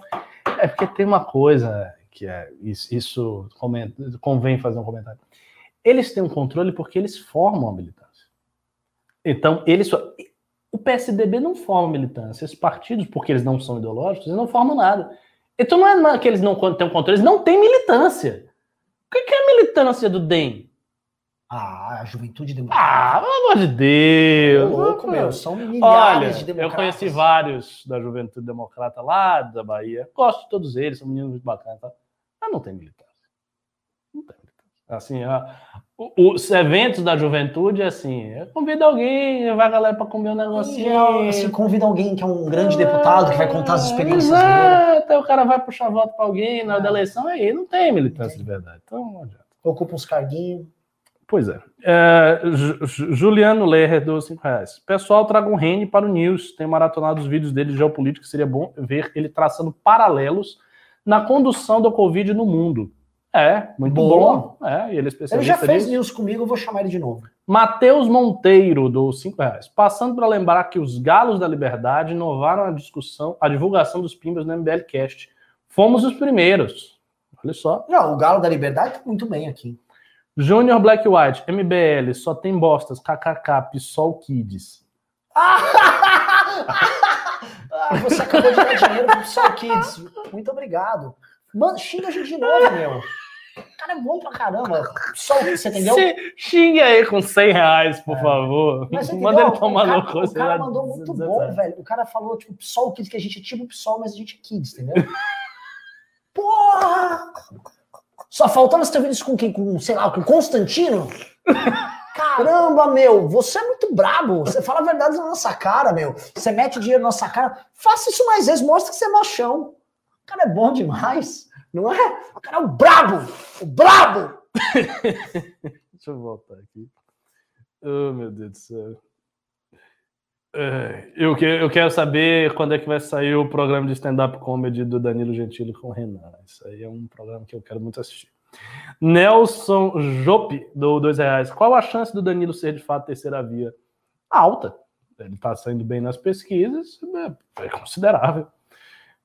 É porque tem uma coisa que é isso, isso convém fazer um comentário. Eles têm um controle porque eles formam a militância. Então, eles o PSDB não forma militância. Esses partidos, porque eles não são ideológicos, eles não formam nada. Então não é que eles não têm controle, eles não têm militância. O que é a militância do DEM? Ah, a juventude democrática. Ah, pelo amor de Deus. É louco, meu. São milhares Olha, de democratas. Eu conheci vários da juventude democrata lá da Bahia. Gosto de todos eles, são meninos muito bacanas. Tá? Mas não tem militância. Não tem militância. Assim, a, os eventos da juventude é assim, convida alguém, vai a galera para comer um negocinho. Assim, convida alguém que é um grande deputado que vai contar as experiências Exato, aí o cara vai puxar voto para alguém na hora da eleição, aí não tem militância de verdade. Então não adianta. Ocupa uns carguinhos. Pois é. é Juliano Lerrer, dos 5 reais. Pessoal, traga um Rene para o News. Tem maratonado os vídeos dele de geopolítica. Seria bom ver ele traçando paralelos na condução da Covid no mundo. É, muito Boa. bom. É, ele é. Ele já fez news comigo, eu vou chamar ele de novo. Matheus Monteiro, do 5 reais. Passando para lembrar que os Galos da Liberdade inovaram a discussão, a divulgação dos Pimbas no MBL Cast. Fomos os primeiros. Olha só. Não, o Galo da Liberdade tá muito bem aqui. Júnior Black White, MBL, só tem bostas, KKK, PSOL Kids. ah, você acabou de dar dinheiro pro PSOL Kids. Muito obrigado. Mano, xinga a gente de novo, meu. O cara é bom pra caramba. Só você entendeu? Se, xingue aí com 100 reais, por é. favor. Manda ele tomar no cu. O cara mandou muito bom, velho. O cara falou, tipo, PSOL Kids, que a gente é tipo PSOL, mas a gente é Kids, entendeu? Porra! Só faltando você ter ouvido isso com quem? Com, sei lá, com Constantino? Caramba, meu, você é muito brabo. Você fala a verdade na nossa cara, meu. Você mete dinheiro na nossa cara. Faça isso mais vezes, mostra que você é machão. O cara é bom demais. Não é? O cara é o brabo! O brabo! Deixa eu voltar aqui. Oh, meu Deus do céu. Eu, eu quero saber quando é que vai sair o programa de stand-up comedy do Danilo Gentili com o Renan. Isso aí é um programa que eu quero muito assistir. Nelson Jope, do dois reais. Qual a chance do Danilo ser de fato terceira via? Alta. Ele está saindo bem nas pesquisas, é, é considerável.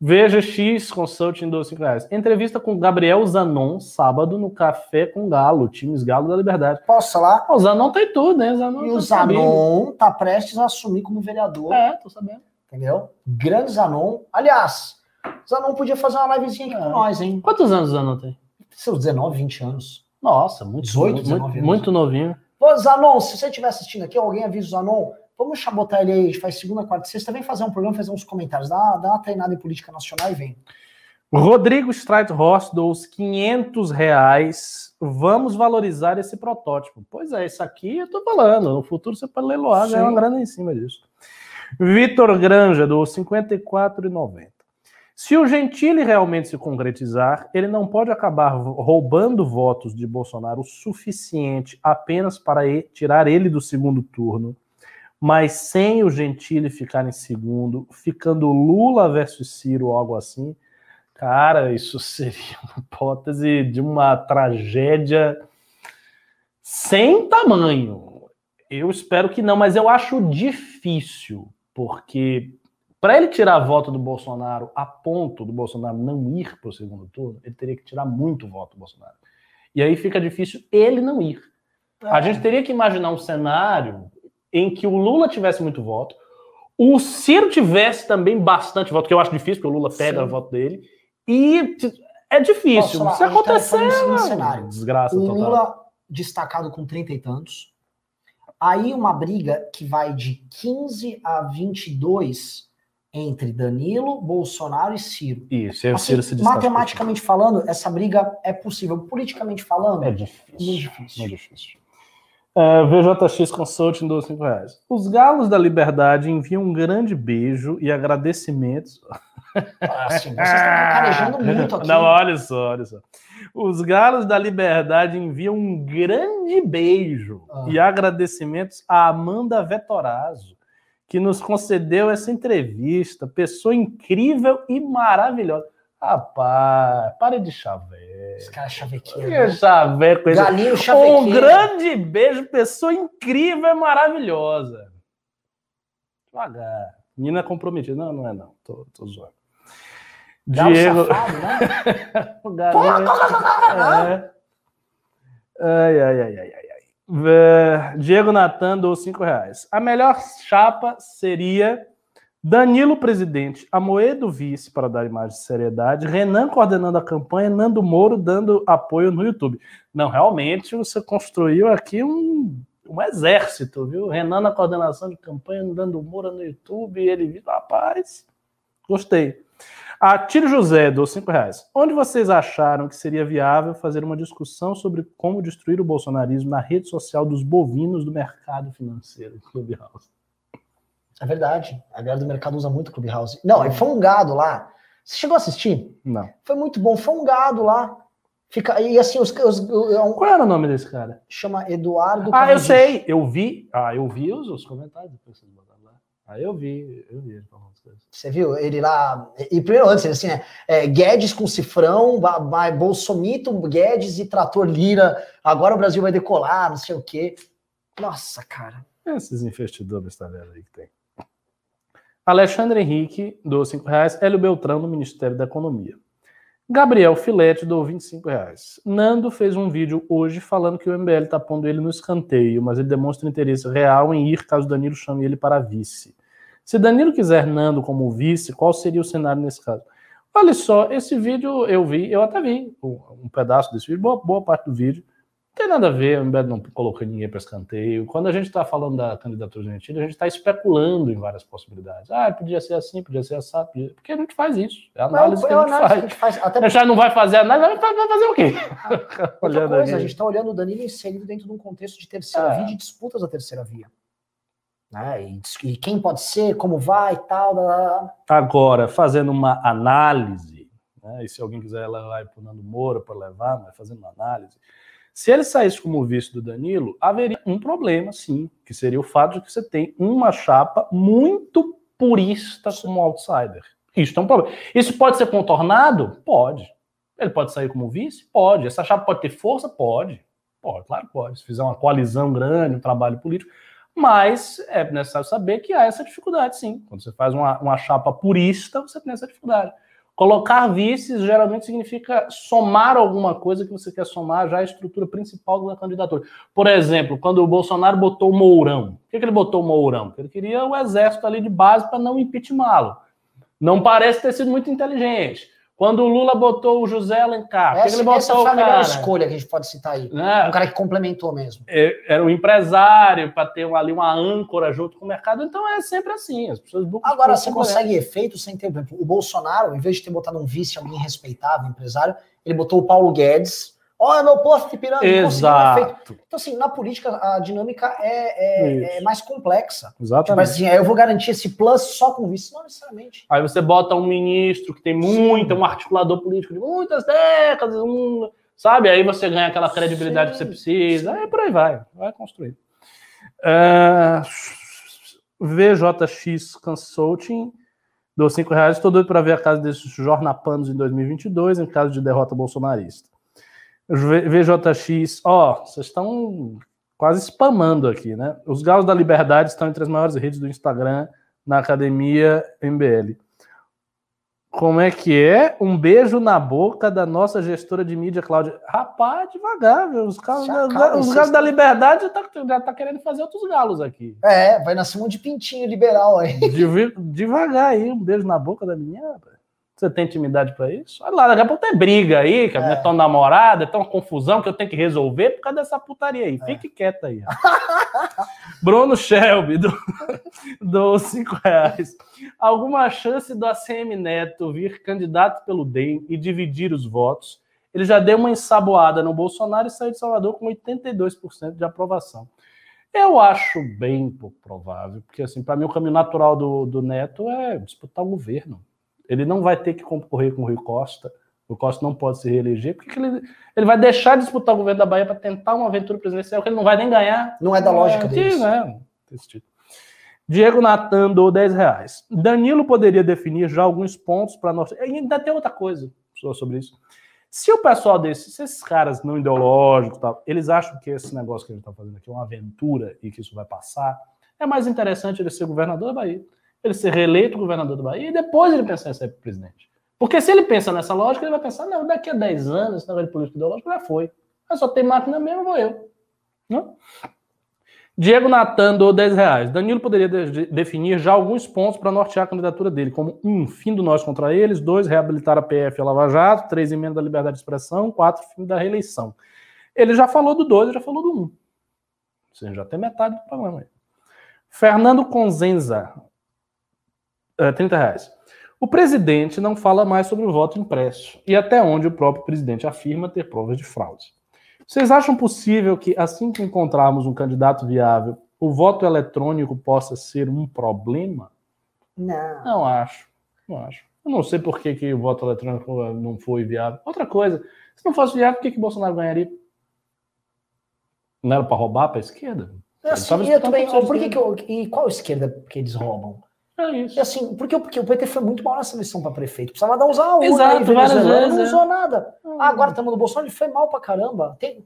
Veja X Consulting dos 5 reais. Entrevista com Gabriel Zanon, sábado, no Café com Galo, times Galo da Liberdade. Posso falar? O Zanon tem tudo, né? Zanon e o tá Zanon tá prestes a assumir como vereador. É, tô sabendo. Entendeu? Grande Zanon. Aliás, Zanon podia fazer uma livezinha aqui é. com nós, hein? Quantos anos o Zanon tem? Seus 19, 20 anos. Nossa, muito 18, muito, 19 anos. Muito novinho. Pô, Zanon, se você estiver assistindo aqui, alguém avisa o Zanon, Vamos botar ele aí, faz segunda, quarta, sexta, vem fazer um programa, fazer uns comentários, dá, dá uma treinada em política nacional e vem. Rodrigo Streithorst dou os 500 reais. Vamos valorizar esse protótipo. Pois é, isso aqui eu tô falando. No futuro você pode leiloar, ganhar uma grana em cima disso. Vitor Granja do 54,90. Se o Gentili realmente se concretizar, ele não pode acabar roubando votos de Bolsonaro o suficiente apenas para tirar ele do segundo turno mas sem o Gentili ficar em segundo, ficando Lula versus Ciro ou algo assim, cara, isso seria uma hipótese de uma tragédia sem tamanho. Eu espero que não, mas eu acho difícil, porque Para ele tirar voto do Bolsonaro a ponto do Bolsonaro não ir para o segundo turno, ele teria que tirar muito voto do Bolsonaro. E aí fica difícil ele não ir. É. A gente teria que imaginar um cenário em que o Lula tivesse muito voto, o Ciro tivesse também bastante voto, que eu acho difícil, porque o Lula pega Sim. o voto dele, e é difícil. Posso Se acontecer, tá cenário. desgraça o total. Lula destacado com 30 e tantos, aí uma briga que vai de 15 a 22 entre Danilo, Bolsonaro e Ciro. Isso, é o assim, Ciro se Matematicamente falando, essa briga é possível. Politicamente falando, é difícil. Muito difícil. Muito difícil. Uh, VJX Consulting dos 5 reais. Os galos da liberdade enviam um grande beijo e agradecimentos. Nossa, vocês estão carejando muito aqui. Não, olha só, olha só. Os galos da liberdade enviam um grande beijo ah. e agradecimentos a Amanda Vetorazzo, que nos concedeu essa entrevista. Pessoa incrível e maravilhosa. Rapaz, pare de chaveiro. Os caras chavequeiros. Né? Chaveco, Galinho chavequeiro. Um grande beijo, pessoa incrível maravilhosa. Devagar. Menina comprometida. Não, não é não. Tô, tô zoando. Diego. Safado, né? o galinho. é. Ai, ai, ai, ai, ai. Diego Natan dou 5 reais. A melhor chapa seria Danilo presidente, Amoedo vice para dar imagem de seriedade, Renan coordenando a campanha, Nando Moro dando apoio no YouTube. Não, realmente você construiu aqui um, um exército, viu? Renan na coordenação de campanha, Nando Moro no YouTube, ele, rapaz, gostei. A Tiro José, dos cinco reais. Onde vocês acharam que seria viável fazer uma discussão sobre como destruir o bolsonarismo na rede social dos bovinos do mercado financeiro, Clubhouse? É verdade. A galera do mercado usa muito Clubhouse. Não, é foi um gado lá. Você chegou a assistir? Não. Foi muito bom. Foi um gado lá. Fica, e assim, os, os, os Qual era o nome desse cara? Chama Eduardo. Ah, eu sei. Eu vi. Ah, eu vi os, os comentários botaram lá. Ah, eu vi. Eu vi. Você viu ele lá? E primeiro antes, assim, né? É, Guedes com cifrão, Bolsomito, Guedes e Trator Lira. Agora o Brasil vai decolar, não sei o quê. Nossa, cara. Esses investidores, tá vendo aí que tem. Alexandre Henrique, do 5 reais. Hélio Beltrão, do Ministério da Economia. Gabriel Filete, do 25 reais. Nando fez um vídeo hoje falando que o MBL está pondo ele no escanteio, mas ele demonstra interesse real em ir caso Danilo chame ele para vice. Se Danilo quiser Nando como vice, qual seria o cenário nesse caso? Olha só, esse vídeo eu vi, eu até vi um pedaço desse vídeo, boa, boa parte do vídeo tem nada a ver, o MBL não colocou ninguém para escanteio. Quando a gente está falando da candidatura de Gentili, a gente está especulando em várias possibilidades. Ah, podia ser assim, podia ser assim, podia... porque a gente faz isso. É a análise não, que a gente, faz. a gente faz. Até... A gente já não vai fazer análise, vai fazer o quê? Ah, outra coisa, a gente está olhando o Danilo inserido dentro de um contexto de terceira é. via, de disputas da terceira via. Né? E, e, quem pode ser, como vai e tal. Agora, fazendo uma análise, né? e se alguém quiser levar para o Nando Moura para levar, mas fazendo uma análise se ele saísse como vice do Danilo, haveria um problema, sim, que seria o fato de que você tem uma chapa muito purista como outsider. Isso é um problema. Isso pode ser contornado? Pode. Ele pode sair como vice? Pode. Essa chapa pode ter força? Pode. Pode, claro que pode. Se fizer uma coalizão grande, um trabalho político. Mas é necessário saber que há essa dificuldade, sim. Quando você faz uma, uma chapa purista, você tem essa dificuldade. Colocar vices geralmente significa somar alguma coisa que você quer somar já à estrutura principal da candidatura. Por exemplo, quando o Bolsonaro botou o Mourão. Por que, ele botou o Mourão? Porque ele queria o exército ali de base para não impeachmentá-lo. Não parece ter sido muito inteligente. Quando o Lula botou o José Alencar, essa, ele botou essa foi a melhor escolha que a gente pode citar aí. Né? Um cara que complementou mesmo. É, era um empresário para ter ali uma âncora junto com o mercado. Então é sempre assim. As pessoas Agora, você consegue efeito sem ter. O Bolsonaro, em vez de ter botado um vice, alguém respeitável, empresário, ele botou o Paulo Guedes Olha, meu posto de pirâmide. Exato. Então, assim, na política, a dinâmica é, é, é mais complexa. Exatamente. Tipo assim, eu vou garantir esse plus só com vice, não necessariamente. Aí você bota um ministro que tem muito, um articulador político de muitas décadas, um, sabe? Aí você ganha aquela credibilidade Sim. que você precisa. Aí por aí vai, vai construir. Uh, é, VJX Consulting dou 5 reais. Estou doido para ver a casa desses jornapanos em 2022, em caso de derrota bolsonarista. VJX, ó, oh, vocês estão quase spamando aqui, né? Os Galos da Liberdade estão entre as maiores redes do Instagram na academia MBL. Como é que é? Um beijo na boca da nossa gestora de mídia, Cláudia. Rapaz, devagar, viu? Os caras, os galos da liberdade já tá, já tá querendo fazer outros galos aqui. É, vai nascer um de pintinho liberal aí. Devagar aí, um beijo na boca da menina. Você tem intimidade para isso? Olha lá, daqui a pouco tem briga aí, que a é. minha tão namorada, uma confusão que eu tenho que resolver por causa dessa putaria aí. É. Fique quieto aí. Bruno Shelby, do, do cinco reais. Alguma chance do ACM Neto vir candidato pelo DEM e dividir os votos? Ele já deu uma ensaboada no Bolsonaro e saiu de Salvador com 82% de aprovação. Eu acho bem provável, porque assim, para mim o caminho natural do, do Neto é disputar o governo. Ele não vai ter que concorrer com o Rui Costa. O Costa não pode se reeleger. Porque ele, ele vai deixar de disputar o governo da Bahia para tentar uma aventura presidencial que ele não vai nem ganhar. Não é da lógica é, deles. Né? Tipo. Diego Natan dou 10 reais. Danilo poderia definir já alguns pontos para nós. E ainda tem outra coisa sobre isso. Se o pessoal desses, se esses caras não ideológicos, tal, eles acham que esse negócio que a gente está fazendo aqui é uma aventura e que isso vai passar, é mais interessante ele ser governador da Bahia ele ser reeleito governador do Bahia e depois ele pensar em ser presidente. Porque se ele pensa nessa lógica, ele vai pensar, não, daqui a 10 anos, esse negócio de política ideológica já foi. Mas só tem máquina mesmo, vou eu. Não? Diego Natan dou 10 reais. Danilo poderia de definir já alguns pontos para nortear a candidatura dele, como um, fim do nós contra eles, dois, reabilitar a PF e a Lava Jato, três, emenda da liberdade de expressão, quatro, fim da reeleição. Ele já falou do dois, já falou do um. Seja, já tem metade do problema aí. Fernando Conzenza, 30 é, reais. O presidente não fala mais sobre o voto impresso e até onde o próprio presidente afirma ter provas de fraude. Vocês acham possível que, assim que encontrarmos um candidato viável, o voto eletrônico possa ser um problema? Não. Não acho. Não acho. Eu não sei por que, que o voto eletrônico não foi viável. Outra coisa, se não fosse viável, por que, que Bolsonaro ganharia? Não era para roubar para a esquerda? Assim, eu também, por que, que eu, e qual esquerda que eles roubam? É isso. E assim, porque, porque o PT foi muito mal nessa eleição para prefeito. Precisava dar usar a. Exato, várias vezes. Não usou é. nada. Ah, agora estamos no Bolsonaro, ele foi mal pra caramba. Tem,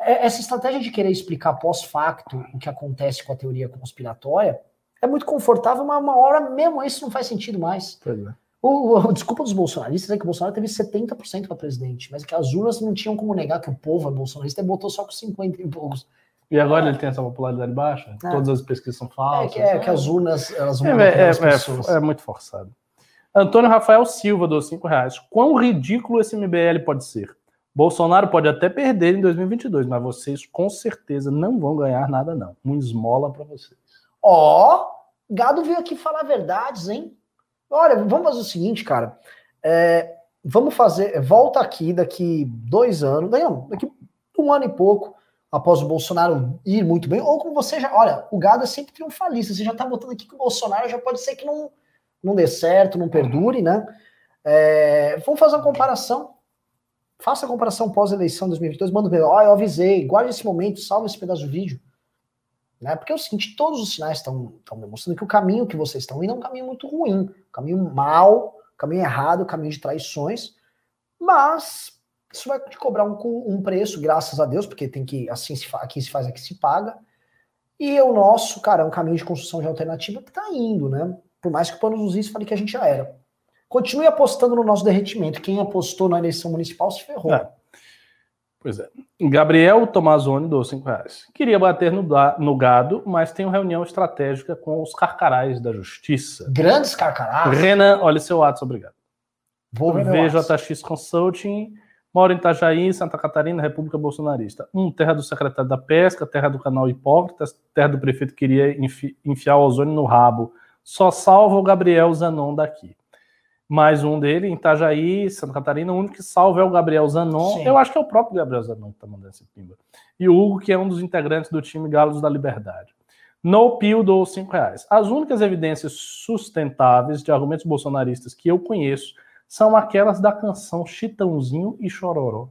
é, essa estratégia de querer explicar pós-facto o que acontece com a teoria conspiratória é muito confortável, mas uma hora mesmo isso não faz sentido mais. Pois é. O, o, desculpa dos bolsonaristas é que o Bolsonaro teve 70% para presidente, mas que as urnas não tinham como negar que o povo é bolsonarista e botou só com 50 e poucos. E agora ele tem essa popularidade baixa? É. Todas as pesquisas são falsas? É que, é, que as urnas elas vão é, é, é, é, muito forçado. Antônio Rafael Silva, dos 5 reais. Quão ridículo esse MBL pode ser? Bolsonaro pode até perder em 2022, mas vocês com certeza não vão ganhar nada, não. Um esmola para vocês. Ó, oh, Gado veio aqui falar verdades, hein? Olha, vamos fazer o seguinte, cara. É, vamos fazer. Volta aqui daqui dois anos, não, daqui um ano e pouco após o Bolsonaro ir muito bem, ou como você já. Olha, o gado é sempre triunfalista. Você já tá botando aqui que o Bolsonaro já pode ser que não, não dê certo, não perdure, né? É, vamos fazer uma comparação. Faça a comparação pós-eleição 2022. Manda ver, ó, eu avisei, guarde esse momento, salve esse pedaço do vídeo. Né? Porque é o seguinte, todos os sinais estão demonstrando que o caminho que vocês estão indo é um caminho muito ruim, um caminho mal, um caminho errado, um caminho de traições, mas isso vai te cobrar um, um preço, graças a Deus, porque tem que, assim se aqui se faz, aqui se paga. E o nosso, cara, é um caminho de construção de alternativa que tá indo, né? Por mais que o Panos nos fale que a gente já era. Continue apostando no nosso derretimento. Quem apostou na eleição municipal se ferrou. É. Pois é. Gabriel Tomazoni dou 5 reais. Queria bater no, no, gado, mas tenho reunião estratégica com os carcarás da justiça. Grandes carcarás? Renan, olha seu ato, obrigado. Vou ver VJX Consulting Moro em Itajaí, Santa Catarina, República Bolsonarista. Um, terra do secretário da Pesca, terra do canal Hipócritas, terra do prefeito que queria enfi enfiar o ozônio no rabo. Só salva o Gabriel Zanon daqui. Mais um dele, em Itajaí, Santa Catarina, o único que salva é o Gabriel Zanon. Sim. Eu acho que é o próprio Gabriel Zanon que tá mandando esse pimba. E o Hugo, que é um dos integrantes do time Galos da Liberdade. No Pio dou 5 reais. As únicas evidências sustentáveis de argumentos bolsonaristas que eu conheço são aquelas da canção Chitãozinho e Chororó.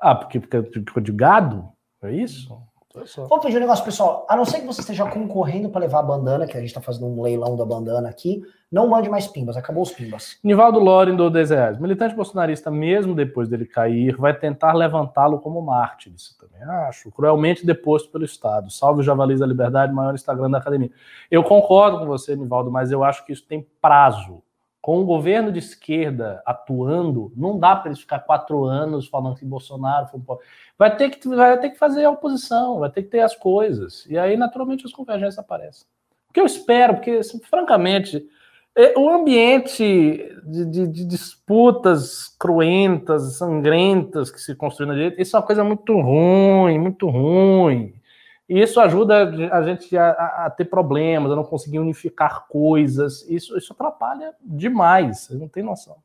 Ah, porque ficou de gado? É isso? Vou pedir um negócio, pessoal. A não ser que você esteja concorrendo para levar a bandana, que a gente está fazendo um leilão da bandana aqui, não mande mais pimbas, acabou os pimbas. Nivaldo Loren do 10 reais. Militante bolsonarista, mesmo depois dele cair, vai tentar levantá-lo como mártir. Isso também acho. Cruelmente deposto pelo Estado. Salve o Javalis da Liberdade, maior Instagram da academia. Eu concordo com você, Nivaldo, mas eu acho que isso tem prazo com o governo de esquerda atuando, não dá para eles ficar quatro anos falando que Bolsonaro foi um... vai ter que vai ter que fazer a oposição, vai ter que ter as coisas e aí naturalmente as convergências aparecem. O que eu espero, porque assim, francamente é, o ambiente de, de, de, disputas cruentas, sangrentas que se construiu na direita, isso é uma coisa muito ruim, muito ruim. E isso ajuda a gente a, a, ter problemas, a não conseguir unificar coisas. Isso, isso atrapalha demais, você não tem noção.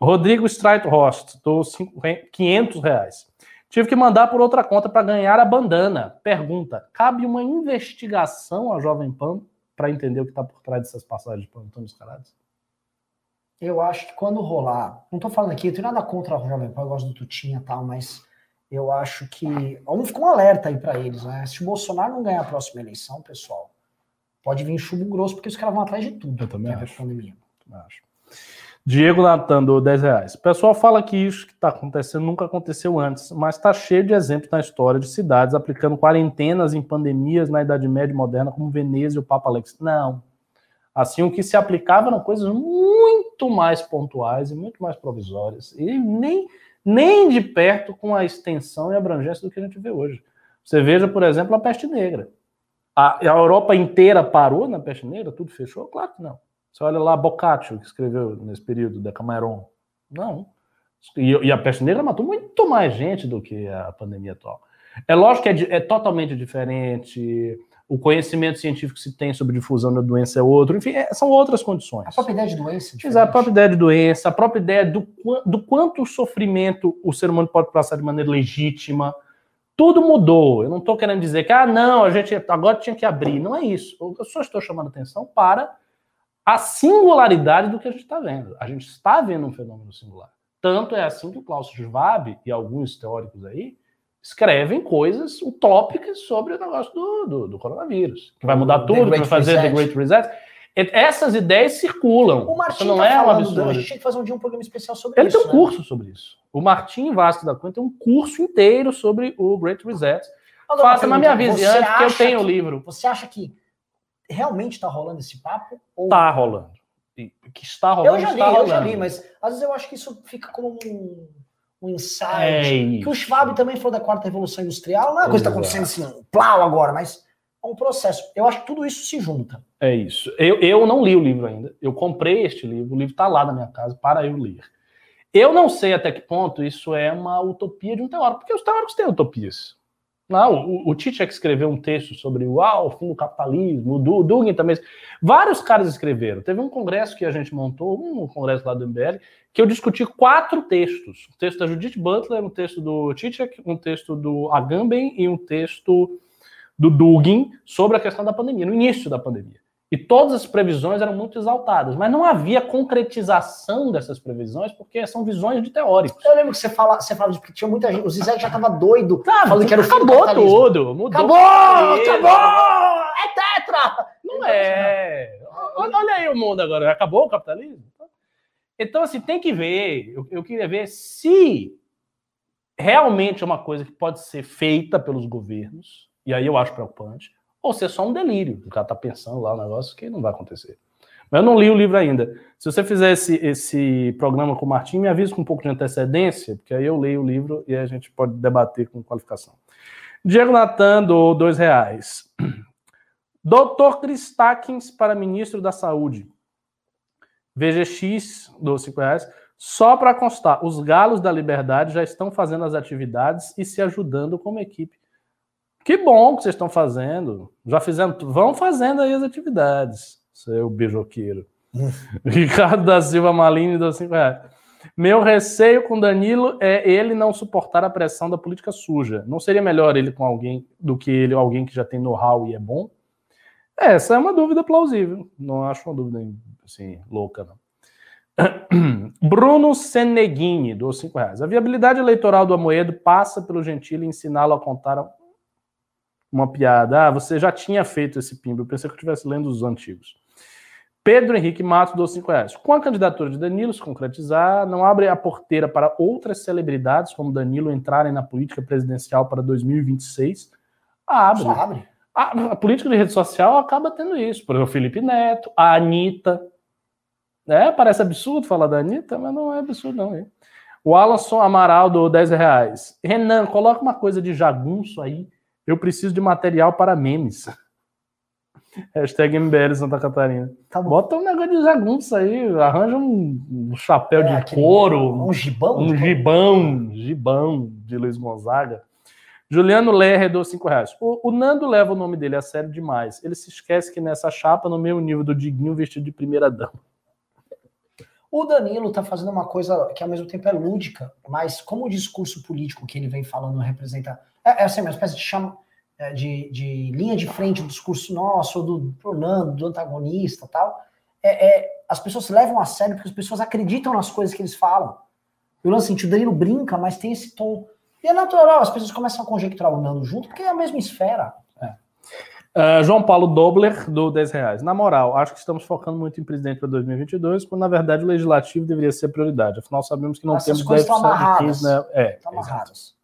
Rodrigo Streithorst, estou 500 reais. Tive que mandar por outra conta para ganhar a bandana. Pergunta: cabe uma investigação à Jovem Pan para entender o que está por trás dessas passagens de pano tão descaradas? Eu acho que quando rolar, não estou falando aqui, eu tenho nada contra a Jovem Pan, eu gosto do Tutinha e tal, mas eu acho que. Vamos ficar um alerta aí para eles, né? Se o Bolsonaro não ganhar a próxima eleição, pessoal, pode vir chumbo grosso, porque os caras vão atrás de tudo. Eu também acho. Pandemia. Também acho. Diego Natan, do 10 reais. O pessoal fala que isso que está acontecendo nunca aconteceu antes, mas está cheio de exemplos na história de cidades aplicando quarentenas em pandemias na Idade Média moderna, como Veneza e o Papa Alex. Não. Assim, o que se aplicava eram coisas muito mais pontuais e muito mais provisórias. E nem nem de perto com a extensão e abrangência do que a gente vê hoje. Você veja, por exemplo, a peste negra. A, a Europa inteira parou na peste negra? Tudo fechou? Claro que não. Você olha lá Boccaccio, que escreveu nesse período, Decameron. Não. E, e, a peste negra matou muito mais gente do que a pandemia atual. É lógico que é, é totalmente diferente o conhecimento científico que se tem sobre difusão da doença é outro, enfim, é, são outras condições. A própria ideia de doença. É Exato, a própria ideia de doença, a própria ideia do, do quanto sofrimento o ser humano pode passar de maneira legítima. Tudo mudou. Eu não estou querendo dizer que, ah, não, a gente agora tinha que abrir. Não é isso. Eu só estou chamando atenção para a singularidade do que a gente está vendo. A gente está vendo um fenômeno singular. Tanto é assim que o Klaus Schwab e alguns teóricos aí escrevem coisas utópicas sobre o negócio do, do, do coronavírus. Que vai mudar tudo, que vai fazer Reset. The Great Reset. Essas ideias circulam. O Martin não tá é uma absurdo. A gente tinha que fazer um dia um programa especial sobre Ele isso. Ele tem um né? curso sobre isso. O Martim Vasco da Cunha tem um curso inteiro sobre o Great Reset. Agora, Faça, me avise antes que eu tenho o livro. Você acha que realmente está rolando esse papo? Está rolando. Que está rolando. Eu já li, eu já li, mas às vezes eu acho que isso fica como um um insight. É que o Schwab também falou da quarta revolução industrial, não é uma coisa que está acontecendo assim, plau agora, mas é um processo. Eu acho que tudo isso se junta. É isso. Eu, eu não li o livro ainda. Eu comprei este livro, o livro está lá na minha casa para eu ler. Eu não sei até que ponto isso é uma utopia de um teórico, porque os teóricos têm utopias. Não, o, o Tite é que escreveu um texto sobre o, ah, o fim do capitalismo, o Dugin também. Vários caras escreveram. Teve um congresso que a gente montou, um congresso lá do MBL, que eu discuti quatro textos. Um texto da Judith Butler, um texto do Titchek, um texto do Agamben e um texto do Dugin sobre a questão da pandemia, no início da pandemia. E todas as previsões eram muito exaltadas, mas não havia concretização dessas previsões, porque são visões de teóricos. Eu lembro que você fala, você fala que tinha muita gente, o Zizek já estava doido, tá, falando que era o acabou tudo, mudou. Acabou, acabou, é tetra. Não é. Olha, olha aí o mundo agora, acabou o capitalismo? Então, assim, tem que ver, eu, eu queria ver se realmente é uma coisa que pode ser feita pelos governos, e aí eu acho preocupante, ou se é só um delírio. O cara tá pensando lá um negócio que não vai acontecer. Mas eu não li o livro ainda. Se você fizer esse, esse programa com o Martim, me avisa com um pouco de antecedência, porque aí eu leio o livro e a gente pode debater com qualificação. Diego Natan, do dois reais. Doutor Cristakins para ministro da Saúde. VGX, do cinco reais. Só para constar, os galos da liberdade já estão fazendo as atividades e se ajudando como equipe que bom que vocês estão fazendo. Já fizeram, vão fazendo aí as atividades, seu beijoqueiro. Ricardo da Silva Malini, do 5 reais. Meu receio com Danilo é ele não suportar a pressão da política suja. Não seria melhor ele com alguém do que ele alguém que já tem know-how e é bom? Essa é uma dúvida plausível. Não acho uma dúvida assim louca não. Bruno Seneghini, do 5 reais. A viabilidade eleitoral do Amoedo passa pelo Gentili ensiná-lo a contar uma piada. Ah, você já tinha feito esse pimba. Eu pensei que eu estivesse lendo os antigos. Pedro Henrique Matos dou 5 reais. Com a candidatura de Danilo se concretizar, não abre a porteira para outras celebridades como Danilo entrarem na política presidencial para 2026? Abre. Só abre. A, a, política de rede social acaba tendo isso. Por exemplo, o Felipe Neto, a Anitta. É, parece absurdo falar da Anitta, mas não é absurdo, não. Hein? O Alanson Amaral do 10 reais. Renan, coloca uma coisa de jagunço aí. Eu preciso de material para memes. Hashtag MBL Santa Catarina. Tá Bota um negócio de jagunça aí, arranja um, chapéu é, de couro. Um gibão? Um gibão, gibão de Luiz Gonzaga. Juliano Lerre deu 5 reais. O, o, Nando leva o nome dele a sério demais. Ele se esquece que nessa chapa, no mesmo nível do Diguinho, vestido de primeira dama. O Danilo tá fazendo uma coisa que ao mesmo tempo é lúdica, mas como o discurso político que ele vem falando representa. É, é assim, uma espécie de chama é, de, de, linha de frente do discurso nosso, do Nando, do antagonista tal, é, é, as pessoas levam a sério porque as pessoas acreditam nas coisas que eles falam. Eu lance assim, o Danilo brinca, mas tem esse tom. E é natural, as pessoas começam a conjecturar o Nando junto, porque é a mesma esfera. Uh, João Paulo Dobler, do 10 reais. Na moral, acho que estamos focando muito em presidente para 2022, quando na verdade o legislativo deveria ser prioridade. Afinal, sabemos que não Essas temos 10% de 15, né? É, estão amarradas.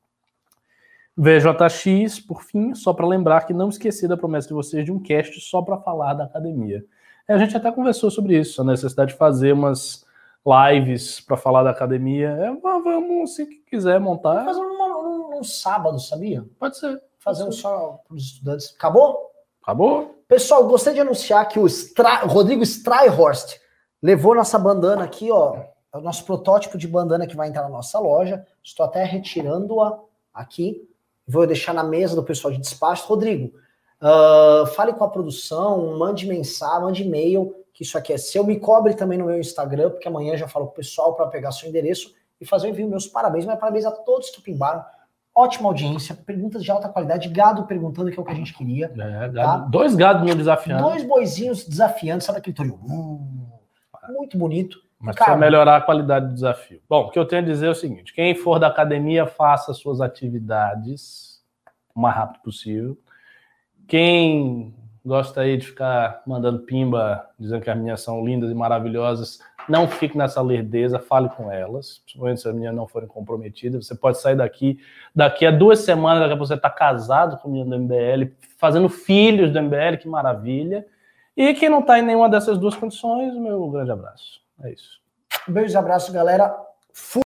VJX, por fim, só para lembrar que não esqueci da promessa de vocês de um cast só para falar da academia. É, a gente até conversou sobre isso, a necessidade de fazer umas lives para falar da academia. É, vamos, se quiser montar. Fazer um, um, sábado, sabia? Pode ser. Fazer um só para os estudantes. Acabou? Acabou. Pessoal, gostei de anunciar que o Stra... Rodrigo Strayhorst levou nossa bandana aqui, ó. É o nosso protótipo de bandana que vai entrar na nossa loja. Estou até retirando-a aqui vou deixar na mesa do pessoal de despacho. Rodrigo, uh, fale com a produção, mande mensagem, mande e-mail, que isso aqui é seu. Me cobre também no meu Instagram, porque amanhã já falo com o pessoal para pegar seu endereço e fazer o envio. Meus parabéns, mas parabéns a todos que pimbaram. Ótima audiência, perguntas de alta qualidade, gado perguntando que é o que a gente queria. É, gado, tá? Dois gados me desafiando. Dois boizinhos desafiando, sabe aquele torio? Uh, muito bonito. Mas precisa melhorar a qualidade do desafio. Bom, o que eu tenho a dizer é o seguinte: quem for da academia, faça suas atividades o mais rápido possível. Quem gosta aí de ficar mandando pimba, dizendo que as meninas são lindas e maravilhosas, não fique nessa lerdeza, fale com elas, principalmente se as meninas não forem comprometidas. Você pode sair daqui, daqui a duas semanas, daqui a pouco você está casado com a menina do MBL, fazendo filhos do MBL, que maravilha. E quem não está em nenhuma dessas duas condições, meu grande abraço. É isso. Um beijo e abraço, galera.